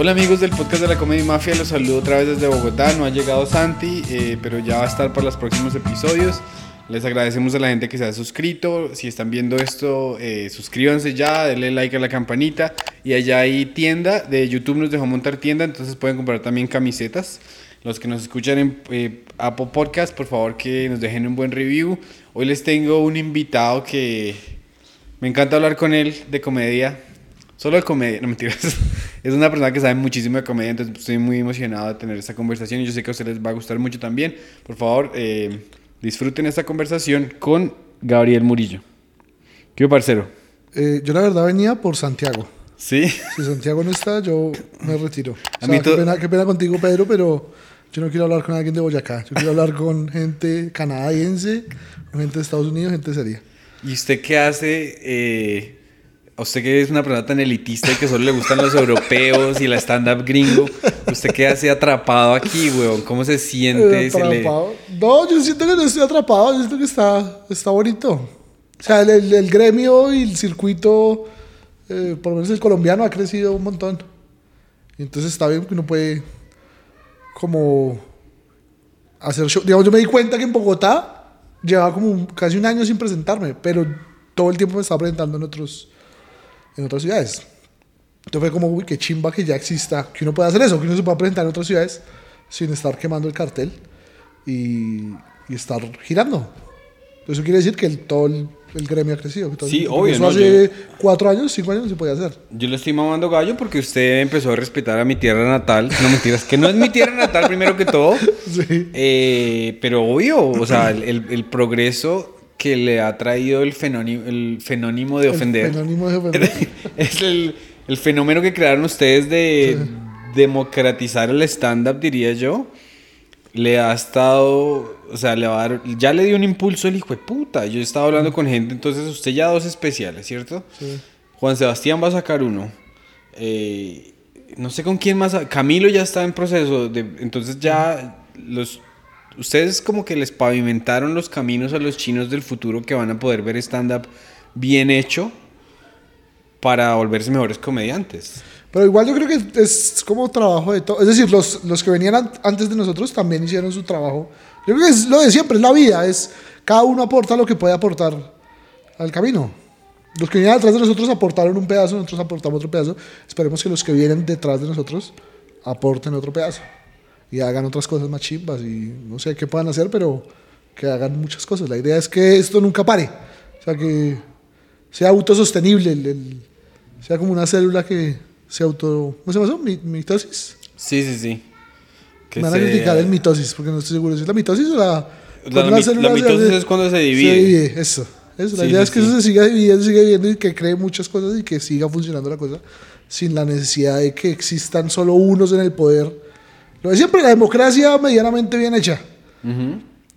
Hola amigos del podcast de la Comedia Mafia, los saludo otra vez desde Bogotá. No ha llegado Santi, eh, pero ya va a estar para los próximos episodios. Les agradecemos a la gente que se ha suscrito. Si están viendo esto, eh, suscríbanse ya, denle like a la campanita. Y allá hay tienda, de YouTube nos dejó montar tienda, entonces pueden comprar también camisetas. Los que nos escuchan en eh, Apple Podcast, por favor que nos dejen un buen review. Hoy les tengo un invitado que me encanta hablar con él de comedia. Solo de comedia, no mentiras. Es una persona que sabe muchísimo de comedia, entonces estoy muy emocionado de tener esta conversación y yo sé que a ustedes les va a gustar mucho también. Por favor, eh, disfruten esta conversación con Gabriel Murillo. ¿Qué parcero? Eh, yo la verdad venía por Santiago. ¿Sí? Si Santiago no está, yo me retiro. O sea, qué, pena, qué pena contigo, Pedro, pero yo no quiero hablar con alguien de Boyacá. Yo quiero hablar con gente canadiense, gente de Estados Unidos, gente seria. ¿Y usted qué hace? Eh, usted que es una persona tan elitista y que solo le gustan los europeos y la stand-up gringo, ¿usted qué hace atrapado aquí, weón? ¿Cómo se siente? Eh, ¿Se le-. No, yo siento que no estoy atrapado, yo siento que está, está bonito. O sea, el, el- el gremio y el circuito, eh, por lo menos el colombiano, ha crecido un montón. Y entonces está bien que uno puede como hacer show. Digamos, yo me di cuenta que en Bogotá llevaba como un- casi un año sin presentarme, pero todo el tiempo me estaba presentando en otros en otras ciudades. Entonces fue como, uy, qué chimba que ya exista, que uno pueda hacer eso, que uno se pueda presentar en otras ciudades sin estar quemando el cartel y, y estar girando. Eso quiere decir que el, todo el, el gremio ha crecido. todo- Sí, porque obvio, Eso ¿no? hace cuatro años, cinco años no se podía hacer. Yo le estoy mamando gallo porque usted empezó a respetar a mi tierra natal. No mentiras, que no es mi tierra natal primero que todo. Sí. Eh, pero obvio, o sea, el, el- el progreso que le ha traído el fenónimo, el fenónimo de ofender. El fenónimo de ofender. es el, el fenómeno que crearon ustedes de democratizar el stand-up, diría yo. Le ha estado, o sea, le va a dar, ya le dio un impulso el hijo de puta. Yo estaba hablando con gente, entonces usted ya dos especiales, ¿cierto? Sí. Juan Sebastián va a sacar uno. Eh, no sé con quién más. Camilo ya está en proceso. De, entonces ya los... Ustedes como que les pavimentaron los caminos a los chinos del futuro que van a poder ver stand-up bien hecho para volverse mejores comediantes. Pero igual yo creo que es como trabajo de todo. Es decir, los, los que venían an- antes de nosotros también hicieron su trabajo. Yo creo que es lo de siempre, es la vida. Es cada uno aporta lo que puede aportar al camino. Los que vienen detrás de nosotros aportaron un pedazo, nosotros aportamos otro pedazo. Esperemos que los que vienen detrás de nosotros aporten otro pedazo y hagan otras cosas más chimbas y no sé qué puedan hacer, pero que hagan muchas cosas. La idea es que esto nunca pare. O sea, que sea autosostenible, el- el- sea como una célula que se auto... ¿Cómo se llama eso? ¿Mitosis? Sí, sí, sí. Que Me van a criticar el mitosis, porque no estoy seguro si es la mitosis o la... La, la mitosis se- es cuando se se divide. divide, eso. eso. La Sí, idea sí, es que sí. eso se siga dividiendo, siga dividiendo y que cree muchas cosas y que siga funcionando la cosa sin la necesidad de que existan solo unos en el poder. Lo de siempre, la democracia medianamente bien hecha.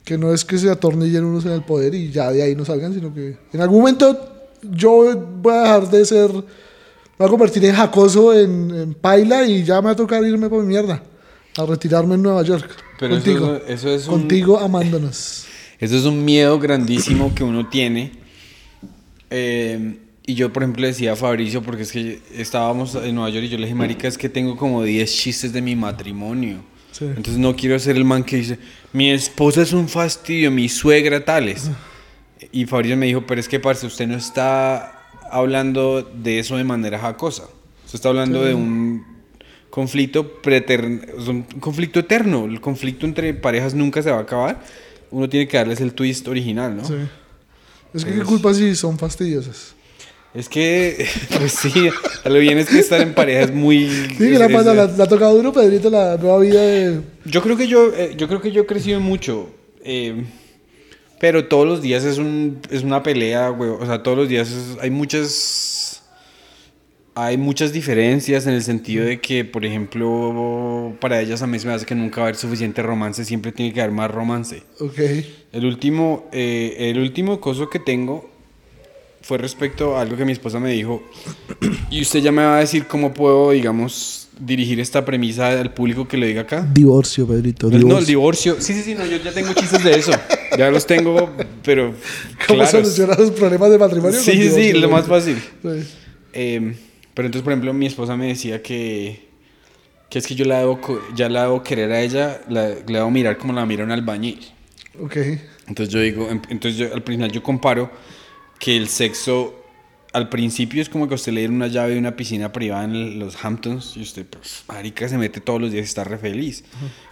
Que no es que se atornillen unos en el poder y ya de ahí no salgan, sino que en algún momento yo voy a dejar de ser, me voy a convertir en jacoso, en, en paila y ya me va a tocar irme por mi mierda, a retirarme en Nueva York. Pero eso contigo, es- eso es un- contigo amándonos. Eso es un miedo grandísimo que uno tiene. Eh, y yo, por ejemplo, le decía a Fabricio, porque es que estábamos en Nueva York y yo le dije, marica, es que tengo como 10 chistes de mi matrimonio. Sí. Entonces no quiero ser el man que dice, mi esposa es un fastidio, mi suegra tales. Y Fabricio me dijo, pero es que, parce, usted no está hablando de eso de manera jacosa. Usted está hablando de un conflicto preterno, un conflicto eterno. El conflicto entre parejas nunca se va a acabar. Uno tiene que darles el twist original, ¿no? Sí. Es que qué culpa si son fastidiosas. Es que, pues sí, a lo bien es que estar en pareja es muy... Sí, que la pasa, la, la ha tocado duro, Pedrito, la nueva vida de... Yo creo que yo, eh, yo creo que yo he crecido mucho, eh, pero todos los días es un, es una pelea, güey. O sea, todos los días es- hay muchas, hay muchas diferencias en el sentido de que, por ejemplo, para ellas a mí se me hace que nunca va a haber suficiente romance, siempre tiene que haber más romance. Ok. El último, eh, el último coso que tengo fue respecto a algo que mi esposa me dijo. Y usted ya me va a decir cómo puedo, digamos, dirigir esta premisa al público que lo diga acá. Divorcio, Pedrito, No, divorcio. el divorcio. Sí, sí, sí, no, yo ya tengo chistes de eso. Ya los tengo, pero. ¿Cómo claros. solucionar los problemas de matrimonio? Sí, sí, divorcio, lo más fácil. Sí. Eh, pero entonces, por ejemplo, mi esposa me decía que Que es que yo la debo, ya la debo querer a ella, la, la debo mirar como la mira un albañil. Ok. Entonces yo digo, em- entonces yo, al final yo comparo que el sexo al principio es como que usted le dieron una llave de una piscina privada en los Hamptons y usted, pues, marica, se mete todos los días y está re feliz.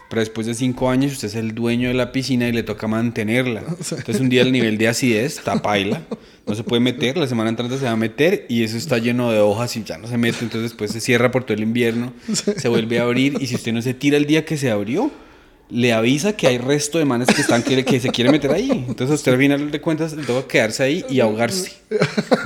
Pero después de cinco años usted es el dueño de la piscina y le toca mantenerla. Entonces un día el nivel de acidez está paila, no se puede meter, la semana entrante se va a meter y eso está lleno de hojas y ya no se mete, entonces después se cierra por todo el invierno, se vuelve a abrir y si usted no se tira el día que se abrió, le avisa que hay resto de manes que están que, que se quieren meter ahí. Entonces usted al final de cuentas le toca quedarse ahí y ahogarse.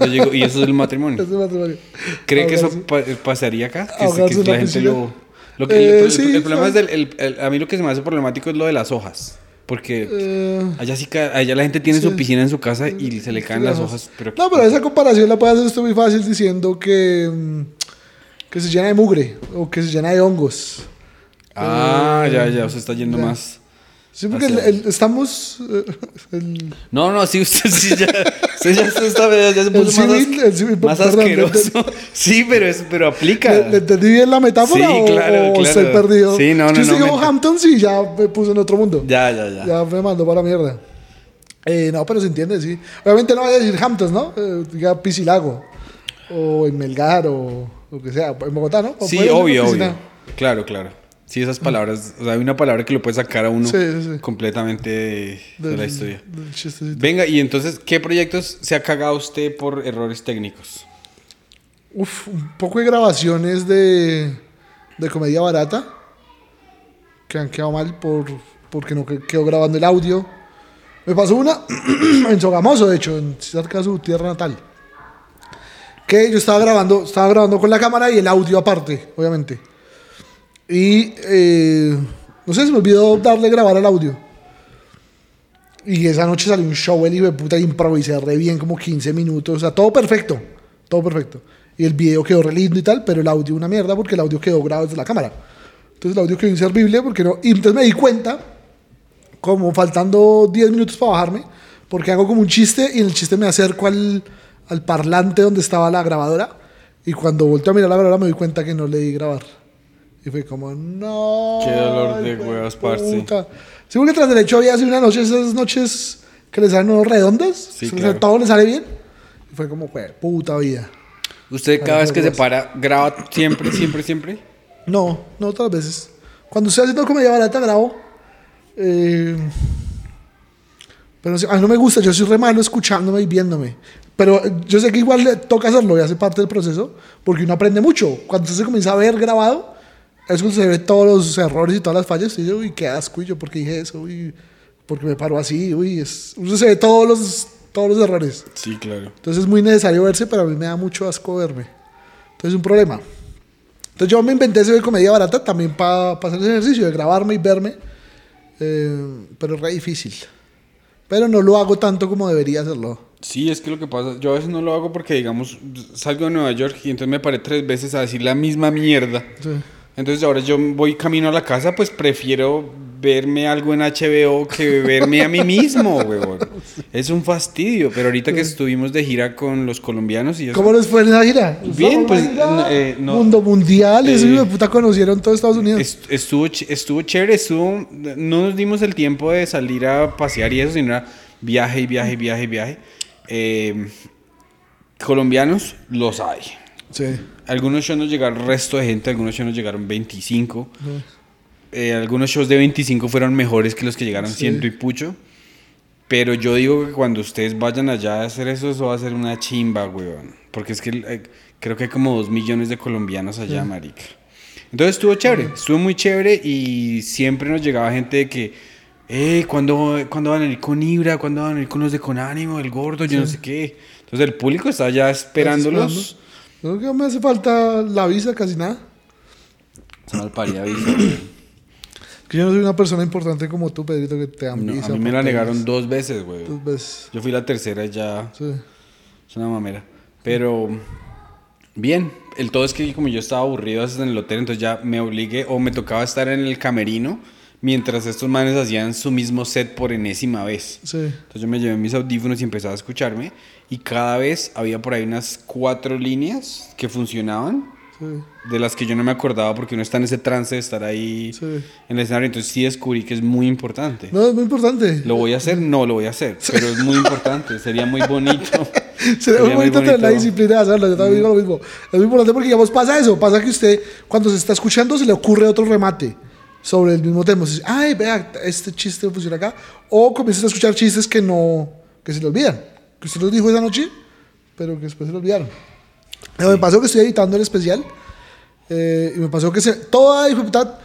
Yo digo, y eso es el matrimonio. Es de matrimonio. ¿Cree que eso pa- pasaría acá? Que, que la la gente lo... lo que, Eh, el, el- sí, el problema es del... el- el- a mí lo que se me hace problemático es lo de las hojas. Porque Eh, allá sí allá la gente tiene sí. su piscina en su casa y se le caen las hojas. Pero No, pero esa comparación la puede hacer usted muy fácil diciendo que, mm, que se llena de mugre o que se llena de hongos. Ah, ya, ya, se está yendo ya. más... Sí, porque el- el- estamos. eh, el, No, no, sí, usted sí ya, usted ya, se está, ya se puso más, civil, as- el civil, más perdón, asqueroso. Sí, pero, es, pero aplica. ¿Le, le entendí bien la metáfora Sí, o, claro, o claro. estoy perdido? Sí, no, no, usted no, dijo me- Hamptons y ya me puso en otro mundo. Ya, ya, ya. Ya me mandó para la mierda. Eh, no, pero se entiende, sí. Obviamente no vaya a decir Hamptons, ¿no? Eh, diga Piscilago. O en Melgar o lo que sea. En Bogotá, ¿no? Sí, Puede ser obvio, obvio. Claro, claro. Sí, esas palabras, o sea, hay una palabra que lo puede sacar a uno Sí, sí, sí. completamente de, la historia. Venga, y entonces, ¿qué proyectos se ha cagado usted por errores técnicos? Uf, un poco de grabaciones de, de comedia barata que han quedado mal por, porque no que- quedó grabando el audio. Me pasó una en Sogamoso, de hecho, en cerca de su tierra natal. Que yo estaba grabando, estaba grabando con la cámara y el audio aparte, obviamente. Y eh, no sé, se me olvidó darle grabar al audio. Y esa noche salió un show, el hijo de puta, improvisé re bien, como 15 minutos, o sea, todo perfecto, todo perfecto. Y el video quedó re lindo y tal, pero el audio una mierda porque el audio quedó grabado desde la cámara. Entonces el audio quedó inservible porque no. Y entonces me di cuenta, como faltando 10 minutos para bajarme, porque hago como un chiste y en el chiste me acerco al, al parlante donde estaba la grabadora. Y cuando volteo a mirar la grabadora me doy cuenta que no le di grabar. Y fue como, no. Qué dolor de huevos, parce. puta. Sí, porque tras del hecho había sido una noche, esas noches que le salen unos redondas. Sí, claro. Todo le sale bien. Y fue como, "Jue- puta vida. ¿Usted cada vez que se para, graba siempre, siempre, siempre? No, no otras veces. Cuando estoy haciendo comedia barata grabo. Eh, pero a mí no me gusta, yo soy re malo escuchándome y viéndome. Pero yo sé que igual le toca hacerlo y hace parte del proceso, porque uno aprende mucho. Cuando usted se comienza a ver grabado, es cuando se ve todos los errores y todas las fallas. Y yo, uy, qué asco, y yo, ¿por qué dije eso? Uy, porque me paro así, uy, es, uno se ve todos los, todos los errores. Sí, claro. Entonces es muy necesario verse, pero a mí me da mucho asco verme. Entonces es un problema. Entonces yo me inventé ese de comedia barata también para hacer ese ejercicio de grabarme y verme. Eh, pero es re difícil. Pero no lo hago tanto como debería hacerlo. Sí, es que lo que pasa, yo a veces no lo hago porque, digamos, salgo de Nueva York y entonces me paré tres veces a decir la misma mierda. Sí. Entonces ahora yo voy camino a la casa, pues prefiero verme algo en HBO que verme a mí mismo, huevón. Es un fastidio, pero ahorita que estuvimos de gira con los colombianos y eso... ¿Cómo les fue en la gira? Bien, pues, eh, no. Mundo mundial, eso Eh, hijo de puta conocieron todo Estados Unidos. Est- Estuvo, estuvo chévere, estuvo, no nos dimos el tiempo de salir a pasear y eso, sino era viaje y viaje y viaje y viaje. Eh, colombianos, los hay. Sí. Algunos shows nos llegaron resto de gente, algunos shows nos llegaron 25. Eh, algunos shows de 25 fueron mejores que los que llegaron Sí. ciento y pucho. Pero yo digo que cuando ustedes vayan allá a hacer eso, eso va a ser una chimba, weón. Porque es que eh, creo que hay como dos millones de colombianos allá, marica. Entonces estuvo chévere, estuvo muy chévere y siempre nos llegaba gente de que, eh, ¿cuándo, ¿cuándo van a ir con Ibra? ¿Cuándo van a ir con los de Conánimo, el gordo? Yo no sé qué. Entonces el público está ya esperándolos. Creo que me hace falta la visa, casi nada. Se malparida visa. Que yo no soy una persona importante como tú, Pedrito, que te dan No, visa. a mí me la negaron dos veces, güey. Dos veces. Yo fui la tercera ya Sí. es una mamera. Pero bien, el todo es que como yo estaba aburrido en el hotel, entonces ya me obligué o me tocaba estar en el camerino mientras estos manes hacían su mismo set por enésima vez. Sí. Entonces yo me llevé mis audífonos y empezaba a escucharme y cada vez había por ahí unas cuatro líneas que funcionaban Sí. de las que yo no me acordaba porque uno está en ese trance de estar ahí Sí. en el escenario. Entonces sí descubrí que es muy importante. No, es muy importante. ¿Lo voy a hacer? No lo voy a hacer, pero es muy importante, sería muy bonito. Sería muy bonito tener la disciplina de hacerlo. Yo también digo lo mismo. Es muy importante porque, digamos, pasa eso. Pasa que usted, cuando se está escuchando, se le ocurre otro remate sobre el mismo tema. Dice, Ay, vea, este chiste pusieron acá. O comienza a escuchar chistes que no, que se le olvidan. Que usted los dijo esa noche, pero que después se le olvidaron. Pero Me pasó que estoy editando el especial. eh, y me pasó que se, toda, puta,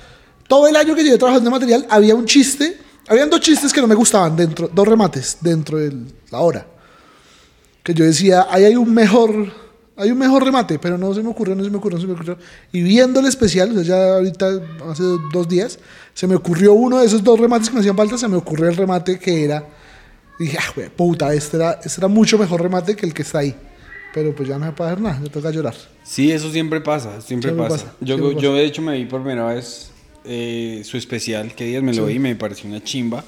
todo el año que llevé trabajando en material, había un chiste. Habían dos chistes que no me gustaban, dentro, dos remates dentro de la hora que yo decía, ahí hay un mejor, hay un mejor remate, pero no se me ocurrió, no se me ocurrió, no se me ocurrió. Y viendo el especial, o sea, ya ahorita, hace dos días, se me ocurrió uno de esos dos remates que me hacían falta, se me ocurrió el remate que era, dije, ah, güey, puta, este era, este era mucho mejor remate que el que está ahí. Pero pues ya no se puede hacer nada, me toca llorar. Sí, eso siempre pasa, siempre, Siempre pasa. pasa, Yo, siempre yo pasa. de hecho me vi por primera vez eh, su especial, que días me lo vi y me pareció una chimba.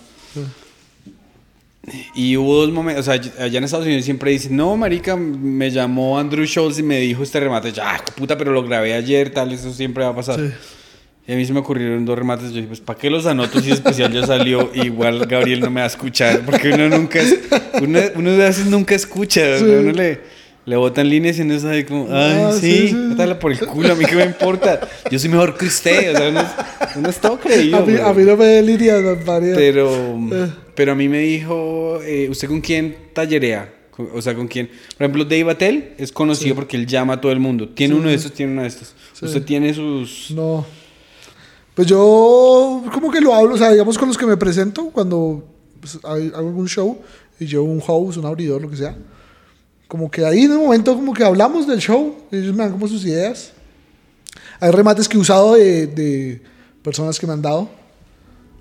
Y hubo dos momentos, o sea, allá en Estados Unidos siempre dicen, no, marica, me llamó Andrew Schultz y me dijo este remate, ya, ah, puta, pero lo grabé ayer, tal, eso siempre va a pasar. Sí. Y a mí se me ocurrieron dos remates, yo dije, pues, ¿para qué los anoto si especial ya salió? Igual Gabriel no me va a escuchar, porque uno nunca, es- uno, uno a veces nunca escucha, Sí. uno le, le botan líneas y uno sabe como, ay, Ah, sí, sí, por el culo, a mí qué me importa, yo soy mejor que usted, o sea, uno, es- uno es todo creído. A mí, güey. a mí no me dé líneas, me paría. Pero, Eh. pero a mí me dijo, eh, ¿usted con quién tallerea? O sea, ¿con quién? Por ejemplo, Dave Attell es conocido porque él llama a todo el mundo. Tiene uno de estos, tiene uno de estos. Usted tiene sus... No. Pues yo, como que lo hablo, o sea, digamos con los que me presento, cuando pues, hago algún show y llevo un host, un abridor, lo que sea. Como que ahí en el momento, como que hablamos del show, ellos me dan como sus ideas. Hay remates que he usado de, de personas que me han dado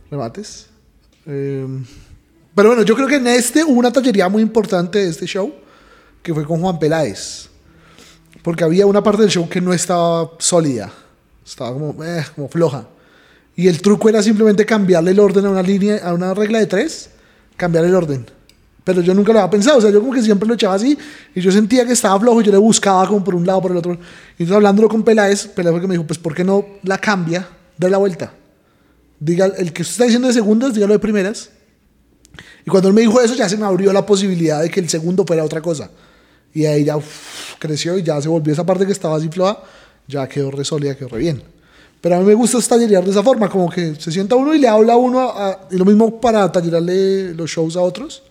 remates. Eh, pero bueno, yo creo que en este hubo una tallería muy importante de este show, que fue con Juan Peláez. Porque había una parte del show que no estaba sólida. Estaba como, eh, como floja. Y el truco era simplemente cambiarle el orden a una línea, a una regla de tres, cambiar el orden. Pero yo nunca lo había pensado, o sea, yo como que siempre lo echaba así y yo sentía que estaba flojo y yo le buscaba como por un lado, por el otro. Y entonces hablándolo con Peláez, Peláez fue que me dijo, pues ¿por qué no la cambia? Da la vuelta. Diga, el que usted está diciendo de segundas, dígalo de primeras. Y cuando él me dijo eso, ya se me abrió la posibilidad de que el segundo fuera otra cosa. Y ahí ya uf, creció y ya se volvió esa parte que estaba así floja, ya quedó re sólida, quedó re bien. Pero a mí me gusta tallerear de esa forma, como que se sienta uno y le habla a uno, a- y lo mismo para tallerarle los shows a otros.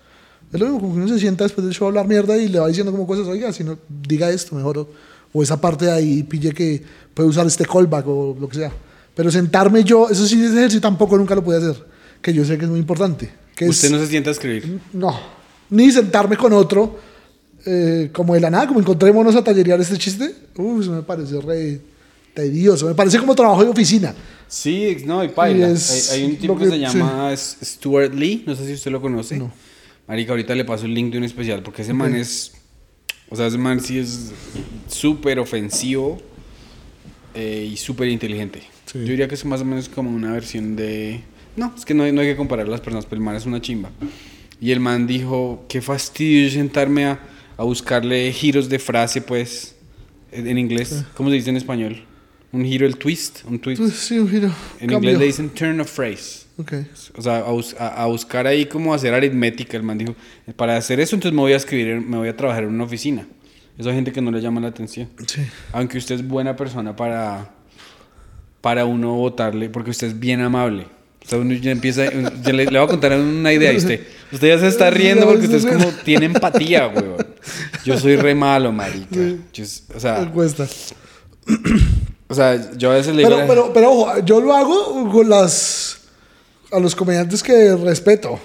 Es lo mismo, como que uno se sienta después del show a hablar mierda y le va diciendo como cosas, oiga, si no, diga esto mejor, o, o esa parte de ahí, pille que puede usar este callback o lo que sea. Pero sentarme yo, eso sí, ese ejercicio tampoco nunca lo pude hacer, que yo sé que es muy importante. Que es- Usted no se sienta a escribir. no, ni sentarme con otro eh, como de la nada, como encontrémonos a tallerear este chiste. Uy, eso me parece re tedioso, me parece como trabajo de oficina. Sí, no, y paila. Y es Hay, hay un tipo que, que- se llama S- Stuart Lee, no sé si usted lo conoce. No. Marica, ahorita le paso el link de un especial, porque ese man es... O sea, ese man sí es súper ofensivo eh, y súper inteligente. Sí. Yo diría que es más o menos como una versión de... No, es que no hay, no hay que comparar las personas, pero el man es una chimba. Y el man dijo, qué fastidio sentarme a, a buscarle giros de frase, pues, en, inglés. ¿Cómo se dice en español? Un giro, el twist, un twist. Sí, un giro. En Cambio. inglés le dicen turn of phrase. Ok. O sea, a, a- a buscar ahí cómo hacer aritmética. El man dijo, para hacer eso entonces me voy a escribir, me voy a trabajar en una oficina. Eso hay gente que no le llama la atención. Sí. Aunque usted es buena persona para, para uno votarle, porque usted es bien amable. O sea, uno ya empieza, ya le, le voy a contar una idea usted, usted ya se está riendo porque usted es como, tiene empatía, weón. Yo soy re malo, marica. Yo o Me sea, cuesta. o sea, yo a veces le digo... Pero, pero, pero ojo, yo lo hago con las. A los comediantes que respeto.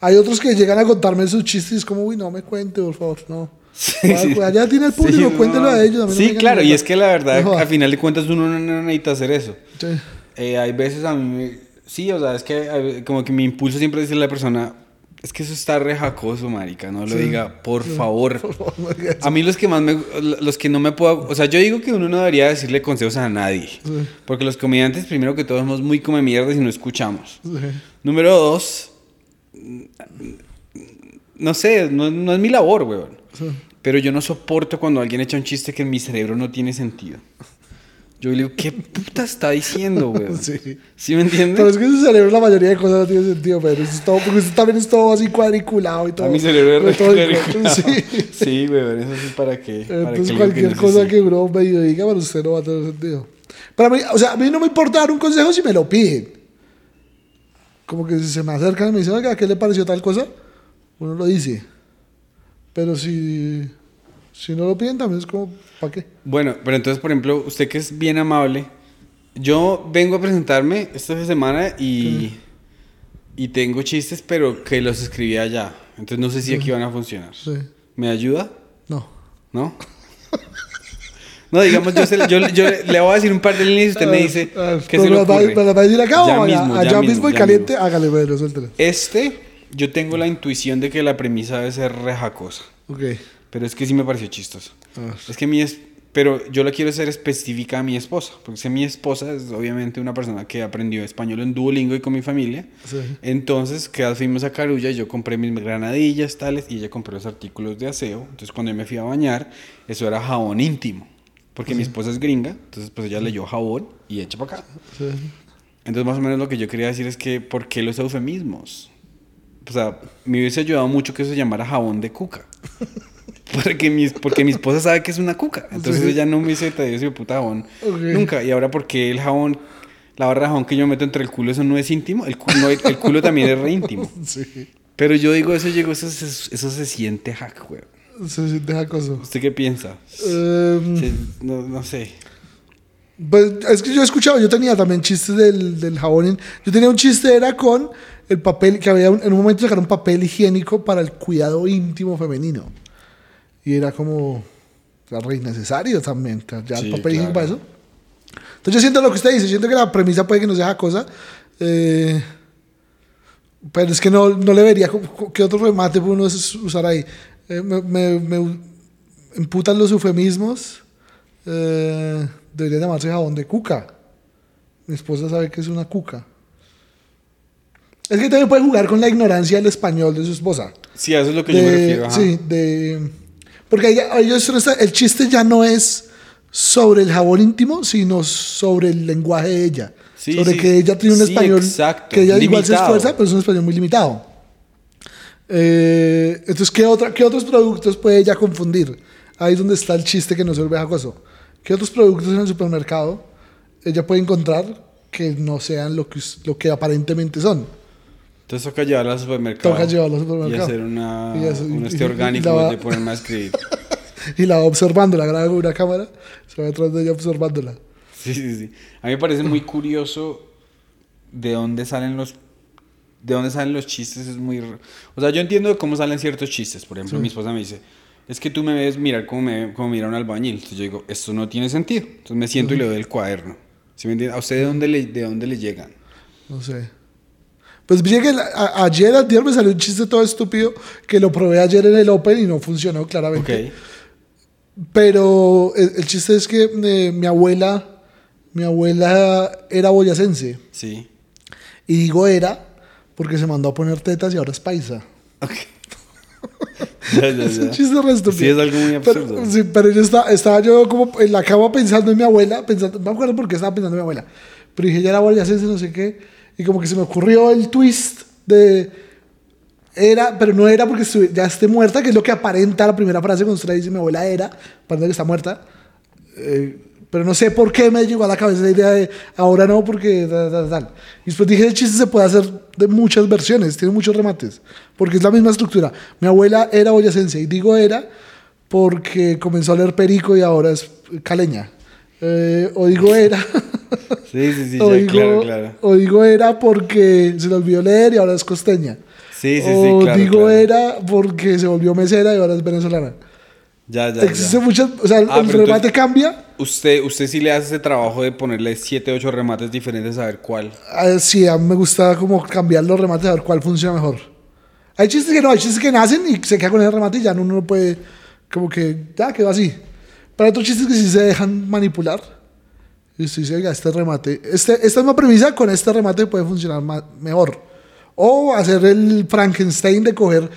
Hay otros que llegan a contarme sus chistes y es como, uy, no me cuente, por favor, no. Sí, sí. pues allá tiene el público, Sí, cuéntelo no. a ellos. a no Sí, claro, y es que la verdad, No al final de cuentas, uno no, necesita hacer eso. Sí. Eh, hay veces a mí, sí, o sea, es que hay- como que mi impulso siempre es decirle a la persona, es que eso está re jacoso, marica, no lo Sí. diga, por favor. A mí los que más me, los que no me puedo, o sea, yo digo que uno no debería decirle consejos a nadie, Sí. porque los comediantes, primero que todo, somos muy come mierdas y no escuchamos. Número dos, no sé, no, no es mi labor, weón. Pero yo no soporto cuando alguien echa un chiste que en mi cerebro no tiene sentido. Yo le digo, ¿qué puta está diciendo, güey? Sí. ¿Sí me entiende? Pero es que su cerebro la mayoría de cosas no tiene sentido, pero eso es todo, porque usted también es todo así cuadriculado y todo. A mi cerebro es cuadriculado. Sí. Sí, güey, eso sí para qué. Para Entonces que cualquier cosa que uno medio diga para usted no va a tener sentido. Para mí, o sea, a mí no me importa dar un consejo si me lo piden. Como que si se me acercan y me dicen, oiga, ¿qué le pareció tal cosa? Uno lo dice. Pero si, si no lo piden, también es como, ¿para qué? Bueno, pero entonces, por ejemplo, usted que es bien amable, yo vengo a presentarme esta semana y, y tengo chistes, pero que los escribí allá. Entonces no sé si aquí van a funcionar. Sí. ¿Me ayuda? No. ¿No? No, digamos, yo, se- yo- yo le voy a decir un par de líneas y usted me dice Ah, pero se va- ocurre. ¿Me las va a decir acá Ya o allá, mismo, allá ya mismo, mismo, y caliente? mismo. Hágale, bueno, suéltelo. Este, yo tengo la intuición de que la premisa debe ser rejacosa. Ok. Pero es que sí me pareció chistoso. Ah. Es que mi es, pero yo la quiero hacer específica a mi esposa, porque si mi esposa es obviamente una persona que aprendió español en Duolingo y con mi familia. Sí. Entonces, que fuimos a Carulla, yo compré mis granadillas, tales, y ella compró los artículos de aseo. Entonces, cuando yo me fui a bañar, eso era jabón íntimo, porque mi esposa es gringa, entonces pues ella leyó jabón y echa para acá. Sí. Entonces, más o menos lo que yo quería decir es que, ¿por qué los eufemismos? O sea, me hubiese ayudado mucho que eso se llamara jabón de cuca. Porque mi, porque mi esposa sabe que es una cuca. Entonces Sí. ella no me hubiese traído ese puta jabón. Nunca. Y ahora, porque el jabón, la barra de jabón que yo meto entre el culo, eso no es íntimo? El culo, el culo también es re íntimo. Sí. Pero yo digo, eso llegó, eso, se- eso se siente hack, güey. Se siente jacoso. ¿Usted qué piensa? Em, Se- no, no sé. Pues es que yo he escuchado, yo tenía también chistes del, del jabón. Yo tenía un chiste, era con el papel, que había un- en un momento sacaron papel higiénico para el cuidado íntimo femenino. Y era como, era re innecesario también, ya Sí, el papel higiénico para claro. eso. Entonces yo siento lo que usted dice, siento que la premisa puede que no sea cosa. eh, pero es que no, no le vería qué otro remate puede uno us- usar ahí. Eh, me, me- me emputan los eufemismos. Eh, debería llamarse jabón de cuca. Mi esposa sabe que es una cuca. Es que también puede jugar con la ignorancia del español de su esposa. Sí, eso es lo que yo me De- refiero. ajá. sí, de. Porque ellos el chiste ya no es sobre el jabón íntimo, sino sobre el lenguaje de ella. Sí, sobre sí. que ella tiene un Sí, español exacto. que ella igual se Limitado. esfuerza, pero es un español muy limitado. Eh, entonces, ¿qué, otra, ¿qué otros productos puede ella confundir? Ahí es donde está el chiste que no se vuelve jacoso. ¿Qué otros productos en el supermercado ella puede encontrar que no sean lo que, lo que aparentemente son? Entonces toca llevarla al supermercado. Toca llevarla al Y supermercado. hacer una, Y hacer- un y- este y- y orgánico la va- de ponerme a escribir. Y la va observando, la graba con una cámara, se va detrás de ella observándola. Sí, sí, sí. A mí me parece muy curioso de dónde salen los de dónde salen los chistes es muy o sea yo entiendo de cómo salen ciertos chistes por ejemplo mi esposa me dice es que tú me ves mirar como me como mira un albañil entonces yo digo esto no tiene sentido entonces me siento y le doy el cuaderno ¿Sí me entiende? a usted de dónde le de dónde le llegan No sé. Pues llegué, a- ayer, ayer me salió un chiste todo estúpido que lo probé ayer en el Open y no funcionó claramente. ok Pero el, el chiste es que eh, mi abuela, mi abuela era boyacense. sí Y digo era porque se mandó a poner tetas y ahora es paisa. ok ya, ya, Es un ya. chiste re estúpido. Sí, es algo muy absurdo. Pero, sí, pero yo estaba, estaba yo como en la cama pensando en mi abuela, pensando, no me acuerdo por qué estaba pensando en mi abuela, pero dije, ya era boyacense, no sé qué, y como que se me ocurrió el twist de, era, pero no era porque ya esté muerta, que es lo que aparenta la primera frase cuando usted le dice mi abuela era, parece que está muerta, Eh, pero no sé por qué me llegó a la cabeza la idea de ahora no, porque tal, tal, tal. Y después dije, el chiste se puede hacer de muchas versiones, tiene muchos remates, porque es la misma estructura. Mi abuela era boyacense, y digo era porque comenzó a leer perico y ahora es caleña. Eh, o digo era. sí sí sí ya, claro claro o digo era porque se le olvidó leer y ahora es costeña. sí sí sí o claro digo claro. era porque se volvió mesera y ahora es venezolana. ya ya Existen ya. muchas, o sea, Ah, el remate entonces- cambia. Usted, usted sí le hace ese trabajo de ponerle 7, 8 remates diferentes a ver cuál. Ah, Sí, a mí me gusta como cambiar los remates a ver cuál funciona mejor. Hay chistes que no, hay chistes que nacen y se queda con ese remate y ya uno no puede, como que ya quedó así. Pero hay otros chistes que sí se dejan manipular. Y usted dice, oiga, este remate, este, esta misma premisa con este remate puede funcionar ma- mejor. O hacer el Frankenstein de coger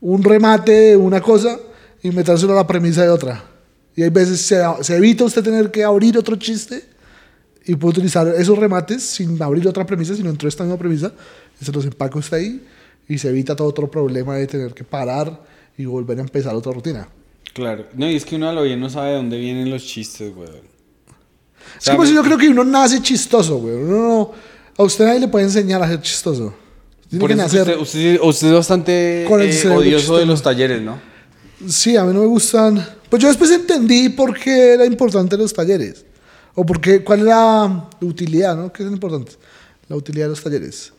un remate de una cosa y metérselo a la premisa de otra. Y hay veces se, se evita usted tener que abrir otro chiste y puedo utilizar esos remates sin abrir otra premisa, sino dentro de esta misma premisa, y se los empaco está ahí y se evita todo otro problema de tener que parar y volver a empezar otra rutina. Claro. No, y es que uno a lo bien no sabe de dónde vienen los chistes, weón. Es como si yo creo que uno nace chistoso, güey. Uno no, a usted nadie le puede enseñar a ser chistoso. Tiene Por que eso es que nacer. usted, usted, usted es bastante Con el eh, cerebro odioso chistoso. de los talleres, ¿no? Sí, a mí no me gustan. Pues yo después entendí por qué era importante los talleres. O por qué, cuál era la utilidad, ¿no? ¿Qué es lo importante? La utilidad de los talleres.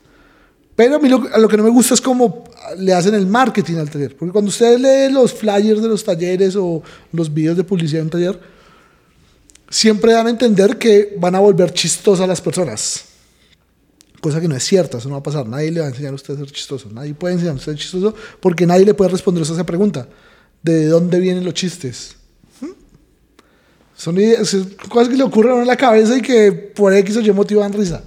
Pero a mí lo, a lo que no me gusta es cómo le hacen el marketing al taller. Porque cuando usted lee los flyers de los talleres o los videos de publicidad de un taller, siempre dan a entender que van a volver chistosas a las personas. Cosa que no es cierta, eso no va a pasar. Nadie le va a enseñar a usted a ser chistoso. Nadie puede enseñar a usted a ser chistoso porque nadie le puede responder a esa pregunta. ¿De dónde vienen los chistes? ¿Mm? Son ideas- cosas que le ocurren a uno en la cabeza y que por X o Y motivo dan risa.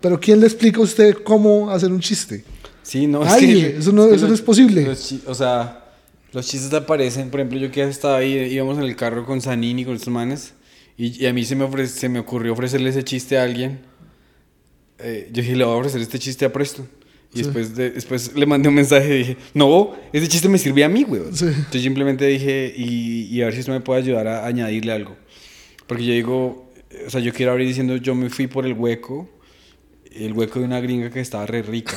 Pero ¿quién le explica a usted cómo hacer un chiste? Sí, no, Nadie, eso no- que eso no es posible. los o sea, los chistes aparecen. Por ejemplo, yo que estaba ahí, íbamos en el carro con Sanini, con estos manes, y, y a mí se me, ofre- se me ocurrió ofrecerle ese chiste a alguien. Eh, yo dije, le voy a ofrecer este chiste a Presto. Y después, de- después le mandé un mensaje y dije, no, ese chiste me sirve a mí, güey. Sí. Entonces simplemente dije, y, y a ver si esto me puede ayudar a añadirle algo. Porque yo digo, o sea, yo quiero abrir diciendo, yo me fui por el hueco, el hueco de una gringa que estaba re rica.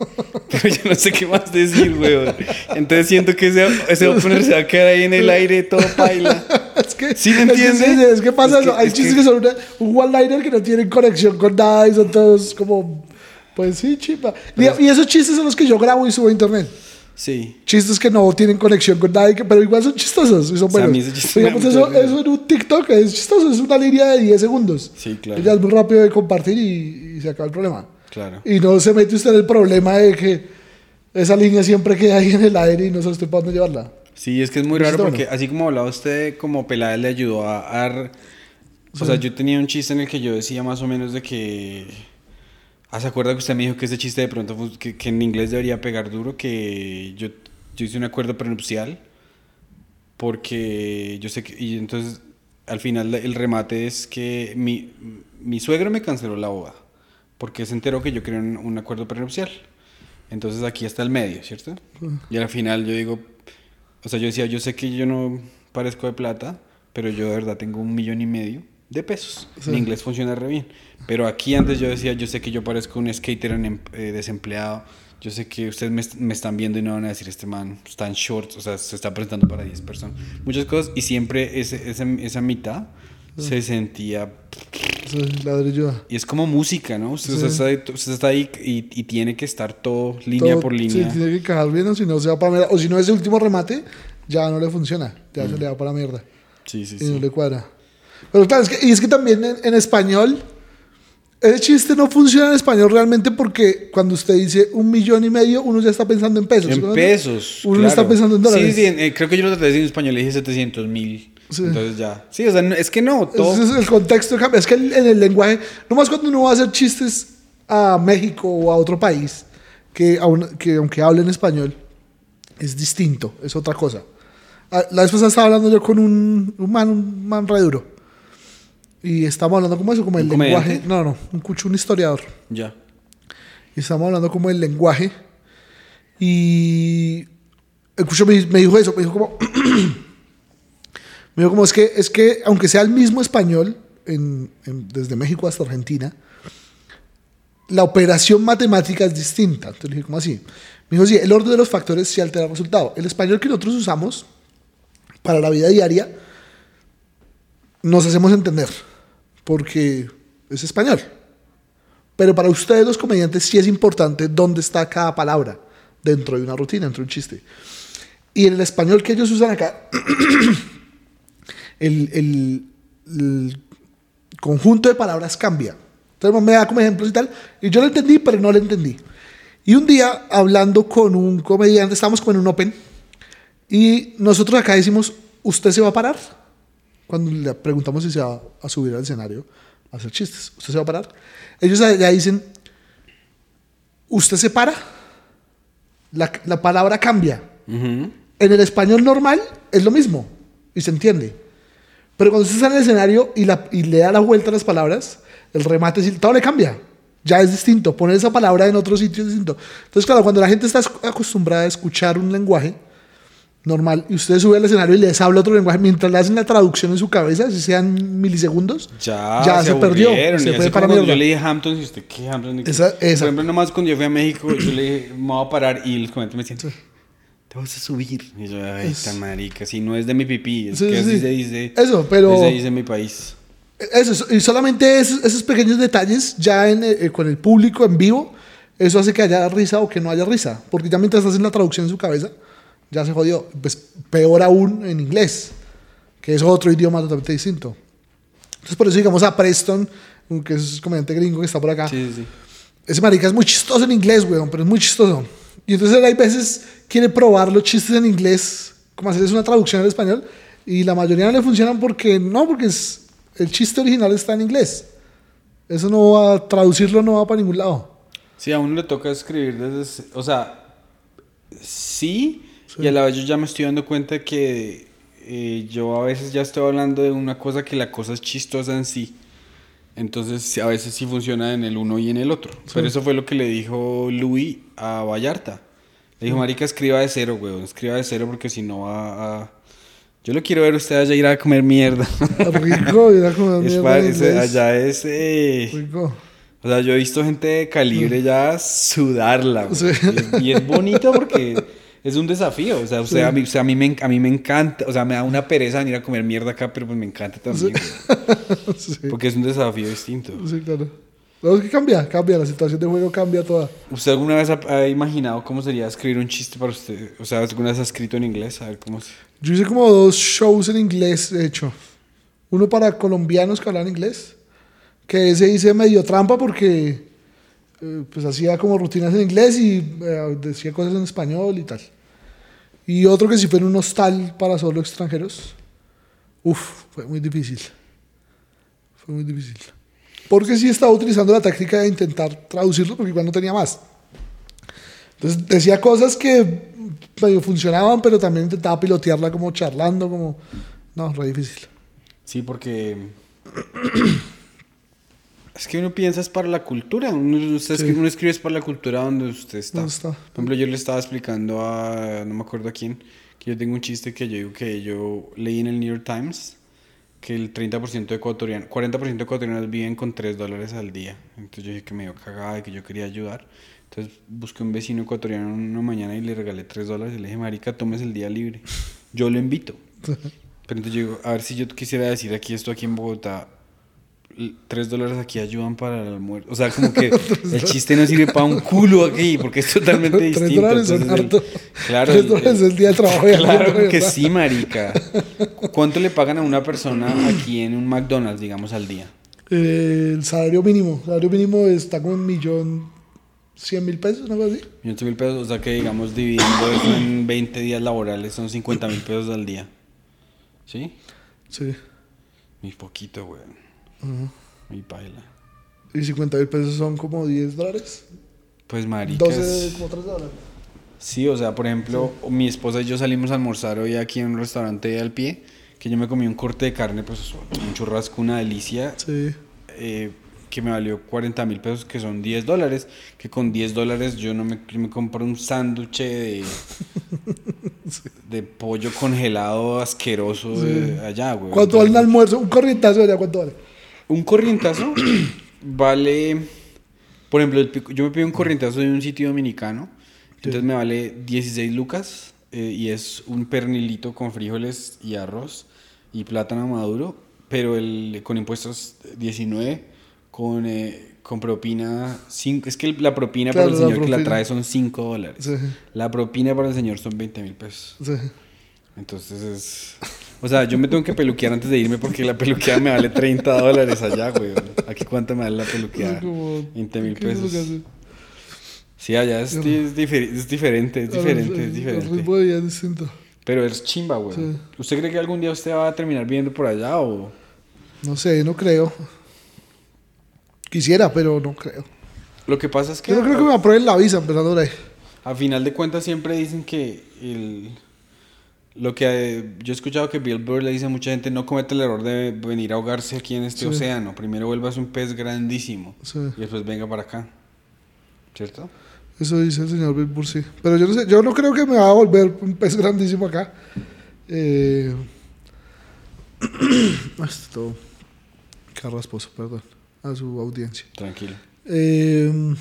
Pero yo no sé qué más decir, weón. Entonces siento que ese, ese opener se va a quedar ahí en el aire todo paila. es que, ¿Sí me es que entiende? sí, Es que, pasa Es que- eso. Hay es chistes que- que, son una- un one-liner que no tienen conexión con nada y son todos como... Pues sí, chipa. Y, y esos chistes son los que yo grabo y subo a internet. Sí. Chistes que no tienen conexión con que- pero igual son chistosos y son O sea, a buenos. Digamos, eso, eso en un TikTok es chistoso, es una línea de 10 segundos. Sí, claro. Y ya es muy rápido de compartir y, y se acaba el problema. Claro. Y no se mete usted en el problema de que esa línea siempre queda ahí en el aire y no sabe usted para dónde llevarla. Sí, es que es muy raro porque bueno. así como hablaba usted, como Peláez le ayudó a... a- o sea, yo tenía un chiste en el que yo decía más o menos de que... Ah, ¿se acuerda que usted me dijo que ese chiste de pronto fue- que, que en inglés debería pegar duro? Que yo, yo hice un acuerdo prenupcial porque yo sé que... Y entonces al final el remate es que mi, mi suegro me canceló la boda porque se enteró que yo quería un, un acuerdo prenupcial. Entonces aquí está el medio, ¿cierto? Y al final yo digo, o sea, yo decía, yo sé que yo no parezco de plata, pero yo de verdad tengo un millón y medio de pesos. Sí. Mi inglés funciona re bien. Pero aquí antes yo decía, yo sé que yo parezco un skater en em- eh, desempleado. Yo sé que ustedes me, me están viendo y no van a decir, este man está en shorts, o sea, se está presentando para 10 personas. Muchas cosas. Y siempre ese, esa, esa mitad se sentía ladrillo. y es como música, ¿no? Usted, Sí. está, ahí, usted está ahí y, y tiene que estar todo línea Todo- por línea. Sí, tiene que encajar bien, o si no se va para mierda. O si no ese último remate, ya no le funciona. Ya se le va para mierda. Sí, sí, y no sí. le cuadra. Pero claro, es que, y es que también en, en español, ese chiste no funciona en español realmente porque cuando usted dice un millón y medio, uno ya está pensando en pesos. En ¿no? pesos. Uno no claro. está pensando en dólares. Sí, sí, en- eh, creo que yo lo traté en español, le dije 700 mil. Sí. Entonces ya. Sí, o sea, no- es que no, todo. Ese es el contexto cambia. Es que el- en el lenguaje, nomás cuando uno va a hacer chistes a México o a otro país, que, aun- que aunque hablen español, es distinto, es otra cosa. Ah, La vez pasada estaba hablando yo con un, un man, un man re duro. Y estábamos hablando como eso, como el ¿Un lenguaje. comediante? No, no, un cucho, un historiador. Ya. Y estábamos hablando como el lenguaje. Y el cucho me, me dijo eso, me dijo como... me dijo como es que, es que aunque sea el mismo español, en- en- desde México hasta Argentina, la operación matemática es distinta. Entonces le dije, ¿cómo así? Me dijo, sí, el orden de los factores sí altera el resultado. El español que nosotros usamos para la vida diaria nos hacemos entender, porque es español. Pero para ustedes los comediantes sí es importante dónde está cada palabra dentro de una rutina, dentro de un chiste. Y en el español que ellos usan acá, el, el- el conjunto de palabras cambia. Entonces me da como ejemplos y tal. Y yo lo entendí, pero no lo entendí. Y un día, hablando con un comediante, estábamos como en un open, y nosotros acá decimos, ¿usted se va a parar? Cuando le preguntamos si se va a subir al escenario a hacer chistes, ¿usted se va a parar? Ellos allá dicen, ¿usted se para? La, la palabra cambia. Ujú. En el español normal es lo mismo y se entiende. Pero cuando usted está en el escenario y, la- y le da la vuelta a las palabras, el remate, todo le cambia. Ya es distinto. Poner esa palabra en otro sitio es distinto. Entonces, claro, cuando la gente está acostumbrada a escuchar un lenguaje normal y usted sube al escenario y les habla otro lenguaje mientras le hacen la traducción en su cabeza, si sean milisegundos, Ya, Ya se perdió, se fue para. Yo le dije Hamptons y usted, ¿qué Hamptons? ¿Qué? Esa- esa. Por ejemplo, nomás cuando yo fui a México, yo le dije, me voy a parar y los comentarios me decían, te vas a subir. Y yo, ay, Es- tan marica, si no es de mi pipí, es Sí, que sí, así sí. se dice. Eso, pero- se dice en mi país. Eso, y solamente esos, esos pequeños detalles ya en, eh, con el público en vivo, eso hace que haya risa o que no haya risa. Porque ya mientras hacen la traducción en su cabeza, ya se jodió. Pues peor aún en inglés, que es otro idioma totalmente distinto. Entonces por eso digamos a Preston, que es comediante gringo que está por acá, sí, sí. ese marica es muy chistoso en inglés, weón, pero es muy chistoso. Y entonces él hay veces quiere probar los chistes en inglés, como hacerles una traducción al español, y la mayoría no le funcionan porque no, porque es, el chiste original está en inglés. Eso no va, traducirlo no va para ningún lado. Sí, a uno le toca escribir desde... O sea, sí, y a la vez yo ya me estoy dando cuenta que eh, yo a veces ya estoy hablando de una cosa que la cosa es chistosa en sí. Entonces, sí, a veces sí funciona en el uno y en el otro. Pero eso fue lo que le dijo Louis a Vallarta. Le dijo, marica, escriba de cero, weón. Escriba de cero porque si no va a... Yo lo quiero ver a usted allá ir a comer mierda. Rico, era como Es mierda es- allá es... eh, Rico. o sea, yo he visto gente de calibre ya sudarla. Sí. Y, es, y es bonito porque es un desafío. O sea, o sea, a, mí, o sea, a, mí me, a mí me encanta. O sea, me da una pereza venir a comer mierda acá, pero pues me encanta también. sí, Porque es un desafío distinto. sí, claro. No, es que cambia, cambia, la situación de juego cambia toda. ¿Usted alguna vez ha, ha imaginado cómo sería escribir un chiste para usted? O sea, ¿alguna vez ha escrito en inglés? A ver cómo se... Yo hice como dos shows en inglés, de hecho. Uno para colombianos que hablan inglés, que ese hice medio trampa porque eh, pues hacía como rutinas en inglés y eh, decía cosas en español y tal. Y otro que sí fue en un hostal para solo extranjeros. Uf, fue muy difícil. Fue muy difícil. Porque sí estaba utilizando la táctica de intentar traducirlo porque igual no tenía más. Entonces decía cosas que funcionaban, pero también intentaba pilotearla como charlando, como... No, re difícil. Sí, porque... Es que uno piensa es para la cultura. Uno, usted Sí. escribe, uno escribe es para la cultura donde usted está. ¿Dónde está? Por ejemplo, yo le estaba explicando a... No me acuerdo a quién. Que yo tengo un chiste que yo digo que yo leí en el New York Times. Que el 30% de ecuatorianos... 40% de ecuatorianos viven con 3 dólares al día. Entonces yo dije que me dio cagada y que yo quería ayudar. Entonces busqué un vecino ecuatoriano una mañana y le regalé 3 dólares. Y le dije, marica, tomes el día libre. Yo lo invito. Pero entonces yo digo, a ver si yo quisiera decir aquí esto aquí en Bogotá, tres dólares aquí ayudan para el almuerzo. O sea, como que el chiste no sirve para un culo aquí, porque es totalmente distinto. dólares Entonces, el- harto. claro, Tres dólares el- el día de trabajo. Claro que ¿verdad? sí, marica. ¿Cuánto le pagan a una persona aquí en un McDonald's, digamos, al día? Eh, el salario mínimo. El salario mínimo está como un millón cien mil pesos, algo así. 500 mil pesos, o sea que, digamos, dividiendo eso en 20 días laborales son 50 mil pesos al día. ¿Sí? Sí. Muy poquito, güey. Muy paila. Y 50 mil pesos son como 10 dólares. Pues, marica. 12, es- como 3 dólares. Sí, o sea, por ejemplo, mi esposa y yo salimos a almorzar hoy aquí en un restaurante al pie, que yo me comí un corte de carne, pues un churrasco, una delicia, Sí. eh, que me valió 40 mil pesos, que son 10 dólares, que con 10 dólares yo no me, me compro un sándwich de, de pollo congelado asqueroso de allá, güey. ¿Cuánto vale un almuerzo? Un corrientazo allá, ¿cuánto vale? Un corrientazo vale, por ejemplo, yo me pido un corrientazo de un sitio dominicano, entonces me vale 16 lucas eh, y es un pernilito con frijoles y arroz y plátano maduro, pero el con impuestos 19, con, eh, con propina 5, es que la propina Claro, para el la señor que la trae son 5 dólares. Sí. La propina para el señor son 20 mil pesos. Sí. Entonces es... O sea, yo me tengo que peluquear antes de irme porque la peluqueada me vale 30 dólares allá, güey. Aquí cuánto me vale la peluqueada? Como 20 mil ¿qué es lo que pesos. Sí, allá es, es, diferi- es diferente, es diferente, El diferente. es distinto. Pero es chimba, güey. Sí. ¿Usted cree que algún día usted va a terminar viviendo por allá o...? No sé, no creo. Quisiera, pero no creo. Lo que pasa es que... Yo no creo que me aprueben la visa empezando ahí. A final de cuentas siempre dicen que el, Lo que eh, yo he escuchado que Bill Burr le dice a mucha gente, no comete el error de venir a ahogarse aquí en este Sí. océano. Primero vuelvas un pez grandísimo Sí. y después venga para acá. ¿Cierto? Eso dice el señor Bill Burr, sí. Pero yo no sé, yo no creo que me va a volver un pez grandísimo acá. Eh... ah, está todo carrasposo, perdón, a su audiencia. Tranquilo. Eh,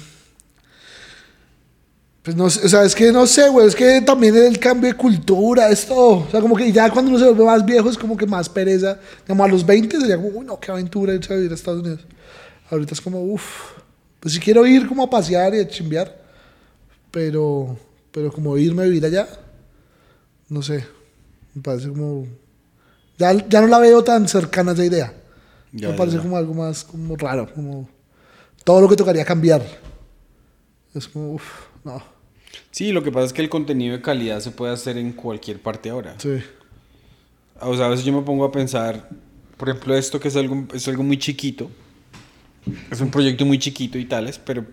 pues no sé, o sea, es que no sé, güey, es que también el cambio de cultura, es todo. O sea, como que ya cuando uno se vuelve más viejo es como que más pereza. Como a los 20 sería como, uy, no, qué aventura irse a vivir a Estados Unidos. Ahorita es como, uff, pues si quiero ir como a pasear y a chimbear, pero, pero como irme a vivir allá, no sé, me parece como, ya, ya no la veo tan cercana esa idea. Ya, me parece ya. como algo más como raro, como todo lo que tocaría cambiar. Es como, uff, no. Sí, lo que pasa es que el contenido de calidad se puede hacer en cualquier parte ahora. Sí, O sea, a veces yo me pongo a pensar, por ejemplo, esto que es algo, es algo muy chiquito. Es un proyecto muy chiquito y tales, pero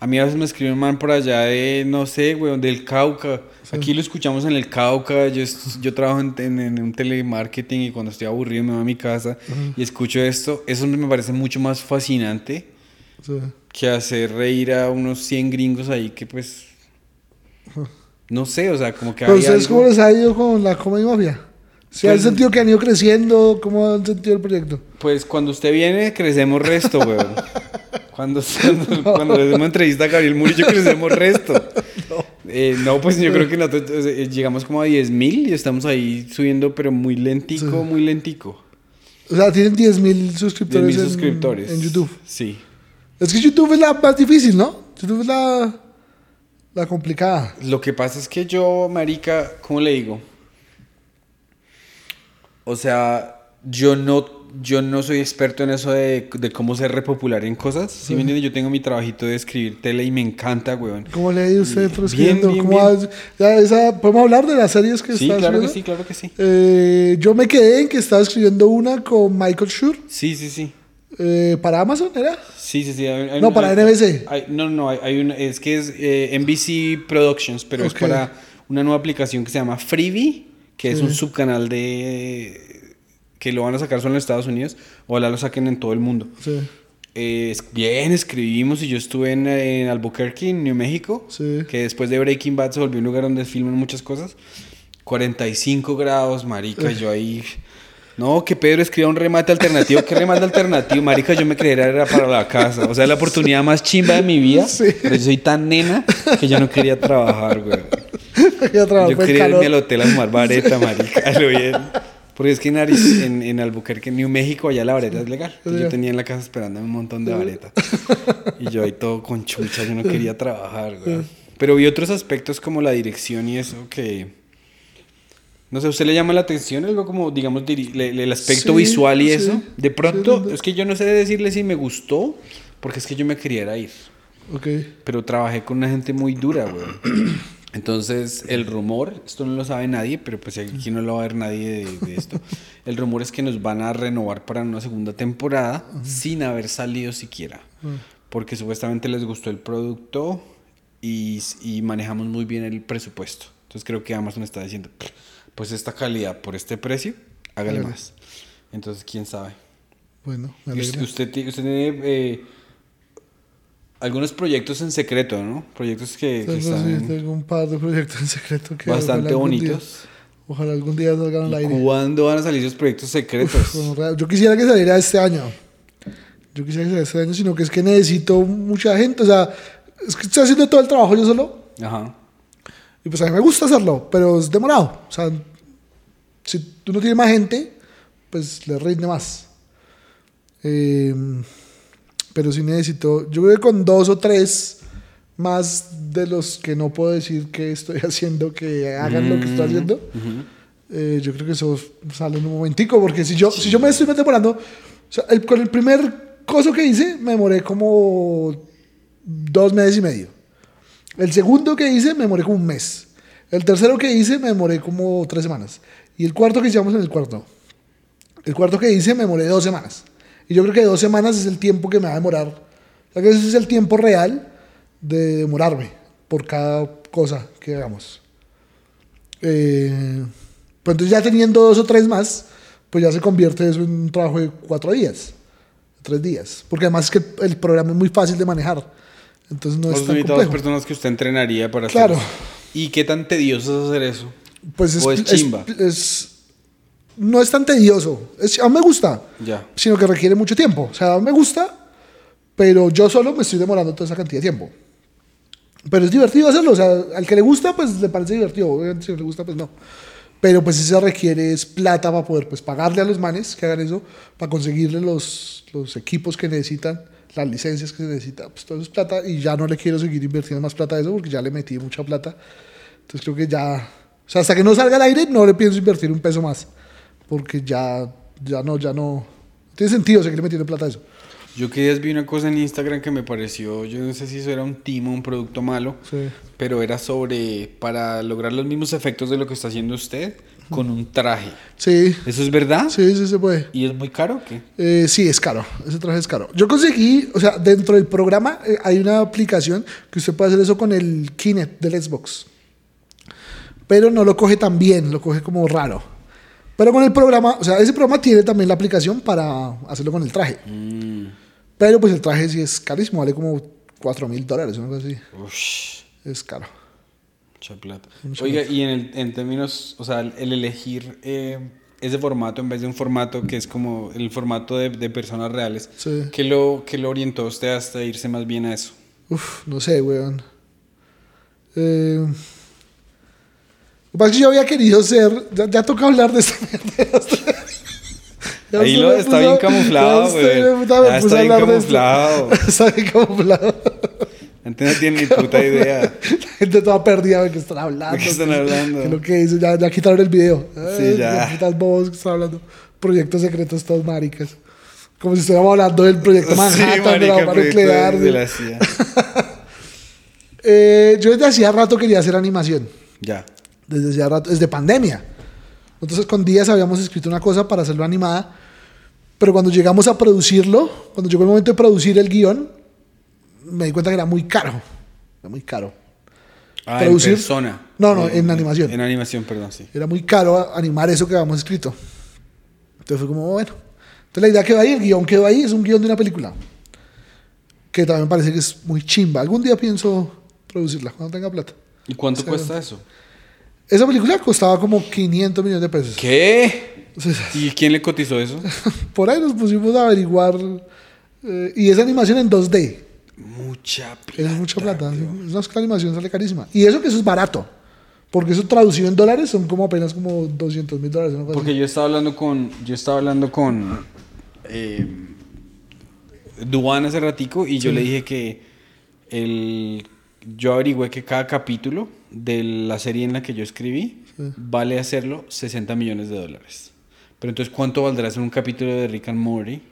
a mí a veces me escribe un man por allá de, no sé, güey, del Cauca. Aquí lo escuchamos en el Cauca. Yo, yo trabajo en, en- en un telemarketing y cuando estoy aburrido me voy a mi casa y escucho esto. Eso me parece mucho más fascinante sí. que hacer reír a unos 100 gringos ahí que pues... No sé, o sea, como que Pero ustedes, algo- ¿cómo les ha ido con la Comedy Mafia? ¿Se han Pues- sentido que han ido creciendo? ¿Cómo han sentido el proyecto? Pues cuando usted viene, crecemos resto, weón. Cuando, cuando, cuando le hacemos entrevista a Gabriel Murillo, crecemos resto. Eh, no, pues yo creo que nosotros eh, llegamos como a 10 mil y estamos ahí subiendo, pero muy lentico, muy lentico. O sea, tienen 10 mil 10 suscriptores, mil en- suscriptores. en YouTube. Sí. Es que YouTube es la más difícil, ¿no? YouTube es la, la complicada. Lo que pasa es que yo, marica, ¿cómo le digo? O sea, yo no, yo no soy experto en eso de, de cómo ser repopular en cosas. ¿Sí me entiendes? Yo tengo mi trabajito de escribir tele y me encanta, weón. ¿Cómo le ha ido usted Bien, escribiendo? bien, ¿Cómo bien. ya esa- ¿Podemos hablar de las series que Sí, está claro que subiendo? sí, claro que sí. Eh, yo me quedé en que estaba escribiendo una con Michael Schur Sí, sí, sí. Eh, para Amazon, ¿era? Sí, sí, sí. hay- hay No, para NBC. no, no, hay, hay una, es que es eh, NBC Productions, pero es para una nueva aplicación que se llama Freebie, que es un subcanal de que lo van a sacar solo en Estados Unidos, ojalá lo saquen en todo el mundo. Sí, Eh, bien, escribimos y yo estuve en, en Albuquerque, en New México, Sí. que después de Breaking Bad se volvió un lugar donde filman muchas cosas. 45 grados, marica, y yo ahí... No, que Pedro escriba un remate alternativo. ¿Qué remate alternativo? Marica, yo me creía era para la casa. O sea, la oportunidad más chimba de mi vida. Sí. Pero yo soy tan nena que yo no quería trabajar, güey. Yo en quería calor. irme al hotel a fumar vareta, marica, lo bien. Porque es que en, Ariz- en, en Albuquerque, New México, allá la vareta es legal. Yo tenía en la casa esperando un montón de vareta. Y yo ahí todo con chucha, yo no quería trabajar, güey. Pero vi otros aspectos como la dirección y eso que... No sé, ¿a usted le llama la atención algo como, digamos, el aspecto Sí, visual y sí, eso? De pronto, sí, es que yo no sé decirle si me gustó, porque es que yo me quería ir Ok. pero trabajé con una gente muy dura, güey. Entonces, el rumor, esto no lo sabe nadie, pero pues aquí no lo va a ver nadie de, de esto. El rumor es que nos van a renovar para una segunda temporada sin haber salido siquiera. Porque supuestamente les gustó el producto y, y manejamos muy bien el presupuesto. Entonces creo que Amazon está diciendo, pues esta calidad por este precio, hágale Hágale. más. Entonces, quién sabe. Bueno, me Y usted, alegra. usted, ti- usted tiene eh, algunos proyectos en secreto, ¿no? Proyectos que, que sí, están tengo un par de proyectos en secreto que bastante ojalá algún día- bonitos. ojalá algún día salgan al ¿Y aire. ¿Cuándo van a salir esos proyectos secretos? Bueno, real- yo quisiera que saliera este año. Yo quisiera que saliera este año, sino que es que necesito mucha gente. O sea, es que estoy haciendo todo el trabajo yo solo. Ajá. Y pues a mí me gusta hacerlo, pero es demorado. O sea, si tú no tienes más gente, pues le rinde más. Eh, pero sí necesito, yo creo que con dos o tres más de los que no puedo decir que estoy haciendo, que hagan lo que estoy haciendo, Ujú. eh, yo creo que eso sale en un momentico, porque si yo, si yo me estoy demorando, o sea, el- con el primer coso que hice, me demoré como dos meses y medio. El segundo que hice, me demoré como un mes. El tercero que hice, me demoré como tres semanas. Y el cuarto que hicimos en el cuarto. El cuarto que hice, me demoré dos semanas. Y yo creo que dos semanas es el tiempo que me va a demorar. O sea, que ese es el tiempo real de demorarme por cada cosa que hagamos. Eh, Pero entonces ya teniendo dos o tres más, pues ya se convierte en un trabajo de cuatro días, tres días. Porque además es que el programa es muy fácil de manejar. Entonces no es tan complejo. personas que usted entrenaría para Claro. hacerlo. ¿Y qué tan tedioso es hacer eso? Pues es, ¿O es es- chimba? es- no es tan tedioso. Es, a mí me gusta, Ya. sino que requiere mucho tiempo. O sea, a mí me gusta, pero yo solo me estoy demorando toda esa cantidad de tiempo. Pero es divertido hacerlo. O sea, al que le gusta, pues le parece divertido. Obviamente, si no le gusta, pues no. Pero pues se requiere es plata para poder pues, pagarle a los manes que hagan eso, para conseguirle los, los equipos que necesitan, las licencias que se necesitan. Pues todo eso es plata y ya no le quiero seguir invirtiendo más plata a eso porque ya le metí mucha plata. Entonces creo que ya... O sea, hasta que no salga al aire no le pienso invertir un peso más. Porque ya, ya no, ya no... no Tiene sentido seguir metiendo plata a eso. Yo que días vi una cosa en Instagram que me pareció, yo no sé si eso era un timo, un producto malo, Sí. pero era sobre para lograr los mismos efectos de lo que está haciendo usted con un traje. Sí, ¿Eso es verdad? sí, sí se puede. ¿Y es muy caro o qué? Eh, sí, es caro. Ese traje es caro. Yo conseguí, o sea, dentro del programa eh, hay una aplicación que usted puede hacer eso con el Kinect del Xbox. Pero no lo coge tan bien, lo coge como raro. Pero con el programa, o sea, ese programa tiene también la aplicación para hacerlo con el traje. Mm, Pero pues el traje sí es carísimo, vale como 4 mil dólares, una cosa así. ush, Es caro. Mucha plata. Mucha Oiga, y en, el- en términos, o sea, el elegir eh, ese formato en vez de un formato que es como el formato de, de personas reales, Sí. ¿qué, lo, ¿qué lo orientó a usted hasta irse más bien a eso? Uf, no sé, weón. Eh, lo que pasa es que yo había querido ser. Ya, ya toca hablar de esta mierda. Ahí lo está bien camuflado, güey. está bien camuflado. Está bien camuflado. No tiene ni puta idea. La gente toda perdida de qué están hablando. ¿De qué están hablando? Que lo que dice, ya, ya quitaron el video. Ay, ya. putas bobos que están hablando. Proyectos secretos, todos maricas. Como si estuviéramos hablando del proyecto Manhattan, de la bomba nuclear. de la CIA. Eh, yo desde hacía rato quería hacer animación. Ya. desde hacía rato, desde pandemia. Nosotros con días habíamos escrito una cosa para hacerlo animada, pero cuando llegamos a producirlo, cuando llegó el momento de producir el guion, me di cuenta que era muy caro. Era muy caro. Ah, Producir- en persona. No, no, en animación. En animación, perdón, sí. Era muy caro animar eso que habíamos escrito. Entonces fue como, bueno. Entonces la idea quedó ahí, el guion quedó ahí, es un guion de una película. Que también me parece que es muy chimba. Algún día pienso producirla, cuando tenga plata. ¿Y cuánto cuesta eso? Esa película costaba como 500 millones de pesos. ¿Qué? ¿Y quién le cotizó eso? Por ahí nos pusimos a averiguar. eh, y esa animación en 2D. Mucha plata. Es mucha plata. ¿sí? Es una que la animación sale carísima. Y eso que eso es barato. Porque eso traducido en dólares son como apenas como 200 mil dólares. Porque así. yo estaba hablando con. Yo estaba hablando con. Eh, Duan hace ratico y yo le dije que el. Yo averigüé que cada capítulo de la serie en la que yo escribí vale hacerlo 60 millones de dólares. Pero entonces, ¿cuánto valdrá hacer un capítulo de Rick and Morty?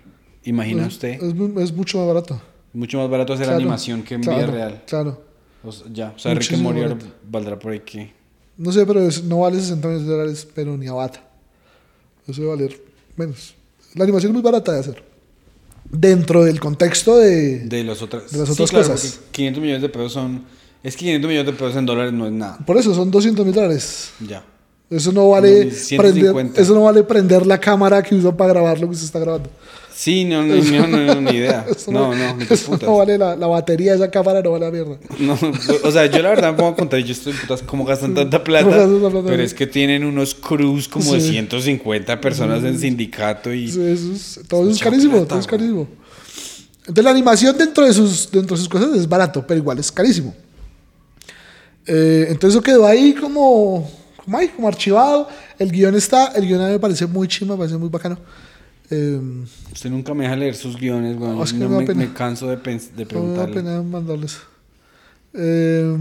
Imagina usted. Es, mu- es mucho más barato. Mucho más barato hacer Claro, animación que en claro, vida real. Claro. O sea, ya, o sea, Rick barato. valdrá por ahí que. No sé, pero es- no vale 60 millones de dólares, pero ni a bata. Eso debe valer menos. La animación es muy barata de hacer. Dentro del contexto de. De las otras, De las Sí, otras claro, cosas. porque 500 millones de pesos son. Es que 500 millones de pesos en dólares no es nada. Por eso son 200 mil dólares. Ya. Eso no vale No, 150. prender, eso no vale prender la cámara que usa para grabar lo que se está grabando. Sí, no, no, no, no, no, ni idea. No, no, ni eso no vale la, la batería de esa cámara no vale la mierda. No, o sea, yo la verdad me pongo a contar, yo estoy putas, ¿cómo gastan tanta plata? Pero es que tienen unos crews como de Sí. 150 personas en sindicato y. Todo eso es carísimo, todo es carísimo. Entonces la animación dentro de sus, dentro de sus cosas es barato, pero igual es carísimo. Eh, entonces eso quedó ahí como, como ahí, como archivado. El guion está, el guion a mí me parece muy chima, me parece muy bacano. Eh, Usted nunca me deja leer sus guiones, güey. No, es que No me me, canso de, de No me da preguntarle. pena mandarles. Eh,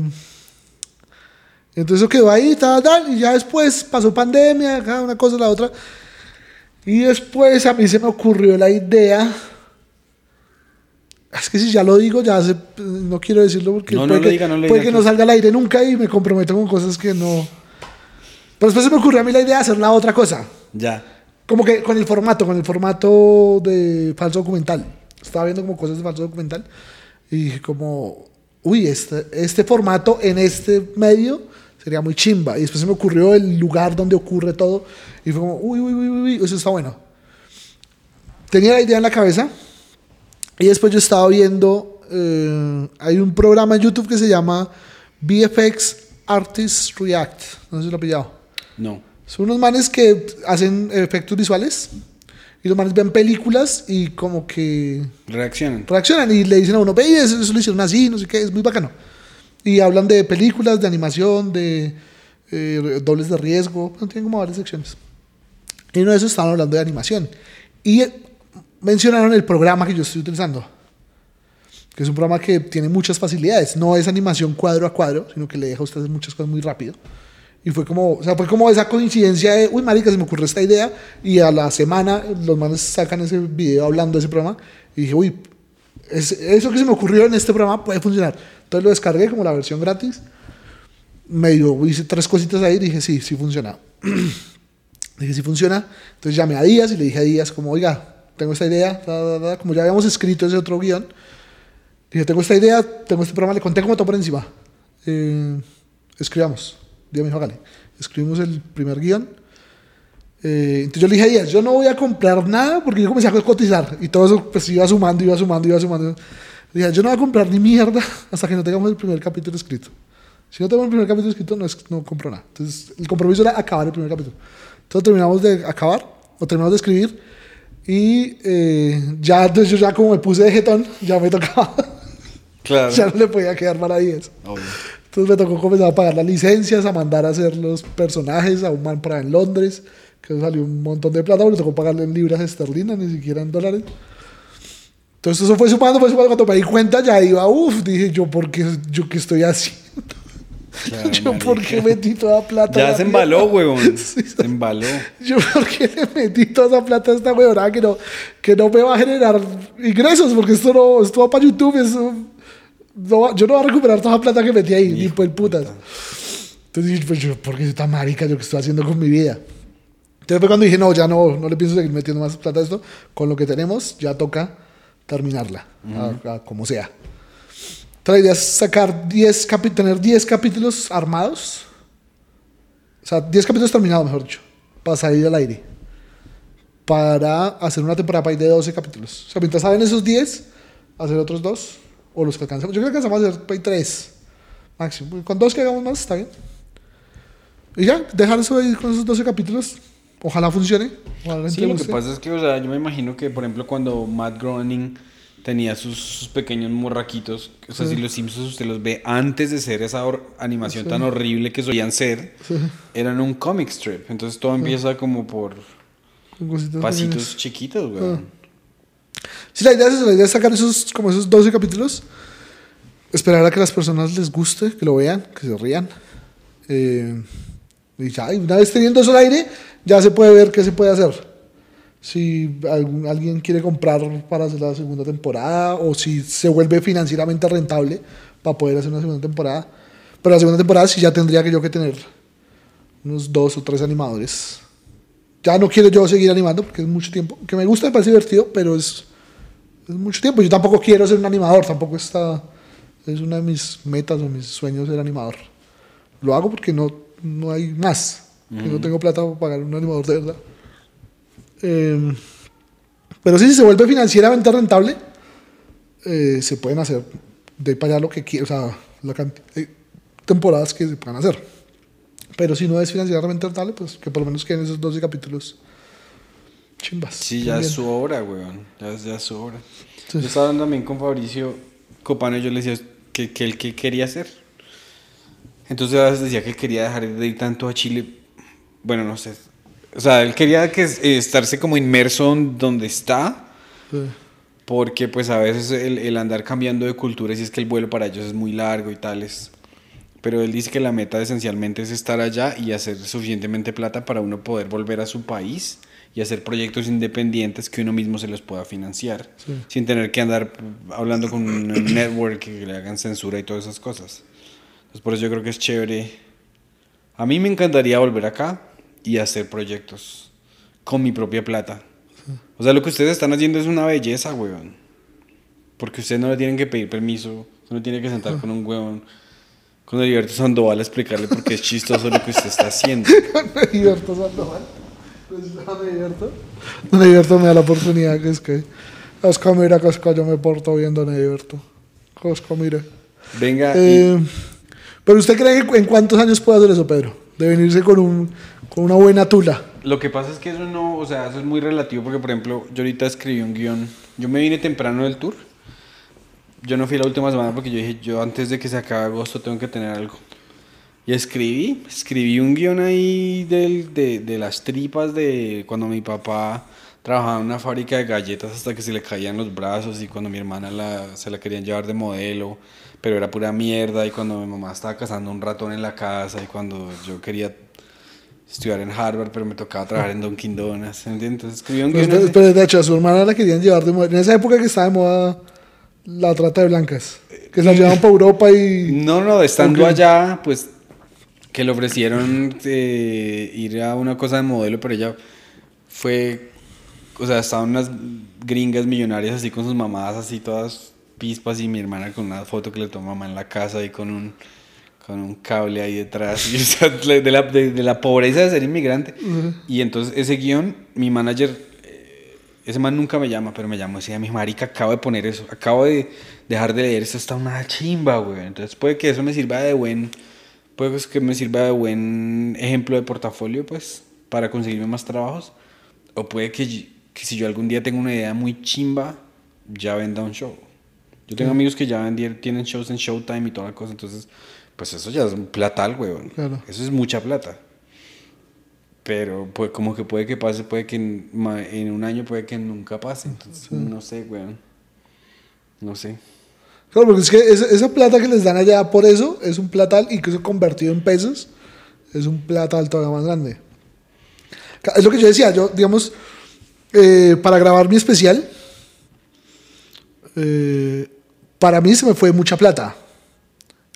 entonces eso quedó ahí, tal, tal, y ya después pasó pandemia, una cosa la otra. Y después a mí se me ocurrió la idea. Es que si ya lo digo, ya se- no quiero decirlo porque No, puede, que, diga, no puede que no salga al aire nunca y me comprometo con cosas que no. Pero después se me ocurrió a mí la idea de hacer la otra cosa. Ya. Como que con el formato, con el formato de falso documental. Estaba viendo como cosas de falso documental y dije como, uy, este, este formato en este medio Sería muy chimba. Y después se me ocurrió el lugar donde ocurre todo. Y fue como, uy, uy, uy, uy, uy, eso está bueno. Tenía la idea en la cabeza. Y después yo estaba viendo, eh, hay un programa en YouTube que se llama VFX Artists React. No sé si lo he pillado. No. Son unos manes que hacen efectos visuales. Y los manes ven películas y como que Reaccionan. reaccionan y le dicen a uno, ve, eso, eso lo hicieron así, no sé qué, es muy bacano. Y hablan de películas, de animación, de eh, dobles de riesgo, no tienen como varias secciones. Y uno de esos estaban hablando de animación. Y mencionaron el programa que yo estoy utilizando, que es un programa que tiene muchas facilidades. No es animación cuadro a cuadro, sino que le deja a usted hacer muchas cosas muy rápido. Y fue como, o sea, fue como esa coincidencia de, uy, marica, se me ocurrió esta idea. Y a la semana los manes sacan ese video hablando de ese programa. Y dije, uy, es- eso que se me ocurrió en este programa puede funcionar. Entonces lo descargué como la versión gratis. Medio hice tres cositas ahí y dije, sí, sí funciona. dije, sí funciona. Entonces llamé a Díaz y le dije a Díaz, como, oiga, tengo esta idea. da, da, da", Como ya habíamos escrito ese otro guion. Dije, tengo esta idea, tengo este programa, le conté como todo por encima. Eh, escribamos. Díaz me dijo, hágale. Escribimos el primer guion. Eh, entonces yo le dije a Díaz, yo no voy a comprar nada porque yo comencé a cotizar y todo eso pues iba sumando, iba sumando, iba sumando. Le dije, yo no voy a comprar ni mierda hasta que no tengamos el primer capítulo escrito. Si no tengo el primer capítulo escrito, no, es- no compro nada. Entonces el compromiso era acabar el primer capítulo. Entonces terminamos de acabar, o terminamos de escribir y eh, ya, entonces yo ya como me puse de jetón, ya me tocaba, Claro. ya no le podía quedar mal a Díaz. Obvio. Entonces me tocó comenzar a pagar las licencias, a mandar a hacer los personajes a un man por ahí en Londres, que salió un montón de plata, pero me tocó pagarle en libras esterlinas, ni siquiera en dólares. Entonces eso fue sumando, fue sumando, cuando me di cuenta ya iba, uff, dije yo, ¿por qué, yo qué estoy haciendo? Claro, yo, ¿por marica. qué metí toda plata? Ya se embaló, huevón. Sí, Se embaló. Yo, ¿por qué le metí toda esa plata a esta huevonada que no, que no me va a generar ingresos? Porque esto no, esto va para YouTube, eso, no yo no voy a recuperar toda la plata que metí ahí, ni por el putas. Entonces dije, pues yo, ¿por qué soy tan marica? ¿Yo qué estoy haciendo con mi vida? Entonces fue cuando dije, no, ya no, no le pienso seguir metiendo más plata a esto. Con lo que tenemos, ya toca terminarla, a- a como sea. Entonces la idea es sacar 10 capítulos, tener 10 capítulos armados. O sea, 10 capítulos terminados, mejor dicho, para salir al aire. Para hacer una temporada de 12 capítulos. O sea, mientras salen esos 10, hacer otros dos. O los que alcanzamos. Yo creo que alcanzamos a hacer país 3 máximo. Con dos que hagamos más, está bien. Y ya, dejar eso ahí con esos 12 capítulos. Ojalá funcione. Ojalá Sí, lo que pasa es que, o sea, yo me imagino que, por ejemplo, cuando Matt Groening tenía sus, sus pequeños morraquitos, o sea, si los Simpsons usted los ve antes de ser esa animación tan horrible que solían ser, eran un comic strip. Entonces todo empieza como por pasitos pequeñas. chiquitos, weón. Sí, la idea es la idea es sacar esos, como esos 12 capítulos, esperar a que las personas les guste, que lo vean, que se rían. Eh, y ya, y una vez teniendo eso al aire, ya se puede ver qué se puede hacer. Si algún- alguien quiere comprar para hacer la segunda temporada o si se vuelve financieramente rentable para poder hacer una segunda temporada. Pero la segunda temporada sí ya tendría que yo que tener unos dos o tres animadores. Ya no quiero yo seguir animando porque es mucho tiempo. Que me gusta, me parece divertido, pero es, es mucho tiempo. Yo tampoco quiero ser un animador, tampoco está. Es una de mis metas o mis sueños ser animador. Lo hago porque no, no hay más. No tengo plata para pagar un animador de verdad. Eh, pero sí, si se vuelve financieramente rentable, eh, se pueden hacer de para allá lo que quieran. O sea, la cantidad de temporadas que se puedan hacer. Pero si no es financieramente rentable, pues que por lo menos queden esos 12 capítulos chimbas. Sí, ya es su hora, weón. Ya es, ya es su hora. Sí. Yo estaba hablando también con Fabricio Copano y yo le decía que, que él qué quería hacer. Entonces a veces decía que él quería dejar de ir tanto a Chile. Bueno, no sé. O sea, él quería que eh, estarse como inmerso en donde está. Sí. Porque pues a veces el, el andar cambiando de cultura, si es que el vuelo para ellos es muy largo y tales. Pero él dice que la meta esencialmente es estar allá y hacer suficientemente plata para uno poder volver a su país y hacer proyectos independientes que uno mismo se los pueda financiar. Sí. Sin tener que andar hablando con un network que le hagan censura y todas esas cosas. Entonces por eso yo creo que es chévere. A mí me encantaría volver acá y hacer proyectos con mi propia plata. O sea, lo que ustedes están haciendo es una belleza, weón. Porque ustedes no le tienen que pedir permiso, no tiene que sentar con un weón con Heriberto Sandoval a explicarle por qué es chistoso lo que usted está haciendo. Don Heriberto Sandoval. Pues, Don Heriberto. Don Heriberto me da la oportunidad que es que. Es que mira que es que yo me porto bien, Don Heriberto. Es que mire. Venga, y- Eh, pero usted cree que en cuántos años puede hacer eso, Pedro? De venirse con, un, con una buena tula. Lo que pasa es que eso no, o sea, eso es muy relativo porque, por ejemplo, yo ahorita escribí un guion. Yo me vine temprano del tour. Yo no fui la última semana porque yo dije, yo antes de que se acabe agosto tengo que tener algo. Y escribí, escribí un guion ahí del, de, de las tripas de cuando mi papá trabajaba en una fábrica de galletas hasta que se le caían los brazos y cuando mi hermana la, se la querían llevar de modelo, pero era pura mierda y cuando mi mamá estaba cazando un ratón en la casa y cuando yo quería estudiar en Harvard, pero me tocaba trabajar en Dunkin' Donuts, ¿entiendes? Entonces escribí un guion. pero, pero, de hecho, a su hermana la querían llevar de moda. En esa época que estaba de moda la trata de blancas. Que se la llevaban para Europa y. No, no, estando allá, pues que le ofrecieron eh, ir a una cosa de modelo, pero ella fue, o sea, estaban unas gringas millonarias así con sus mamás, así todas pispas y mi hermana con una foto que le tomó mamá en la casa y con un con un cable ahí detrás, y, o sea, de, la, de, de la pobreza de ser inmigrante. Y entonces ese guion, mi manager, eh, ese man nunca me llama, pero me llamó y decía, mi marica, acabo de poner eso, acabo de dejar de leer, esto está una chimba, güey. Entonces puede que eso me sirva de buen, puede que me sirva de buen ejemplo de portafolio, pues, para conseguirme más trabajos. O puede que, que si yo algún día tengo una idea muy chimba, ya venda un show. Yo tengo amigos que ya vendieron, tienen shows en Showtime y toda la cosa, entonces, pues eso ya es un platal, güey. Claro. Eso es mucha plata. Pero pues como que puede que pase, puede que en, en un año puede que nunca pase. Entonces, no sé, weón. No sé. Claro, porque es que esa, esa plata que les dan allá por eso es un platal y que eso convertido en pesos es un platal todavía más grande. Es lo que yo decía, yo, digamos, eh, para grabar mi especial, eh, para mí se me fue mucha plata,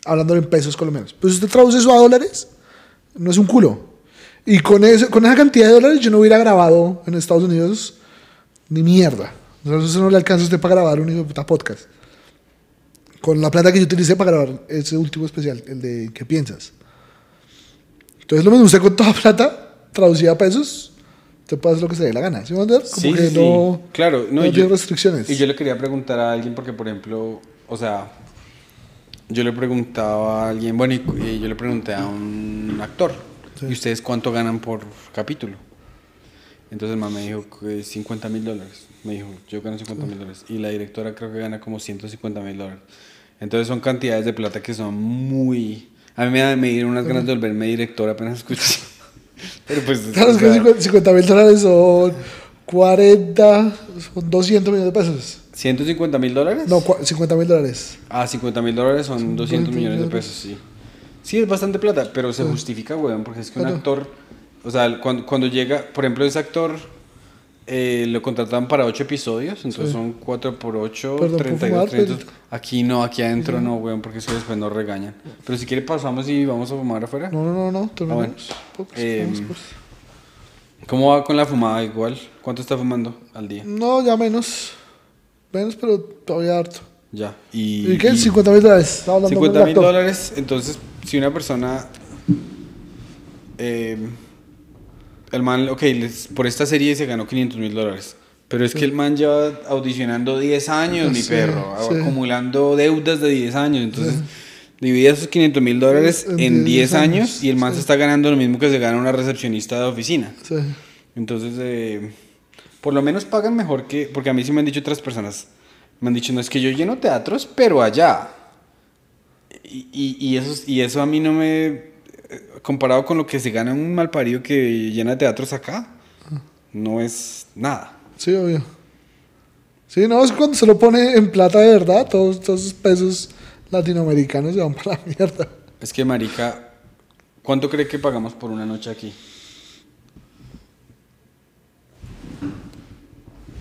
hablando en pesos colombianos. Pues usted traduce eso a dólares, no es un culo. Y con, eso, con esa cantidad de dólares yo no hubiera grabado en Estados Unidos ni mierda. Sea, eso no le alcanza a usted para grabar un hijo de puta podcast. Con la plata que yo utilicé para grabar ese último especial, el de ¿Qué piensas? Entonces lo mismo, usted con toda plata, traducida a pesos, usted puede hacer lo que se dé la gana. ¿Sí me? Como Sí, que sí, no. Claro, no, no tiene yo- restricciones. Y yo le quería preguntar a alguien porque, por ejemplo, o sea, yo le preguntaba a alguien, bueno, y, y yo le pregunté a un actor, ¿y ustedes cuánto ganan por capítulo? Entonces el man me dijo que 50 mil dólares. Me dijo, yo gano 50 mil dólares. Y la directora creo que gana como 150 mil dólares. Entonces son cantidades de plata que son muy... A mí me, da- me dieron unas ganas de volverme director apenas escuché. Pero pues... Claro, es que sea, 50 mil dólares son 40, son 200 millones de pesos. ¿150 mil dólares? No, cua- 50 mil dólares. Ah, 50 mil dólares son 200 millones de pesos, sí. Sí, es bastante plata, pero se justifica, weón, porque es que un actor, o sea, cuando, cuando llega, por ejemplo, ese actor eh, lo contratan para 8 episodios, entonces son 4 por 8, Perdón por 32, fumar, 32. Pedrito. Aquí no, aquí adentro no, weón, porque eso después nos regañan. Pero si quiere pasamos y vamos a fumar afuera. No, no, no, no, Ah, bueno. terminamos. Pues, Eh, pues. ¿Cómo va con la fumada igual? ¿Cuánto está fumando al día? No, ya menos. Menos, pero todavía harto. Ya. ¿Y, ¿Y, qué? y- 50 mil dólares. Estaba hablando con 50 el mil dólares, entonces si una persona, eh, el man, ok, les- por esta serie se ganó 500 mil dólares, pero es que el man lleva audicionando 10 años, mi Sí, perro, sí. acumulando deudas de 10 años, entonces divide esos 500 mil dólares En en 10 10 años años, y el man sí. se está ganando lo mismo que se gana una recepcionista de oficina. Sí. Entonces, eh, por lo menos pagan mejor que. Porque a mí sí me han dicho otras personas. Me han dicho, no es que yo lleno teatros, pero allá. Y, y, y eso, y eso a mí no me. Comparado con lo que se gana un malparido que llena teatros acá, no es nada. Sí, obvio. Sí, no, es cuando se lo pone en plata de verdad, todos, todos esos pesos latinoamericanos se van para la mierda. Es que, Marica, ¿cuánto cree que pagamos por una noche aquí?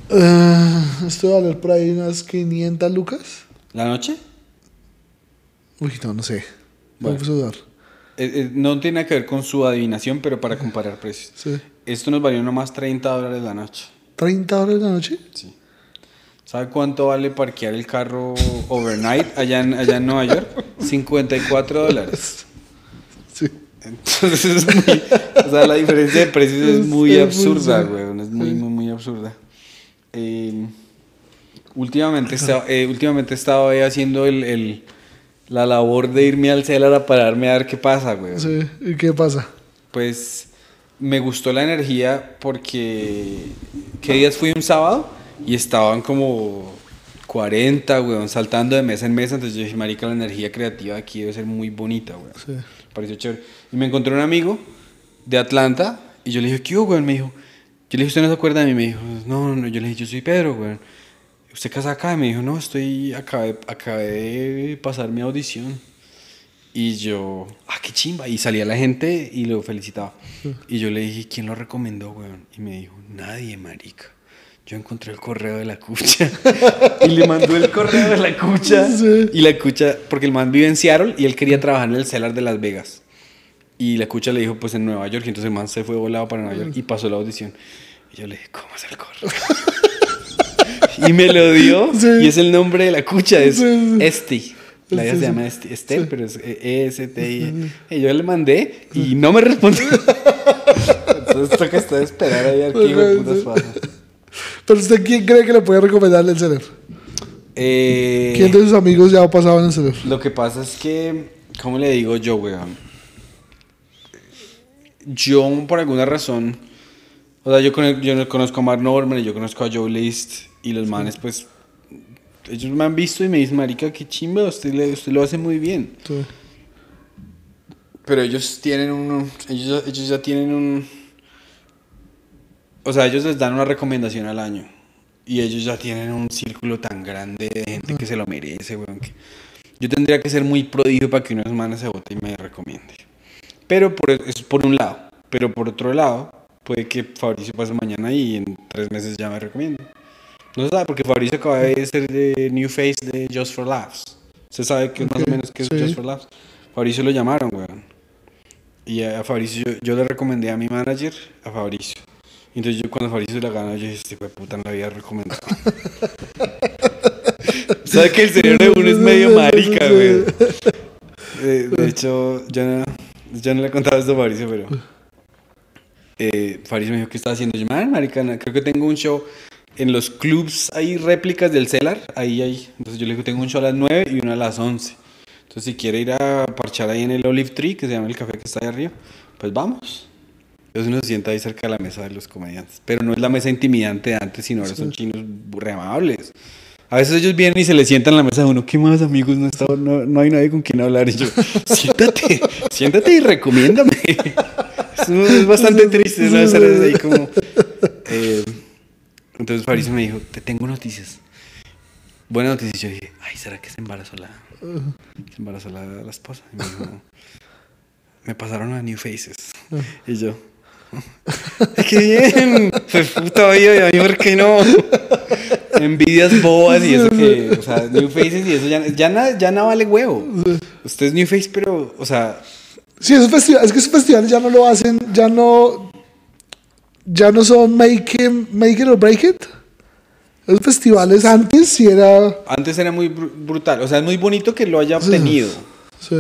Eh, esto va a valer por ahí unas 500 lucas. ¿La noche? Uy, no, no sé. Bueno. Vamos a dudar. Eh, eh, no tiene nada que ver con su adivinación, pero para comparar precios. Sí. Esto nos valió nomás 30 dólares la noche. ¿30 dólares la noche? Sí. ¿Sabe cuánto vale parquear el carro overnight allá en, allá en Nueva York? 54 dólares. Sí. Entonces es muy, o sea, la diferencia de precios es muy Sí, absurda, weón, es muy, muy, muy absurda. Eh, últimamente, estaba, eh, últimamente he estado haciendo el, el- la labor de irme al celar a pararme a ver qué pasa, weón. Sí. ¿Y qué pasa? Pues me gustó la energía porque... ¿Qué días fui un sábado? Y estaban como 40, weón, saltando de mesa en mesa. Entonces yo dije, marica, la energía creativa aquí debe ser muy bonita, weón. Sí. Pareció chévere. Y me encontré un amigo de Atlanta y yo le dije, ¿qué hubo, weón? Me dijo, yo le dije, ¿usted no se acuerda de mí? Me dijo, no, no, yo le dije, yo soy Pedro, weón. ¿Usted casa acá? Y me dijo, no, estoy, acabé, acabé de pasar mi audición. Y yo, ah, qué chimba. Y salía la gente y lo felicitaba. Y yo le dije, ¿quién lo recomendó, weón? Y me dijo, nadie, marica. Yo encontré el correo de la cucha. y le mandó el correo de la cucha. Sí. Y la cucha, porque el man vive en Seattle y él quería trabajar en el Cellar de Las Vegas. Y la cucha le dijo, pues en Nueva York. Y entonces el man se fue volado para Nueva York y pasó la audición. Y yo le dije, ¿cómo es el correo? Y me lo dio. Sí. Y es el nombre de la cucha, es Sí. Esti. La ella se llama Esti- Estel, pero es E S T I. Y yo le mandé y no me respondió. Entonces toca estar a esperar ahí a ver qué hijo de putas pasa. Pero usted, ¿quién cree que le puede recomendarle el celer? Eh, ¿Quién de sus amigos ya ha pasado en el celer? Lo que pasa es que, ¿cómo le digo yo, weón? Yo, por alguna razón, o sea, yo, con- yo no conozco a Mark Norman y yo conozco a Joe List y los manes, pues, ellos me han visto y me dicen, marica, qué chimba, usted, le- usted lo hace muy bien. Sí. Pero ellos tienen un, ellos, ya- ellos ya tienen un, o sea, ellos les dan una recomendación al año. Y ellos ya tienen un círculo tan grande de gente que se lo merece, weón. que yo tendría que ser muy prodigio para que unos manes se vote y me recomiende. Pero por, eso es por un lado. Pero por otro lado, puede que Fabricio pase mañana y en tres meses ya me recomiende. No se sabe, porque Fabricio acaba de ser de New Face de Just for Laughs. Se sabe que más o menos que es sí. Just for Laughs. Fabricio lo llamaron, weón. Y a Fabricio, yo, yo le recomendé a mi manager, a Fabricio. Entonces yo cuando Fabricio la ganó, yo dije, este puta no la había recomendado. ¿Sabes que el cerebro de uno es medio marica, güey? Eh, de hecho, yo no, yo no le he contado esto a Fabricio, pero... Eh, Fabricio me dijo que estaba haciendo. Yo, "Man, marica, creo que tengo un show en los clubs, hay réplicas del Cellar, ahí hay. Entonces yo le digo, tengo un show a las 9 y uno a las 11. Entonces si quiere ir a parchar ahí en el Olive Tree, que se llama el café que está ahí arriba, pues vamos. Entonces uno se sienta ahí cerca de la mesa de los comediantes. Pero no es la mesa intimidante de antes, sino ahora son chinos re amables. A veces ellos vienen y se les sientan en la mesa de uno, ¿qué más amigos? No, está- no, no hay nadie con quien hablar. Y yo, siéntate, siéntate y recomiéndame. Es, es bastante triste ¿no? estar ahí como... eh, entonces Fabricio me dijo, te tengo noticias. Buena noticia. Yo dije, ay, ¿será que se embarazó la, se embarazó la, esposa? Y me dijo, me pasaron a New Faces. Y yo, ¡qué bien! Pues puta vida, y a mí, ¿por qué no? Envidias bobas y eso que, o sea, New Faces y eso ya, ya, ya nada vale huevo. Usted es New Face, pero, o sea, Sí, esos es que esos festivales ya no lo hacen, ya no, ya no son make it, make it or break it. Esos festivales antes sí era, antes era muy bru- brutal. O sea, es muy bonito que lo haya obtenido. sí,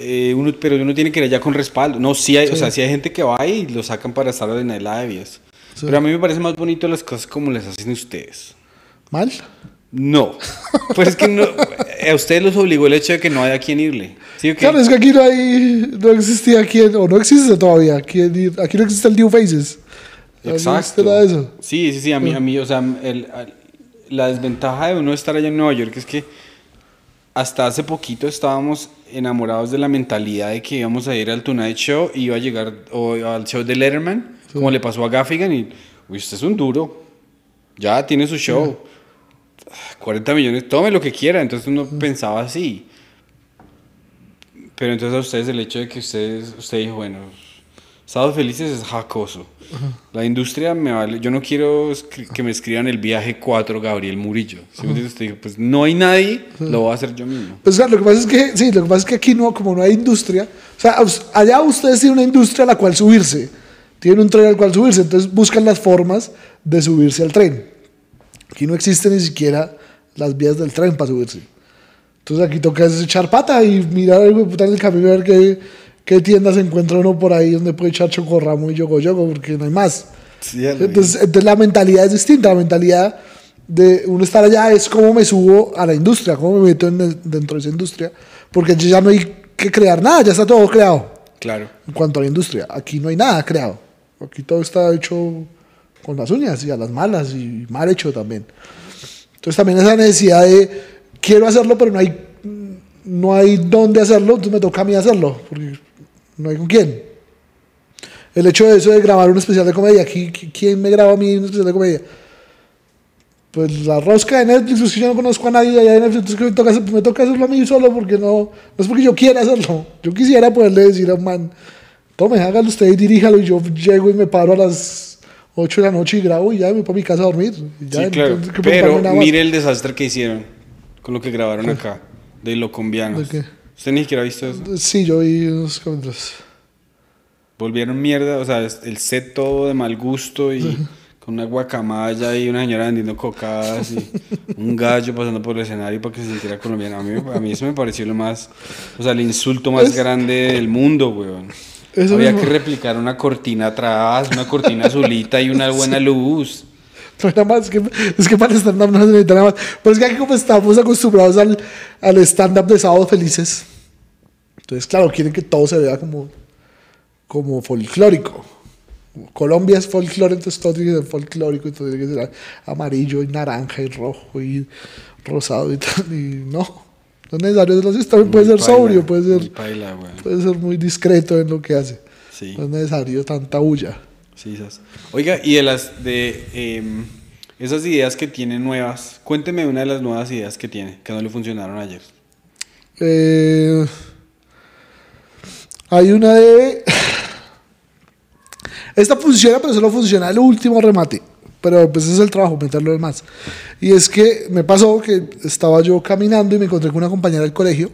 Eh, uno, pero uno tiene que ir allá con respaldo. No, sí hay, o sea, sí hay gente que va y lo sacan para estar en el live. Sí. Pero a mí me parece más bonito las cosas como les hacen ustedes. mal. No. Pues es que no, a ustedes los obligó el hecho de que no haya quien irle. Claro, es que aquí no hay, no existía quien, o no existe todavía, quien ir- aquí no existe el New Faces. Exacto. eso. Sí, sí, sí, a mí, a mí o sea, el- la desventaja de uno estar allá en Nueva York es que hasta hace poquito estábamos enamorados de la mentalidad de que íbamos a ir al Tonight Show y iba a llegar o al show de Letterman, como le pasó a Gaffigan y, uy, usted es un duro, ya tiene su show, 40 millones, tome lo que quiera, entonces uno pensaba así. Pero entonces a ustedes el hecho de que ustedes, usted dijo, bueno, Estados Felices es jacoso. La industria me vale. Yo no quiero que me escriban el viaje 4 Gabriel Murillo. ¿Sí me entiendes? Usted dijo, pues no hay nadie, lo voy a hacer yo mismo. Pues claro, lo que pasa es que, sí, lo que pasa es que aquí no, como no hay industria, o sea, allá ustedes tienen una industria a la cual subirse, tienen un tren al cual subirse, entonces buscan las formas de subirse al tren. Aquí no existen ni siquiera las vías del tren para subirse. Entonces aquí toca echar pata y mirar en el camino a ver qué, qué tiendas encuentra uno por ahí donde puede echar chocorramo y yogo yogo, porque no hay más. Sí. Entonces, entonces la mentalidad es distinta. La mentalidad de uno estar allá es cómo me subo a la industria, cómo me meto en el- dentro de esa industria. Porque ya no hay que crear nada, ya está todo creado Claro. en cuanto a la industria. Aquí no hay nada creado. Aquí todo está hecho con las uñas y a las malas y mal hecho también. Entonces también esa necesidad de quiero hacerlo, pero no hay no hay dónde hacerlo, entonces me toca a mí hacerlo, porque no hay con quién. El hecho de eso de grabar un especial de comedia, ¿qui- qui- ¿quién me graba a mí un especial de comedia? Pues la rosca de Netflix, pues yo no conozco a nadie allá de Netflix, entonces me toca, hacer- me toca hacerlo a mí solo porque no, no es porque yo quiera hacerlo. Yo quisiera poderle decir a un man, tome, hágalo usted y diríjalo y yo llego y me paro a las 8 de la noche y grabo y ya me voy para mi casa a dormir. ya, sí, claro. Pero mire el desastre que hicieron con lo que grabaron acá, de Locombianos. ¿De qué? ¿Usted ni siquiera ha visto eso? Sí, yo vi unos comentarios. Volvieron mierda, o sea, el set todo de mal gusto y con una guacamaya y una señora vendiendo cocadas y un gallo pasando por el escenario para que se sintiera colombiano. A mí, a mí eso me pareció lo más, o sea, el insulto más Es- grande del mundo, weón. Eso Había mismo. que replicar una cortina atrás, una cortina azulita y una buena luz. Nada más, es que, es que para el stand-up no se necesita nada más. Pero es que aquí como estamos acostumbrados al, al stand-up de sábados felices, entonces claro, quieren que todo se vea como, como folclórico. Colombia es folclore, entonces todo tiene que ser folclórico, todo tiene que ser amarillo y naranja y rojo y rosado y tal. Y no, no es necesario así, también puede ser paila, sobrio, puede ser, paila, puede ser muy discreto en lo que hace. Sí. No es necesario tanta bulla. Sí, esas. Oiga, y de las de em, esas ideas que tiene nuevas, cuénteme una de las nuevas ideas que tiene, que no le funcionaron ayer. Eh, hay una de. Esta funciona, pero solo funciona el último remate. Pero pues ese es el trabajo, meterlo demás. Y es que me pasó que estaba yo caminando y me encontré con una compañera del colegio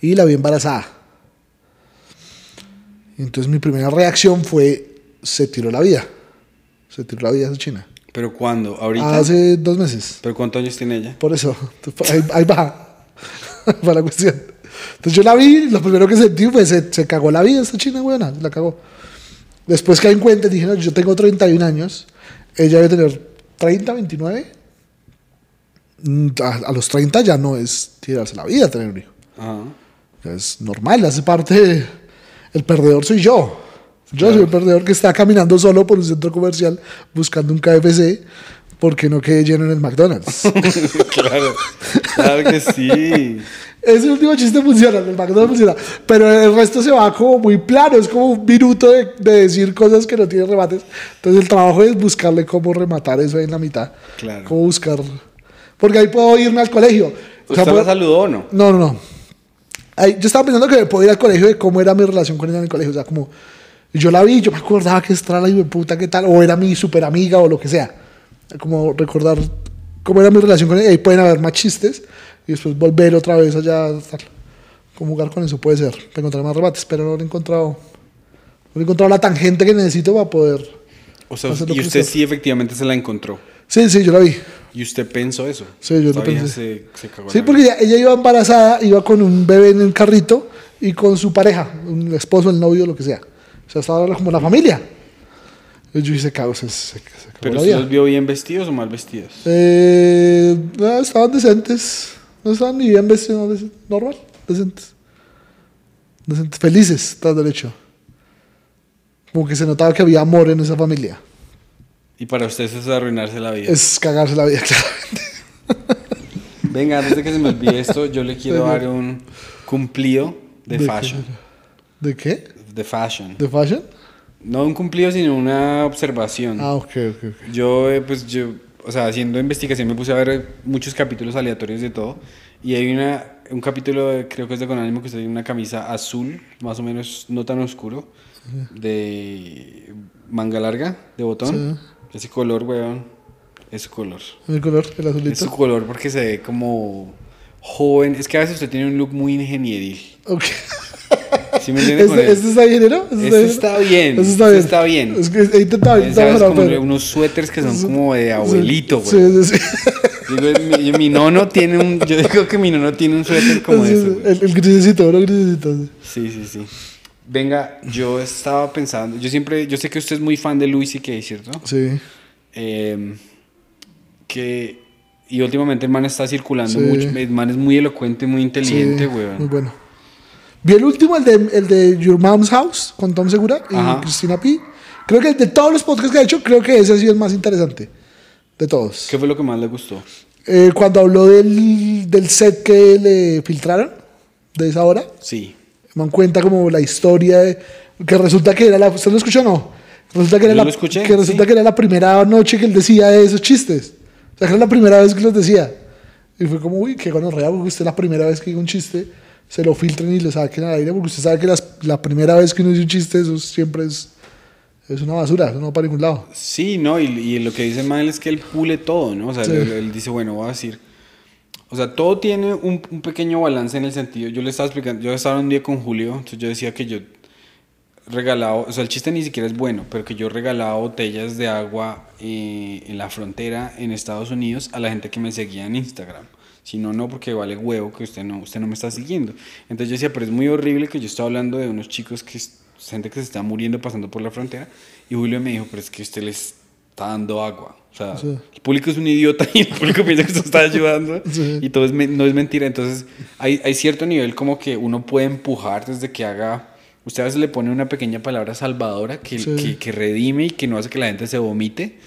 y la vi embarazada. Entonces mi primera reacción fue: se tiró la vida. Se tiró la vida esa china. ¿Pero cuándo? ¿Ahorita? Hace dos meses. ¿Pero cuántos años tiene ella? Por eso, ahí, ahí va, va la cuestión. Entonces yo la vi, lo primero que sentí fue, se, se cagó la vida esta china buena, la cagó. Después caí en cuenta, dije, no, yo tengo 31 años, ella debe tener 30, 29. Mm, A, a los 30 ya no es tirarse la vida tener un hijo. Ajá. Es normal, hace parte, el perdedor soy yo. Yo soy el perdedor que está caminando solo por un centro comercial buscando un KFC porque no quedé lleno en el McDonald's. claro, claro que sí. Ese último chiste funciona, el McDonald's funciona. Pero el resto se va como muy plano, es como un minuto de, de decir cosas que no tienen remates. Entonces el trabajo es buscarle cómo rematar eso ahí en la mitad. Claro. Cómo buscar. Porque ahí puedo irme al colegio. O sea, ¿Usted puedo- saludó o no? No, no, no. Ahí, yo estaba pensando que puedo ir al colegio de cómo era mi relación con ella en el colegio. O sea, como yo la vi, yo me acordaba que esta era la hijo de puta, qué tal, o era mi super amiga o lo que sea. Como recordar cómo era mi relación con ella. Ahí pueden haber más chistes y después volver otra vez allá. Tal. ¿Cómo jugar con eso? Puede ser. Para encontrar más rebates, pero no lo he encontrado. No he encontrado la tangente que necesito para poder. O sea, y usted sí efectivamente se la encontró. Sí, sí, yo la vi. ¿Y usted pensó eso? Sí, yo lo pensé. Se, se cagó Sí, porque ella, ella iba embarazada, iba con un bebé en el carrito y con su pareja, un esposo, el novio, lo que sea. O sea, estaba como la familia. Y yo dije, cago, se, se, se acabó ¿Pero usted los vio bien vestidos o mal vestidos? Eh, no, estaban decentes. No estaban ni bien vestidos, no, normal, decentes. Decentes, felices, está derecho. Como que se notaba que había amor en esa familia. Y para usted eso es arruinarse la vida. Es cagarse la vida, claramente. Venga, antes de que se me olvide esto, yo le quiero dar un cumplido de, qué? fashion. ¿De qué? De fashion. ¿De fashion? No un cumplido, sino una observación. Ah, ok, ok, ok. Yo, eh, pues yo, o sea, haciendo investigación me puse a ver eh, muchos capítulos aleatorios de todo. Y hay una, un capítulo, de- creo que es de Con Ánimo, que usted tiene una camisa azul, más o menos no tan oscuro, de manga larga, de botón. Ese color, weón, es su color. El color, el Es su azulito. color porque se ve como joven. Es que a veces usted tiene un look muy ingenieril. Ok. ¿Sí me entiende con Este, este está bien, ¿no? Este Este está bien, Este está este bien. está bien. Es que he intentado, pero- unos suéteres que son como de abuelito, Sí, güey. sí, sí. Digo, mi, mi nono tiene un. Yo digo que mi nono tiene un suéter como Sí, ese, sí, güey. el, el grisecito, ¿no? Grisecito. sí. Sí, sí, sí. Venga, yo estaba pensando. Yo siempre. Yo sé que usted es muy fan de Louis C.K., ¿cierto? Sí. Eh, que. Y últimamente el man está circulando Sí. mucho. El man es muy elocuente, muy inteligente, sí, güey. Muy bueno. Vi el último, el de, el de Your Mom's House, con Tom Segura y Ajá. Cristina P. Creo que de todos los podcasts que ha hecho, creo que ese ha sido el más interesante. De todos. ¿Qué fue lo que más le gustó? Eh, cuando habló del, del set que le filtraron, de esa hora, Sí. Me dan cuenta como la historia, de- que resulta que era la... ¿Usted lo escuchó o no? Resulta que era Yo la, lo escuché, que resulta sí. que era la primera noche que él decía esos chistes. O sea, que era la primera vez que los decía. Y fue como, uy, qué gonorrea, porque usted la primera vez que diga un chiste, se lo filtren y lo saquen al aire, porque usted sabe que las- la primera vez que uno dice un chiste, eso siempre es, es una basura, eso no va para ningún lado. Sí, no, y, y lo que dice Mael es que él pule todo, ¿no? O sea, Sí. él, él dice, bueno, voy a decir. O sea, todo tiene un, pequeño balance en el sentido. Yo le estaba explicando, yo estaba un día con Julio, entonces yo decía que yo regalaba, o sea, el chiste ni siquiera es bueno, pero que yo regalaba botellas de agua eh, en la frontera en Estados Unidos a la gente que me seguía en Instagram. Si no, no, porque vale huevo que usted no, usted no me está siguiendo. Entonces yo decía, pero es muy horrible que yo estoy hablando de unos chicos que, gente que se está muriendo pasando por la frontera. Y Julio me dijo, pero es que usted les está dando agua. O sea, Sí. el público es un idiota y el público piensa que usted está ayudando. Sí. Y todo es, no es mentira. Entonces hay, hay cierto nivel como que uno puede empujar desde que haga... Usted a veces le pone una pequeña palabra salvadora que, Sí. que, que redime y que no hace que la gente se vomite.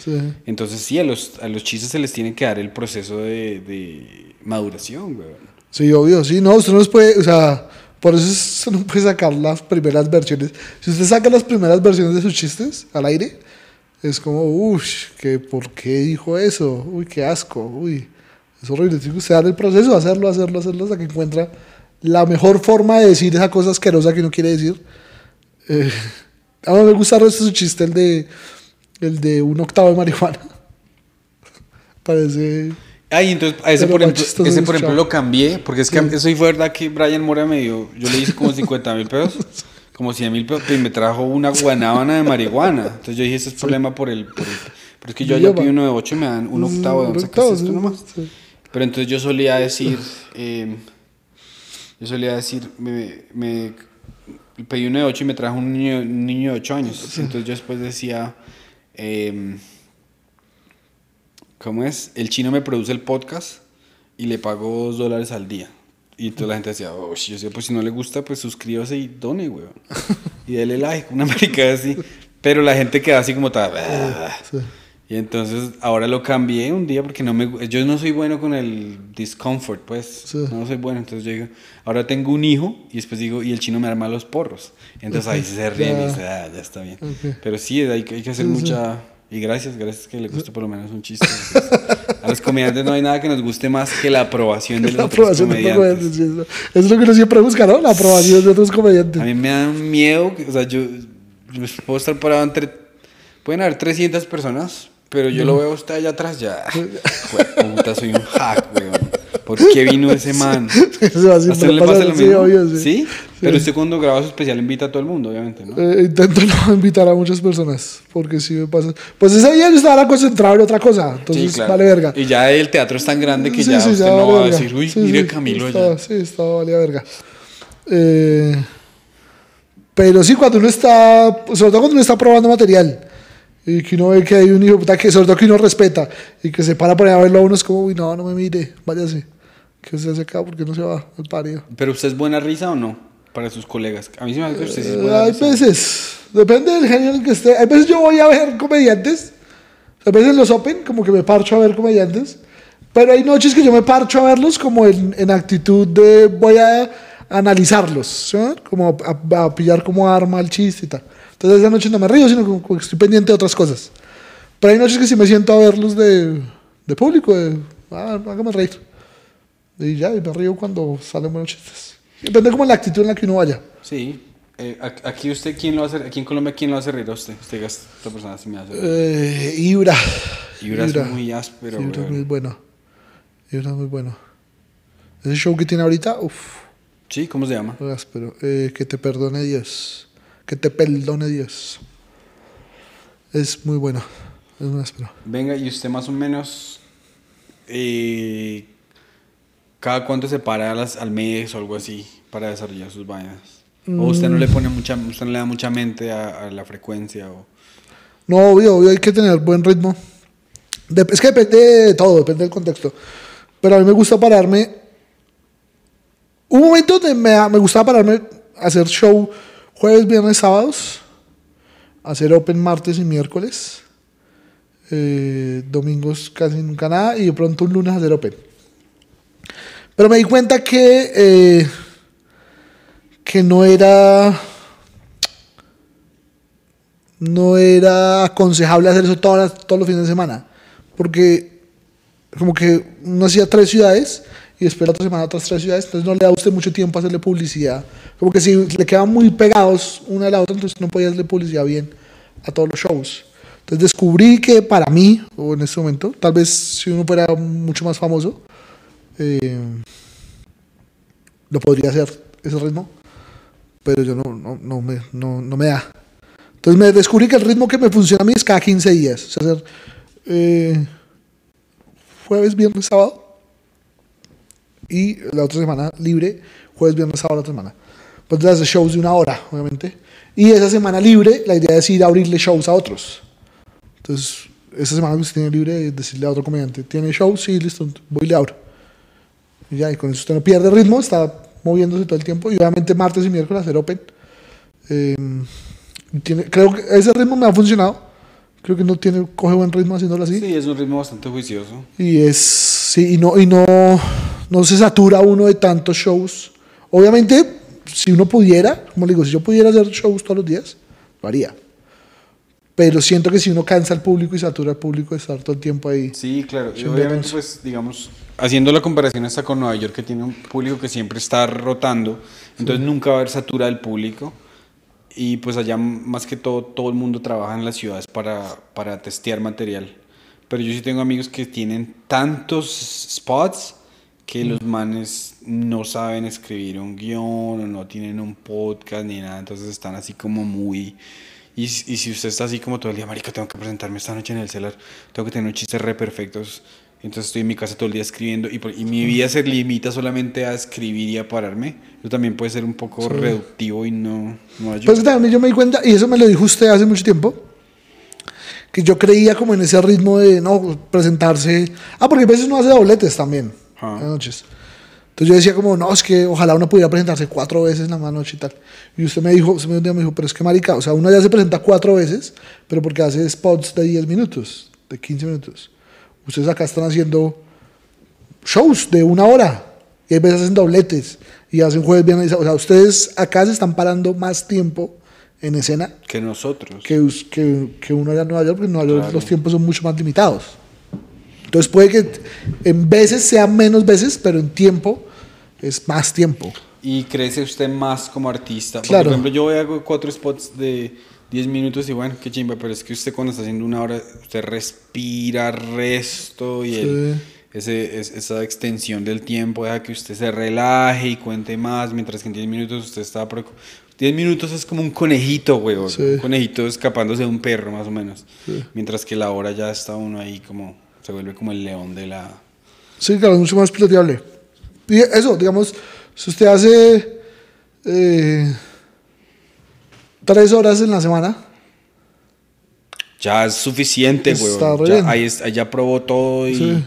Entonces sí, a los, a los chistes se les tiene que dar el proceso de, de maduración, güey. Sí, obvio, sí, no, usted no los puede, o sea, por eso usted no puede sacar las primeras versiones. Si usted saca las primeras versiones de sus chistes al aire, es como, uff, que ¿por qué dijo eso? Uy, qué asco, uy, es horrible. Tiene que usted dar el proceso, hacerlo, hacerlo, hacerlo, hasta que encuentra la mejor forma de decir esa cosa asquerosa que uno quiere decir. Eh, a mí me gusta el resto de su chiste, el de, el de un octavo de marihuana. Parece... Ay, entonces, a ese, Pero por ejemplo, ese, es por ejemplo, lo cambié, porque es que eso sí fue verdad que Brian Mora me dio, yo le hice como 50 mil pesos, como 100 mil pesos, y me trajo una guanábana de marihuana. Entonces yo dije, ese es problema por el, por el- pero es que yo yo, pido uno de 8 y me dan un octavo, ¿de Un sacas octavo, esto nomás? Pero entonces yo solía decir, eh, yo solía decir, me, me pedí uno de 8 y me trajo un niño, un niño de 8 años. Entonces yo después decía, em, ¿cómo es? El chino me produce el podcast y le pago 2 dólares al día. Y entonces la gente decía, oh, yo decía, pues si no le gusta, pues suscríbase y done, weón. Y dele like, una marica así. Pero la gente queda así como tal. Sí. Y entonces ahora lo cambié un día porque no me yo no soy bueno con el discomfort, pues. Sí. No soy bueno, entonces yo digo, ahora tengo un hijo y después digo, y el chino me arma los porros. Entonces ahí se ríe y dice, ah, ya está bien. Ok. Pero sí, hay, que- hay que hacer sí. mucha y gracias, gracias que le guste por lo menos un chiste. A los comediantes no hay nada que nos guste más que la aprobación de los La otros aprobación de otros comediantes. comediantes. sí, Eso es lo que uno siempre busca, ¿no? La aprobación de otros comediantes. A mí me da miedo, que- o sea, yo, yo puedo estar parado entre... Pueden haber 300 personas, pero yo lo veo a usted allá atrás ya. Puta, soy un hack, weón. ¿Por qué vino ese man? Eso ¿A así usted me le pasa lo sí, mismo? obvio, sí. ¿Sí? Pero usted cuando graba su especial invita a todo el mundo, obviamente, ¿no? Eh, intento no invitar a muchas personas, porque si me pasa... Pues ese día yo estaba concentrado en otra cosa, entonces Sí, claro. vale verga. Y ya el teatro es tan grande que Sí, ya sí, usted ya no vale va a decir, uy, Sí, mire sí, Camilo estaba, allá. Sí, estaba valía verga. Eh, pero sí, cuando uno está, sobre todo cuando uno está probando material, y que uno ve que hay un hijo puta que, sobre todo que uno respeta, y que se para por ahí a verlo a uno, es como, uy, no, no me mire, váyase. Que se hace acá porque no se va al parido. ¿Pero usted es buena risa o no? Para sus colegas. A mí sí me hace que usted sí es buena hay risa. veces, depende del género en el que esté. Hay veces yo voy a ver comediantes, a veces los Open, como que me parcho a ver comediantes, pero hay noches que yo me parcho a verlos como en, en actitud de voy a analizarlos, ¿sí? como a, a pillar como arma el chiste y tal. Entonces esa noche no me río, sino como, como que estoy pendiente de otras cosas. Pero hay noches que sí me siento a verlos de, de público, de, ah, hágame reír. Y ya, y me río cuando salen buenos chistes. Depende como la actitud en la que uno vaya. Sí. Eh, aquí usted, ¿quién lo hace? Aquí en Colombia, ¿quién lo hace reír a usted? Usted esta persona sí me hace reír. Eh, Ibra. Ibra es muy áspero, Ibra es muy bueno. Ibra es muy bueno. Ese show que tiene ahorita, uff. Sí, ¿cómo se llama? Muy áspero. Eh, que te perdone Dios. Que te perdone Dios. Es muy bueno. Es muy áspero. Venga, y usted más o menos. eh, ¿Cada cuánto se para las- al mes o algo así para desarrollar sus vainas? ¿O usted no le pone mucha, usted no le da mucha mente a, a la frecuencia? O... No, obvio, obvio, hay que tener buen ritmo. Es que depende de todo, depende del contexto. Pero a mí me gusta pararme. Un momento donde me, me gustaba pararme a hacer show jueves, viernes, sábados. Hacer open martes y miércoles. Eh, domingos casi nunca nada. Y de pronto un lunes hacer open. Pero me di cuenta que, eh, que no era no era aconsejable hacer eso todas las- todos los fines de semana. Porque como que uno hacía tres ciudades y la otra semana otras tres ciudades, entonces no le da a usted mucho tiempo a hacerle publicidad. Como que si le quedaban muy pegados una a la otra, entonces no podía hacerle publicidad bien a todos los shows. Entonces descubrí que para mí, o en este momento, tal vez si uno fuera mucho más famoso, eh, lo podría hacer ese ritmo, pero yo no, no, no, me, no, no me da. Entonces me descubrí que el ritmo que me funciona a mí es cada 15 días. O sea, hacer eh, jueves, viernes, sábado. Y la otra semana libre, jueves, viernes, sábado la otra semana. Pues hacer shows de una hora, obviamente. Y esa semana libre, la idea es ir a abrirle shows a otros. Entonces, esa semana que usted tiene libre, decirle a otro comediante, ¿tiene shows? Sí, listo, voy y le abro. Y ya, y con eso usted no pierde ritmo, está moviéndose todo el tiempo. Y obviamente martes y miércoles hacer open. Eh, tiene, creo que ese ritmo me ha funcionado. Creo que no tiene, coge buen ritmo haciéndolo así. Sí, es un ritmo bastante juicioso. Y es, sí, y no, y no, no se satura uno de tantos shows. Obviamente, si uno pudiera, como le digo, si yo pudiera hacer shows todos los días, lo haría. Pero siento que si uno cansa al público y satura al público de estar todo el tiempo ahí. Sí, claro. Y obviamente, tenso. pues, digamos, haciendo la comparación hasta con Nueva York, que tiene un público que siempre está rotando, entonces nunca va a haber satura del público. Y pues allá, más que todo, todo el mundo trabaja en las ciudades para, para testear material. Pero yo sí tengo amigos que tienen tantos spots que los manes no saben escribir un guion o no tienen un podcast ni nada, entonces están así como muy... Y, y si usted está así como todo el día, marica, tengo que presentarme esta noche en el celular, tengo que tener unos chistes re perfectos, entonces estoy en mi casa todo el día escribiendo y, y mi vida se limita solamente a escribir y a pararme, eso también puede ser un poco reductivo y no, no ayuda. Pues también yo me di cuenta, y eso me lo dijo usted hace mucho tiempo, que yo creía como en ese ritmo de no presentarse. Ah, porque a veces uno hace dobletes también, en las noches. Entonces yo decía como, no, es que ojalá uno pudiera presentarse cuatro veces en la misma noche y tal. Y usted me dijo, usted me un día me dijo, pero es que marica, o sea, uno ya se presenta cuatro veces, pero porque hace spots de 10 minutos, de 15 minutos. Ustedes acá están haciendo shows de una hora. Y hay veces hacen dobletes. Y hacen jueves, viernes. O sea, ustedes acá se están parando más tiempo en escena Que nosotros. que, que, que uno allá en Nueva York, porque en Nueva York Claro. los tiempos son mucho más limitados. Entonces puede que en veces sean menos veces, pero en tiempo es más tiempo. Y crece usted más como artista. Porque, Claro. Por ejemplo, yo hago cuatro spots de 10 minutos y bueno, qué chimba, pero es que usted cuando está haciendo una hora, usted respira resto y el- ese, es- esa extensión del tiempo deja que usted se relaje y cuente más, mientras que en 10 minutos usted está... preocup- 10 minutos es como un conejito, güey, Sí. un conejito escapándose de un perro, más o menos. Mientras que la hora ya está uno ahí como... Se vuelve como el león de la... Sí, claro, es mucho más piloteable. Eso, digamos, si usted hace eh, tres horas en la semana, Ya es suficiente, güey. Ya, ahí, es- ahí ya probó todo y... Sí.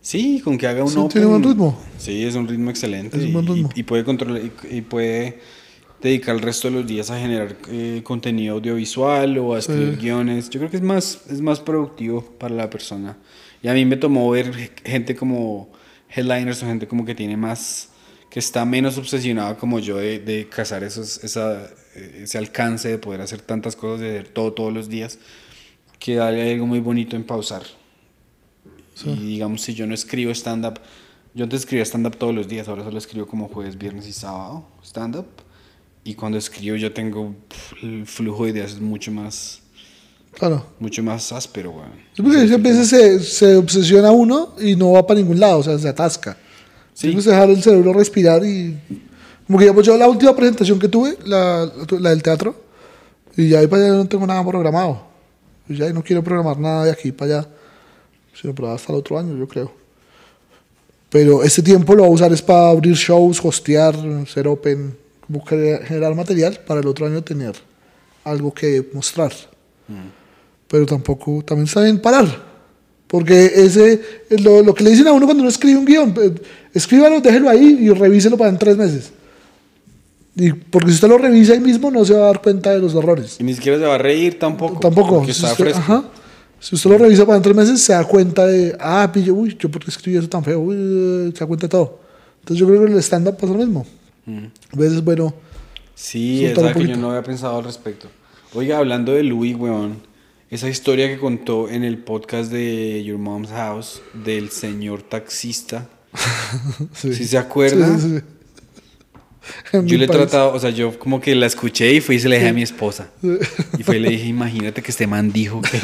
Sí, con que haga un Sí, open. tiene buen ritmo. Sí, es un ritmo excelente. Es un y, buen ritmo. y- y puede controlar y, y puede dedicar el resto de los días a generar eh, contenido audiovisual o a escribir guiones. Yo creo que es más, es más productivo para la persona. Y a mí me tomó ver gente como headliners o gente como que tiene más, que está menos obsesionada como yo de, de cazar esos, esa, ese alcance de poder hacer tantas cosas, de hacer todo todos los días, que hay algo muy bonito en pausar. Y digamos, si yo no escribo stand-up, yo antes escribía stand-up todos los días, ahora solo escribo como jueves, viernes y sábado stand-up. Y cuando escribo yo tengo el flujo de ideas es mucho más, claro. mucho más áspero, weón. Es porque a veces se, se obsesiona uno y no va para ningún lado, o sea, se atasca. Sí. Tienes que dejar el cerebro respirar y... Como que digamos, yo la última presentación que tuve, la, la del teatro, y ya ahí para allá no tengo nada programado. Y ya ahí no quiero programar nada de aquí para allá, sino para hasta el otro año, yo creo. Pero este tiempo lo voy a usar es para abrir shows, hostear, ser open, buscar generar material para el otro año tener algo que mostrar. Pero tampoco, también está bien parar. Porque ese, lo, lo que le dicen a uno cuando uno escribe un guion, eh, escríbalo, déjelo ahí y revíselo para en tres meses. Y porque si usted lo revisa ahí mismo, no se va a dar cuenta de los errores. Y ni siquiera se va a reír tampoco. Tampoco. Porque Si está usted, fresco. ajá. Si usted lo revisa para en tres meses, se da cuenta de, ah, pillo, uy, yo por qué escribí eso tan feo, uy, eh, se da cuenta de todo. Entonces yo creo que el stand-up pasa lo mismo. A veces, bueno, Sí, es que yo no había pensado al respecto. Oiga, hablando de Louis, weón, esa historia que contó en el podcast de Your Mom's House del señor taxista, sí. ¿sí se acuerda? Sí, sí, Yo le he país. tratado, o sea, yo como que la escuché y fui y se la dije a mi esposa. Y fue y le dije, imagínate que este man dijo que,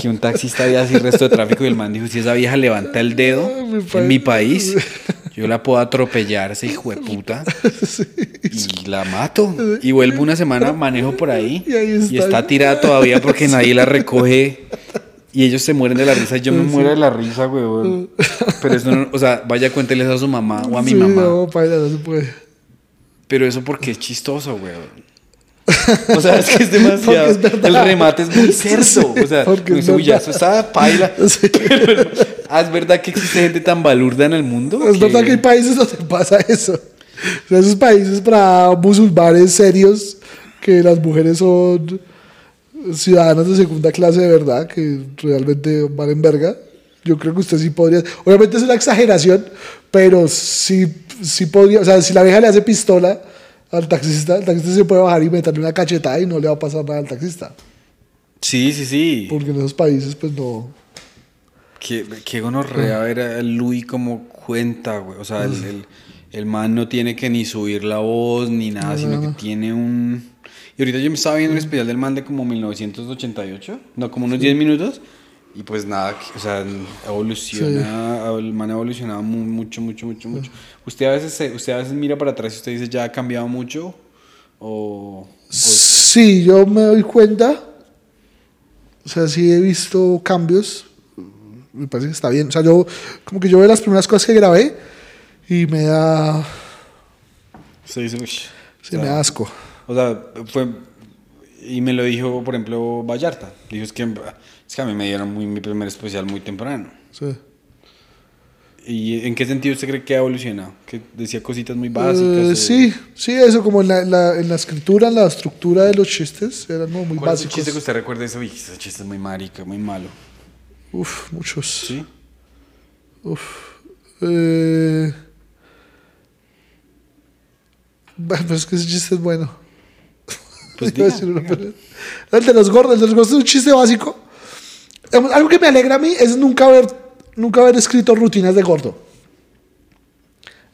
que un taxista había así resto de tráfico y el man dijo, si esa vieja levanta el dedo mi en mi país, yo la puedo atropellar, ese hijo de puta, y la mato. Y vuelvo una semana, manejo por ahí Y ahí está. está tirada todavía porque nadie la recoge. Y ellos se mueren de la risa, yo me muero de la risa, weón. Pero eso no, o sea, vaya cuénteles a su mamá o a mi Sí, mamá. No, paila, no se puede. Pero eso porque es chistoso, weón. O sea, es que es demasiado. Es el remate es muy cerdo. O sea, porque uno es dice, uy, ya, verdad. eso está paila. Sí. Pero, ah, es verdad que existe gente tan balurda en el mundo. Es verdad que hay países donde pasa eso. O sea, esos países para musulmanes serios, que las mujeres son ciudadanas de segunda clase de verdad, que realmente valen verga. Yo creo que usted sí podría. Obviamente es una exageración, pero sí, sí podría. O sea, si la vieja le hace pistola al taxista, el taxista se puede bajar y meterle una cachetada y no le va a pasar nada al taxista. Sí, sí, sí. Porque en esos países, pues no. Qué, qué gonorrea ver a Louis como cuenta, güey. O sea, el, el, el man no tiene que ni subir la voz ni nada, sino que tiene un... Y ahorita yo me estaba viendo un especial del man de como 1988, no, como unos 10 minutos. Y pues nada, o sea, evoluciona, el man ha evolucionado mu- mucho, mucho, mucho, mucho. Usted a veces, se- usted a veces mira para atrás y usted dice, ya ha cambiado mucho, o... o- Sí, yo me doy cuenta. O sea, sí he visto cambios. Me parece que está bien. O sea, yo, como que yo veo las primeras cosas que grabé y me da, se dice, "Uy". sí, me da asco. O sea, fue. Y me lo dijo, por ejemplo, Vallarta. Dijo: Es que, es que a mí me dieron muy- mi primer especial muy temprano. Sí. ¿Y en qué sentido usted cree que ha evolucionado? Que decía cositas muy básicas. Eh, o- sí, sí, eso, como en la, en la, en la escritura, en la estructura de los chistes, eran muy ¿Cuál es básicos. chiste que usted recuerde ese? Uy, ese chiste es muy marica, muy malo. Uf, muchos. ¿Sí? Uf. Eh... Bueno, pues es que ese chiste es bueno. Pues diga, pero- El de los gordos, el de los gordos es un chiste básico. Digamos, Algo que me alegra a mí es nunca haber, nunca haber escrito rutinas de gordo.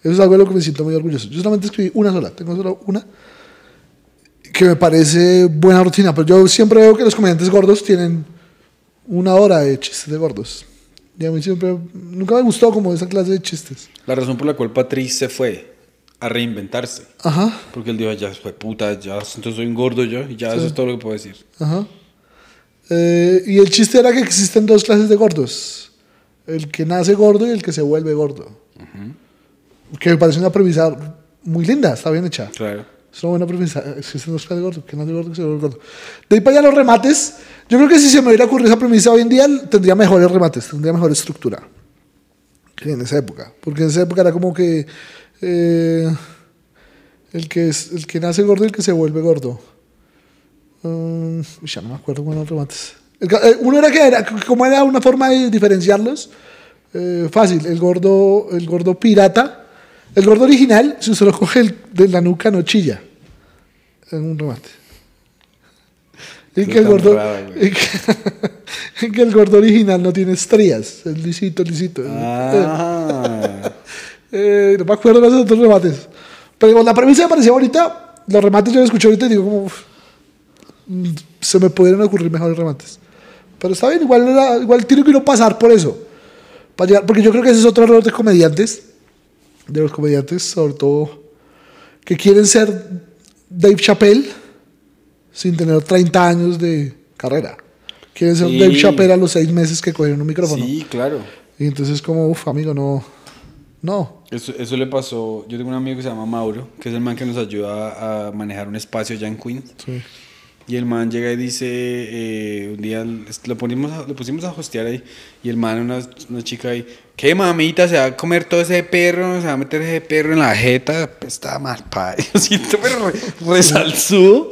Eso es algo de lo que me siento muy orgulloso. Yo solamente escribí una sola, tengo solo una, que me parece buena rutina, pero yo siempre veo que los comediantes gordos tienen una hora de chistes de gordos. Y a mí siempre, nunca me gustó como esa clase de chistes. La razón por la cual Patrice se fue a reinventarse. Ajá, Porque él dijo: Ya fue puta, ya entonces soy un gordo yo, y ya eso es todo lo que puedo decir. ajá. Eh, y el chiste era que existen dos clases de gordos. El que nace gordo y el que se vuelve gordo. Que me parece una premisa muy linda, está bien hecha. Claro. Es una buena premisa. Existen dos clases de gordo. Que nace gordo y que se vuelve gordo. De ahí para allá los remates. Yo creo que si se me hubiera ocurrido esa premisa hoy en día, tendría mejores remates, tendría mejor estructura. Que en esa época. Porque en esa época era como que. eh, el, que es, el que nace gordo y el que se vuelve gordo. Mm, ya no me acuerdo los remates. Eh, uno era que era, como era una forma de diferenciarlos. Eh, fácil, el gordo, el gordo pirata. El gordo original, si usted lo coge el- de la nuca, no chilla. En un remate. Y que, el gordo, raro, güey. y que, y que el gordo original no tiene estrías. Es lisito, lisito. Ah. Eh, no me acuerdo de esos otros remates. Pero la premisa me parecía bonita. Los remates yo los escuché ahorita y digo como... uf, se me pudieron ocurrir mejores remates. Pero está bien, igual, era- igual tiene que uno pasar por eso. Para llegar- porque yo creo que ese es otro error de comediantes. De los comediantes, sobre todo... que quieren ser Dave Chappelle sin tener 30 años de carrera. Quieren ser Sí. Dave Chappelle a los seis meses que cogieron un micrófono. Sí, claro. Y entonces como, uff, amigo, no. No. Eso, eso le pasó. Yo tengo un amigo que se llama Mauro, que es el man que nos ayuda a manejar un espacio allá en Queens. Sí. Y el man llega y dice, eh, un día lo, ponimos a- lo pusimos a hostear ahí, y el man, una, una chica ahí, ¿qué mamita? ¿Se va a comer todo ese perro? ¿Se va a meter ese perro en la jeta? Pues está mal, padre. Yo siento, pero re- resalzó.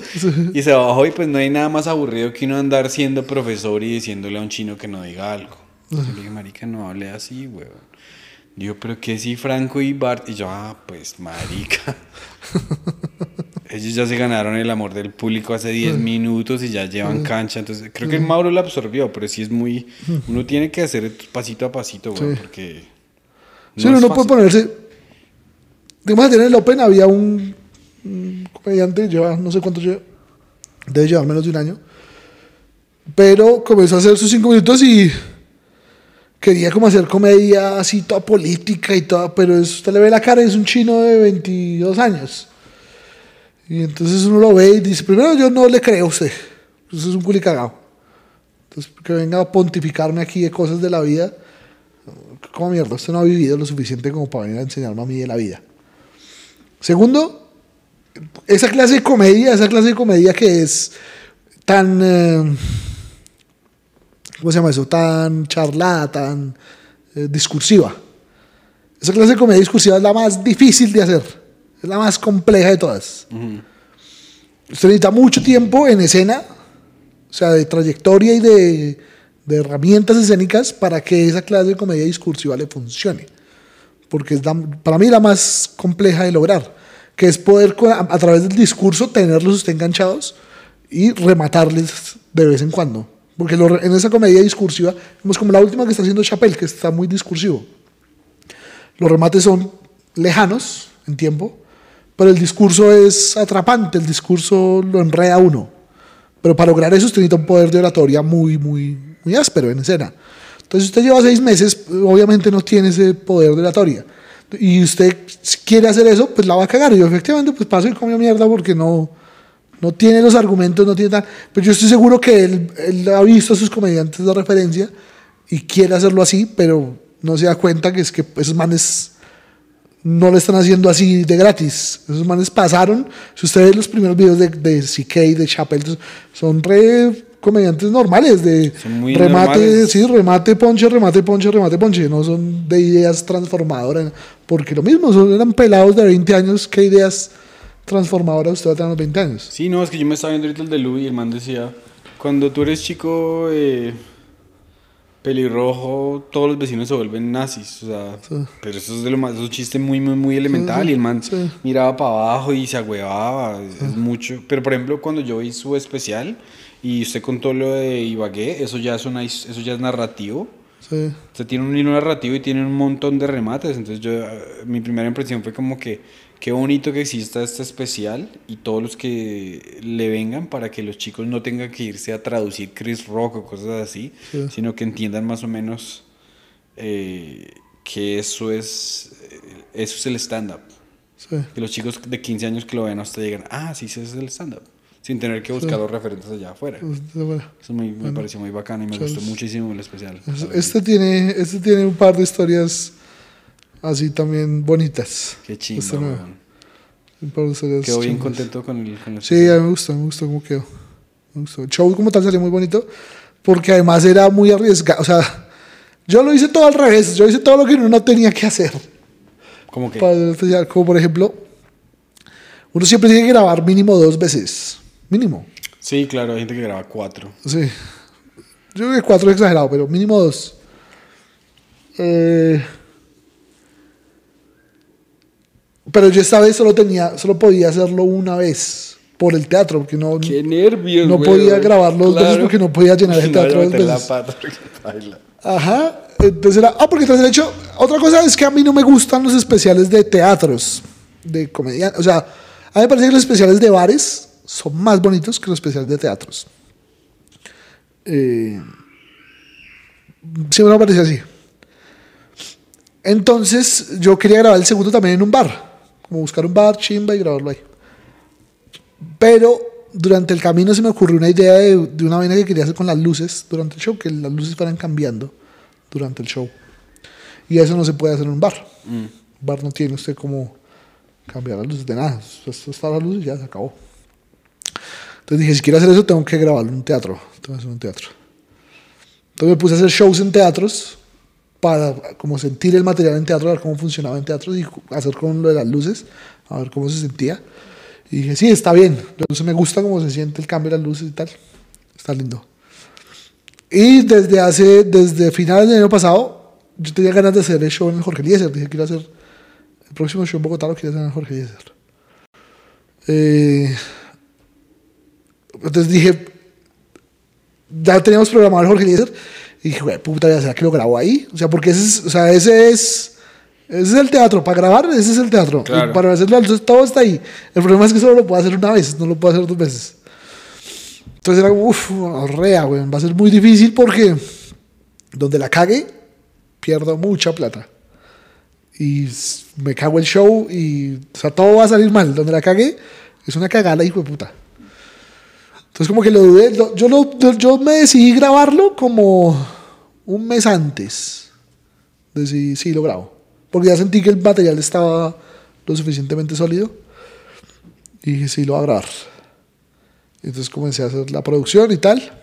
Y se bajó y pues no hay nada más aburrido que uno andar siendo profesor y diciéndole a un chino que no diga algo. Yo le dije, marica, no hable así, weón. Digo, pero que sí, Franco y Bart. Y yo, ah, pues, marica. Ellos ya se ganaron el amor del público hace 10 minutos y ya llevan cancha. Entonces, creo que el Mauro lo absorbió, pero sí es muy. Uno tiene que hacer pasito a pasito, güey, Sí. porque. Sí, no uno es no puede ponerse. Digamos, en el Open había un, un comediante, lleva no sé cuánto lleva, debe llevar menos de un año, pero comenzó a hacer sus cinco minutos y quería como hacer comedia así, toda política y toda, pero es- usted le ve la cara y es un chino de 22 años. Y entonces uno lo ve y dice, primero yo no le creo a usted, usted es un culi cagado. Entonces, que venga a pontificarme aquí de cosas de la vida. ¿Cómo mierda? Usted no ha vivido lo suficiente como para venir a enseñarme a mí de la vida. Segundo, esa clase de comedia, esa clase de comedia que es tan. eh, ¿Cómo se llama eso? Tan charlada, tan eh, discursiva. Esa clase de comedia discursiva es la más difícil de hacer. Es la más compleja de todas. Usted necesita mucho tiempo en escena, o sea, de trayectoria y de, de herramientas escénicas para que esa clase de comedia discursiva le funcione. Porque es la- para mí la más compleja de lograr, que es poder a, a través del discurso tenerlos usted enganchados y rematarles de vez en cuando. Porque lo en esa comedia discursiva, vemos como la última que está haciendo Chappelle, que está muy discursivo. Los remates son lejanos en tiempo, pero el discurso es atrapante, el discurso lo enreda uno. Pero para lograr eso usted necesita un poder de oratoria muy, muy, muy áspero en escena. Entonces usted lleva seis meses, obviamente no tiene ese poder de oratoria. Y usted si quiere hacer eso, pues la va a cagar. Y yo efectivamente pues paso y como mierda porque no, no tiene los argumentos, no tiene tal. Pero yo estoy seguro que él, él ha visto a sus comediantes de referencia y quiere hacerlo así, pero no se da cuenta que es que esos manes no lo están haciendo así de gratis. Esos manes pasaron. Si usted ve los primeros videos de, de CK, de Chappelle, son re comediantes normales, de remate, normales. sí, remate, ponche, remate, ponche, remate, ponche. No son de ideas transformadoras. Porque lo mismo, son, eran pelados de 20 años. ¿Qué ideas transformadoras usted va a tener a los 20 años? Sí, no, es que yo me estaba viendo ahorita el de Lu y el man decía, cuando tú eres chico eh, pelirrojo, todos los vecinos se vuelven nazis, o sea, pero eso es de lo más, es un chiste muy, muy, muy elemental y el man sí. miraba para abajo y se agüevaba, es, es mucho, pero por ejemplo cuando yo vi su especial y usted contó lo de Ibagué, eso ya es, una, eso ya es narrativo, Sí. o sea, tiene un hilo narrativo y tiene un montón de remates. Entonces, yo, mi primera impresión fue como que qué bonito que exista este especial y todos los que le vengan para que los chicos no tengan que irse a traducir Chris Rock o cosas así, Sí. sino que entiendan más o menos eh, que eso es, eh, eso es el stand-up. Sí. Que los chicos de 15 años que lo ven hasta digan, ah, sí, ese es el stand-up. Sin tener que buscar los referentes allá afuera. Pues, bueno. Eso me, me pareció muy bacano y me gustó muchísimo el especial. Este tiene, este tiene un par de historias así también bonitas. Qué historias Quedó bien contento con el, con el Sí, a mí me gustó, me gustó cómo quedó. Me gustó. El show como tal salió muy bonito porque además era muy arriesgado. O sea, yo lo hice todo al revés. Yo hice todo lo que uno no tenía que hacer. Como que Para. Como por ejemplo, uno siempre tiene que grabar mínimo dos veces. Mínimo. Sí, claro, hay gente que graba cuatro. Sí. Yo creo que cuatro es exagerado, pero mínimo dos. Eh, pero yo esta vez solo tenía, solo podía hacerlo una vez por el teatro, porque no, Qué nervios, no güey. podía grabarlo dos veces porque no podía llenar el teatro dos la veces. pata. Ajá. Entonces era, ah, porque tras el hecho, otra cosa es que a mí no me gustan los especiales de teatros, de comedia. O sea, a mí me parece que los especiales de bares son más bonitos que los especiales de teatros. Eh, siempre me pareció así. Entonces, yo quería grabar el segundo también en un bar. Como buscar un bar, chimba y grabarlo ahí. Pero durante el camino se me ocurrió una idea de, de una vaina que quería hacer con las luces durante el show, que las luces fueran cambiando durante el show. Y eso no se puede hacer en un bar. Un bar no tiene usted como cambiar las luces de nada. Esto está la luz y ya se acabó. Entonces dije, si quiero hacer eso, tengo que grabarlo en un teatro. Tengo que hacer un teatro. Entonces me puse a hacer shows en teatros para como sentir el material en teatro, a ver cómo funcionaba en teatro y hacer con lo de las luces, a ver cómo se sentía. Y dije, sí, está bien. Entonces me gusta cómo se siente el cambio de las luces y tal. Está lindo. Y desde hace, desde finales del año pasado, yo tenía ganas de hacer el show en el Jorge Eliezer. Dije, quiero hacer el próximo show en Bogotá, lo quiero hacer en el Jorge Eliezer. Eh, entonces dije, ya teníamos programado el Jorge Eliezer. Y dije, güey, puta, ya será que lo grabo ahí. O sea, porque ese es, o sea, ese es, ese es el teatro. Para grabar, ese es el teatro. Claro. Para hacerlo, entonces, todo está ahí. El problema es que solo lo puedo hacer una vez, no lo puedo hacer dos veces. Entonces era como, uff, rea, güey. Va a ser muy difícil porque donde la cague, pierdo mucha plata. Y me cago el show y, o sea, todo va a salir mal. Donde la cague, es una cagada, hijo de puta. Entonces como que lo dudé, yo, lo, yo me decidí grabarlo como un mes antes. Decidí, sí, lo grabo. Porque ya sentí que el material estaba lo suficientemente sólido. Y dije, sí, lo voy a grabar. Entonces comencé a hacer la producción y tal.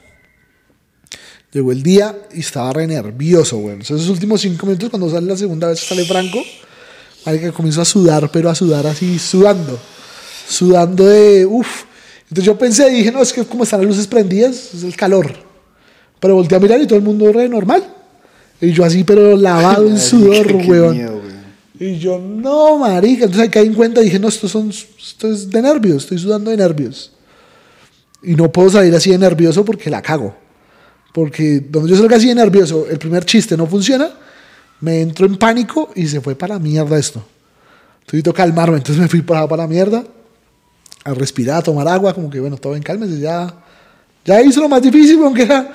Llegó el día y estaba re nervioso, güey. Entonces, esos últimos cinco minutos, cuando sale la segunda vez, sale Franco, que comienzo a sudar, pero a sudar así, sudando. Sudando de, uff. Entonces yo pensé, dije, no, es que como están las luces prendidas, es el calor. Pero volteé a mirar y todo el mundo re normal. Y yo así, pero lavado en sudor, qué- qué weón. miedo. Y yo, no, marica. Entonces ahí caí en cuenta, dije, no, esto, son, esto es de nervios, estoy sudando de nervios. Y no puedo salir así de nervioso porque la cago. Porque donde yo salga así de nervioso, el primer chiste no funciona, me entro en pánico y se fue para la mierda esto. Entonces que calmarme, entonces me fui para, para la mierda, a respirar, a tomar agua, como que bueno, todo en calma, ya, ya hizo lo más difícil, aunque era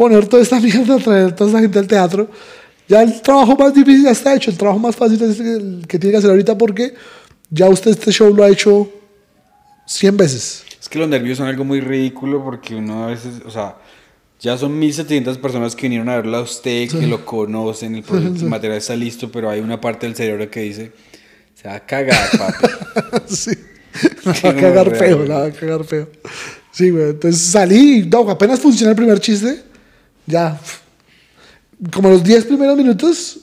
poner toda esta mierda, traer toda esta gente al teatro. Ya el trabajo más difícil ya está hecho, el trabajo más fácil es el que tiene que hacer ahorita porque ya usted este show lo ha hecho 100 veces. Es que los nervios son algo muy ridículo porque uno a veces, o sea, ya son 1700 personas que vinieron a verlo a usted, que lo conocen, el, proyecto- el material está listo, pero hay una parte del cerebro que dice, se va a cagar, papi. sí. La va a cagar feo, la va a cagar feo. Sí, güey. Entonces salí no, apenas funciona el primer chiste, ya. Como los 10 primeros minutos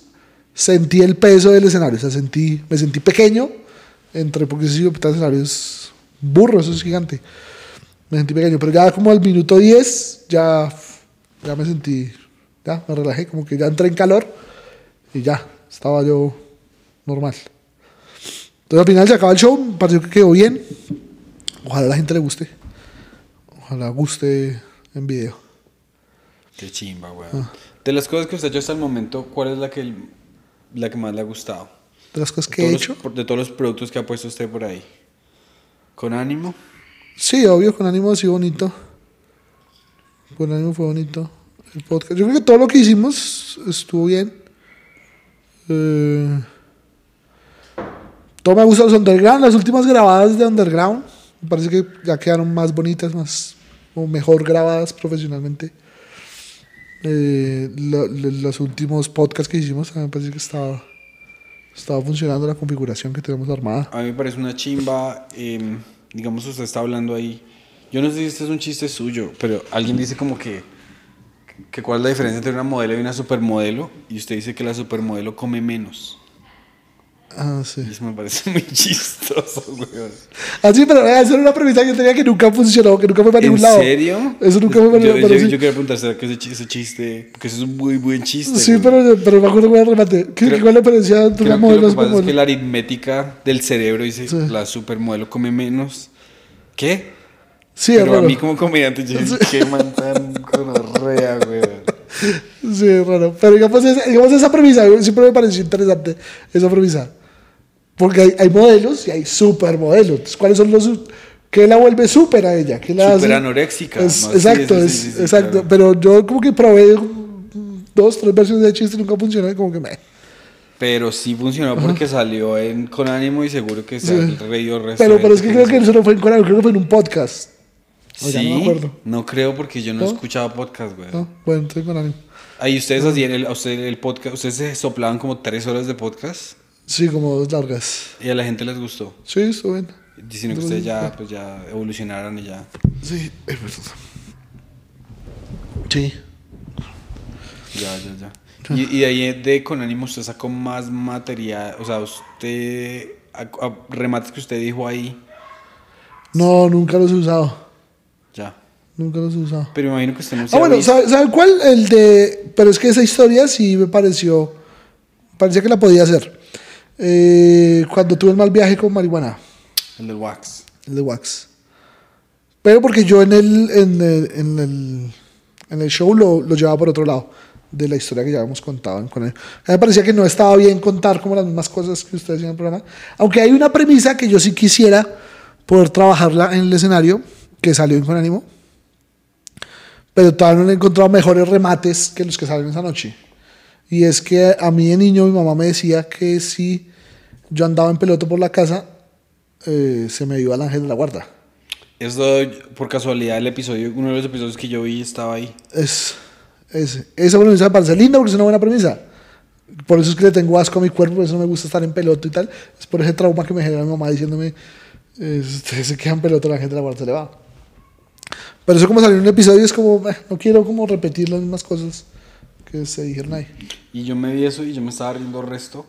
sentí el peso del escenario. O sea, sentí, me sentí pequeño entre, porque el escenario es burro, eso es gigante. Me sentí pequeño, pero ya como al minuto 10 ya, ya me sentí, ya me relajé, como que ya entré en calor y ya, estaba yo normal. Entonces al final se acaba el show, pareció que quedó bien. Ojalá la gente le guste. Ojalá guste en video. Qué chimba, güey. Ah. De las cosas que usted ha hecho hasta el momento, ¿cuál es la que, la que más le ha gustado? De las cosas que he hecho. los- de todos los productos que ha puesto usted por ahí. ¿Con ánimo? Sí, obvio, con ánimo sí bonito. Con ánimo fue bonito. El podcast. Yo creo que todo lo que hicimos estuvo bien. Eh, todo me gusta los underground, las últimas grabadas de underground. Me parece que ya quedaron más bonitas, más o mejor grabadas profesionalmente. Eh, lo- lo- los últimos podcasts que hicimos, me parece que estaba, estaba funcionando la configuración que tenemos armada. A mí me parece una chimba. em, digamos, usted está hablando ahí. Yo no sé si este es un chiste suyo, pero alguien dice como que, que cuál es la diferencia entre una modelo y una supermodelo. Y usted dice que la supermodelo come menos. Ah, sí. Y eso me parece muy chistoso, weón. Así, pero eh, esa era una premisa que yo tenía que nunca funcionó, que nunca fue para ¿En ningún lado. serio? Eso nunca fue para yo, ningún yo, lado. yo quería preguntar, ¿será que ese chiste, ese chiste? Porque eso es un muy buen chiste. Sí, güey. pero, pero me acuerdo el remate. ¿Qué, Creo- ¿Cuál es la diferencia entre Creo que modelo y lo que pasa es que la aritmética del cerebro dice, Sí. la supermodelo come menos. ¿Qué? Sí, Pero a raro. mí como comediante yo dije, qué man tan gonorrea, güey. Sí, es raro. Pero digamos digamos esa premisa, siempre me pareció interesante esa premisa. Porque hay, hay modelos y hay supermodelos. Entonces, ¿cuáles son los... ¿Qué la vuelve super a ella? ¿Qué la Súper hace? anoréxica, exacto, sí, es- exacto. claro. Pero yo como que probé dos, tres versiones de chiste y nunca funcionó y como que me... Pero sí funcionó porque salió en, con ánimo y seguro que se Sí. ha reído resto Pero, pero es que creo que eso no fue en Corea, creo que fue en un podcast. O Sí, no me acuerdo. no creo porque yo no, he ¿No? escuchado podcast, güey. ¿no? Bueno, entonces con ánimo. Ahí ustedes hacían el, a usted el podcast, ustedes se soplaban como tres horas de podcast Sí, como dos largas. y a la gente les gustó. Sí, estuvo bien. Diciendo que ustedes ya, pues ya evolucionaron y ya. Sí, es verdad. Sí. Ya, ya, ya. Y, y de ahí de con ánimo usted sacó más material, o sea, usted, a- a- remates que usted dijo ahí, No, nunca los he usado. ya. Nunca los he usado. Pero imagino que usted no se Ah, bueno, ¿sabe, sabe cuál? El de... Pero es que esa historia sí me pareció... Parecía que la podía hacer. Eh, cuando tuve el mal viaje con marihuana, el del wax. el de Wax. Pero porque yo en el, en el, en el, en el show lo, lo llevaba por otro lado de la historia que ya habíamos contado. en- con él. A mí me parecía que no estaba bien contar como las mismas cosas que ustedes en el programa. Aunque hay una premisa que yo sí quisiera poder trabajarla en el escenario, que salió en Con Ánimo. Pero todavía no he encontrado mejores remates que los que salen esa noche. Y es que a mí de niño mi mamá me decía que si yo andaba en peloto por la casa, eh, se me iba el ángel de la guarda. Eso, por casualidad, el episodio, uno de los episodios que yo vi estaba ahí. Es, es, esa premisa me parece linda porque es una buena premisa. Por eso es que le tengo asco a mi cuerpo, por eso no me gusta estar en peloto y tal. Es por ese trauma que me genera mi mamá diciéndome, eh, si usted se queda en peloto, la gente de la guarda se le va. Pero eso como salió en un episodio es como, eh, no quiero como repetir las mismas cosas que se dijeron ahí. Y yo me vi eso y yo me estaba riendo resto.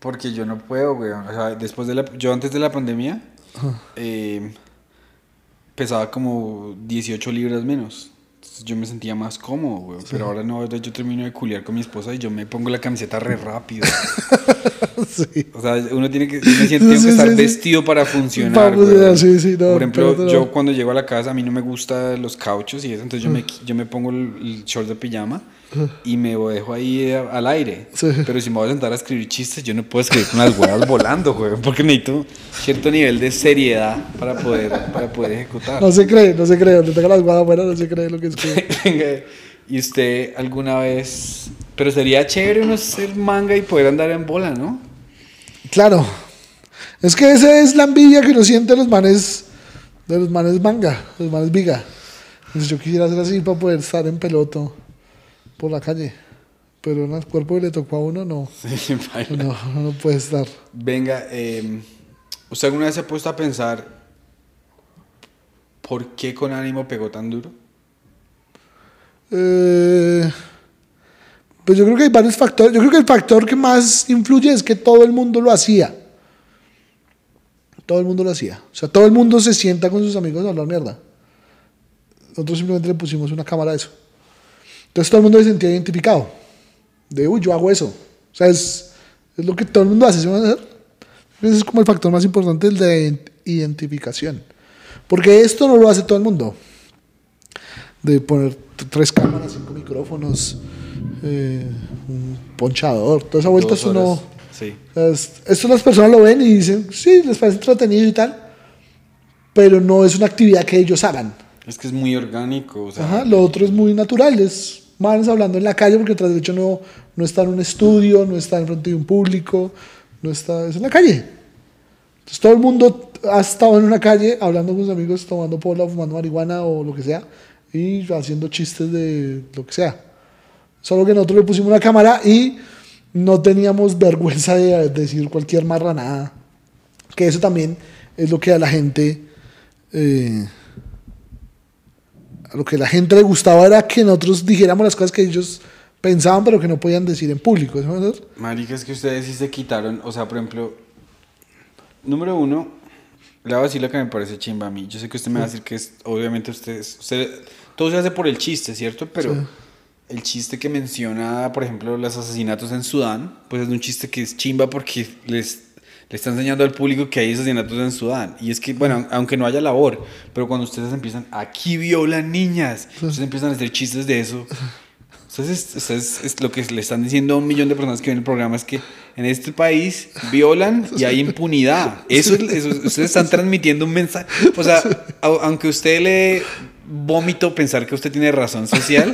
Porque yo no puedo, güey. O sea, después de la, yo antes de la pandemia eh, pesaba como 18 libras menos. Entonces yo me sentía más cómodo, güey. Pero ahora no, yo termino de culiar con mi esposa y yo me pongo la camiseta re rápido. sí. O sea, uno tiene que, uno siente- tiene Sí, que estar sí, sí. vestido para funcionar. Para funcionar, sí, sí, no, Por ejemplo, no. yo cuando llego a la casa, a mí no me gustan los cauchos y eso, entonces yo me, yo me pongo el, el short de pijama y me dejo ahí eh, al aire. Sí. Pero si me voy a sentar a escribir chistes, yo no puedo escribir con las huevas volando, güey, porque necesito cierto nivel de seriedad para poder, para poder ejecutar. No se cree, no se cree. Donde tenga las guadas afuera, no se cree lo que es que... Venga, y usted alguna vez... Pero sería chévere uno ser manga y poder andar en bola, ¿no? Claro. Es que esa es la envidia que uno siente de los manes, de los manes manga, de los manes viga. Entonces yo quisiera ser así para poder estar en peloto por la calle. Pero en el cuerpo que le tocó a uno, no. Sí. No, no puede estar. Venga, eh, ¿usted alguna vez se ha puesto a pensar por qué con ánimo pegó tan duro? Eh, pues yo creo que hay varios factores. Yo creo que el factor que más influye es que todo el mundo lo hacía. Todo el mundo lo hacía. O sea, todo el mundo se sienta con sus amigos a hablar mierda. Nosotros simplemente le pusimos una cámara a eso. Entonces todo el mundo se sentía identificado. De, uy, yo hago eso. O sea, es, es lo que todo el mundo hace. ¿sí? Ese es como el factor más importante, el de identificación. Porque esto no lo hace todo el mundo de poner tres cámaras, cinco micrófonos, eh, un ponchador, toda esa vuelta eso no... Sí. o sea, es- Esto las personas lo ven y dicen, sí, les parece entretenido y tal, pero no es una actividad que ellos hagan. Es que es muy orgánico. O sea, Ajá, lo otro es muy natural, es manes hablando en la calle porque tras de hecho no, no está en un estudio, no está en frente de un público, no está, es en la calle. Entonces todo el mundo ha estado en una calle hablando con sus amigos, tomando pola, fumando marihuana o lo que sea, y haciendo chistes de lo que sea. Solo que nosotros le pusimos una cámara y no teníamos vergüenza de decir cualquier marranada. Que eso también es lo que a la gente... eh, lo que la gente le gustaba era que nosotros dijéramos las cosas que ellos pensaban pero que no podían decir en público. ¿sí? Marica, es que ustedes sí se quitaron, o sea, por ejemplo, número uno, le voy a decir lo que me parece chimba a mí. Yo sé que usted me va a decir que es, obviamente ustedes, usted, todo se hace por el chiste, ¿cierto? Pero Sí. el chiste que menciona, por ejemplo, los asesinatos en Sudán, pues es un chiste que es chimba porque les, le está enseñando al público que hay asesinatos en Sudán. Y es que, bueno, aunque no haya labor, pero cuando ustedes empiezan, aquí violan niñas, ustedes empiezan a hacer chistes de eso. Entonces, ustedes, es lo que le están diciendo a un millón de personas que ven el programa es que en este país violan y hay impunidad. Eso, es- eso- ustedes están transmitiendo un mensaje. O sea, au- aunque usted le vómito pensar que usted tiene razón social,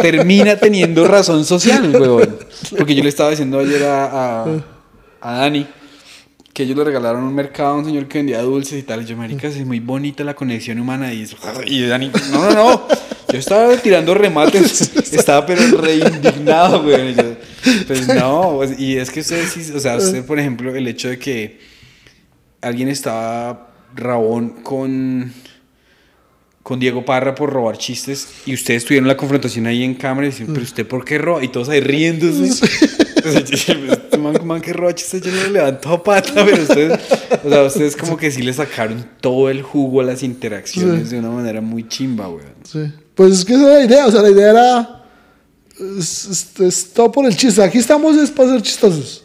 termina teniendo razón social, weón. Porque yo le estaba diciendo ayer a, a, a Dani que ellos le regalaron un mercado a un señor que vendía dulces y tal. Y yo, marica, es muy bonita la conexión humana. Y, y Dani, no, no, no. Yo estaba tirando remates. estaba pero re indignado, güey. Yo, pues no. pues, Y es que ustedes sí, o sea, usted, por ejemplo, el hecho de que alguien estaba rabón con con Diego Parra por robar chistes y ustedes tuvieron la confrontación ahí en cámara y dicen, pero usted por qué roba? Y todos ahí riéndose. man, man que yo no le levanto a pata, pero ustedes, o sea, ustedes como que sí le sacaron todo el jugo a las interacciones de una manera muy chimba, güey. Sí. Pues es que esa era la idea, o sea, la idea era. Es, es- es todo por el chiste. Aquí estamos es para ser chistosos.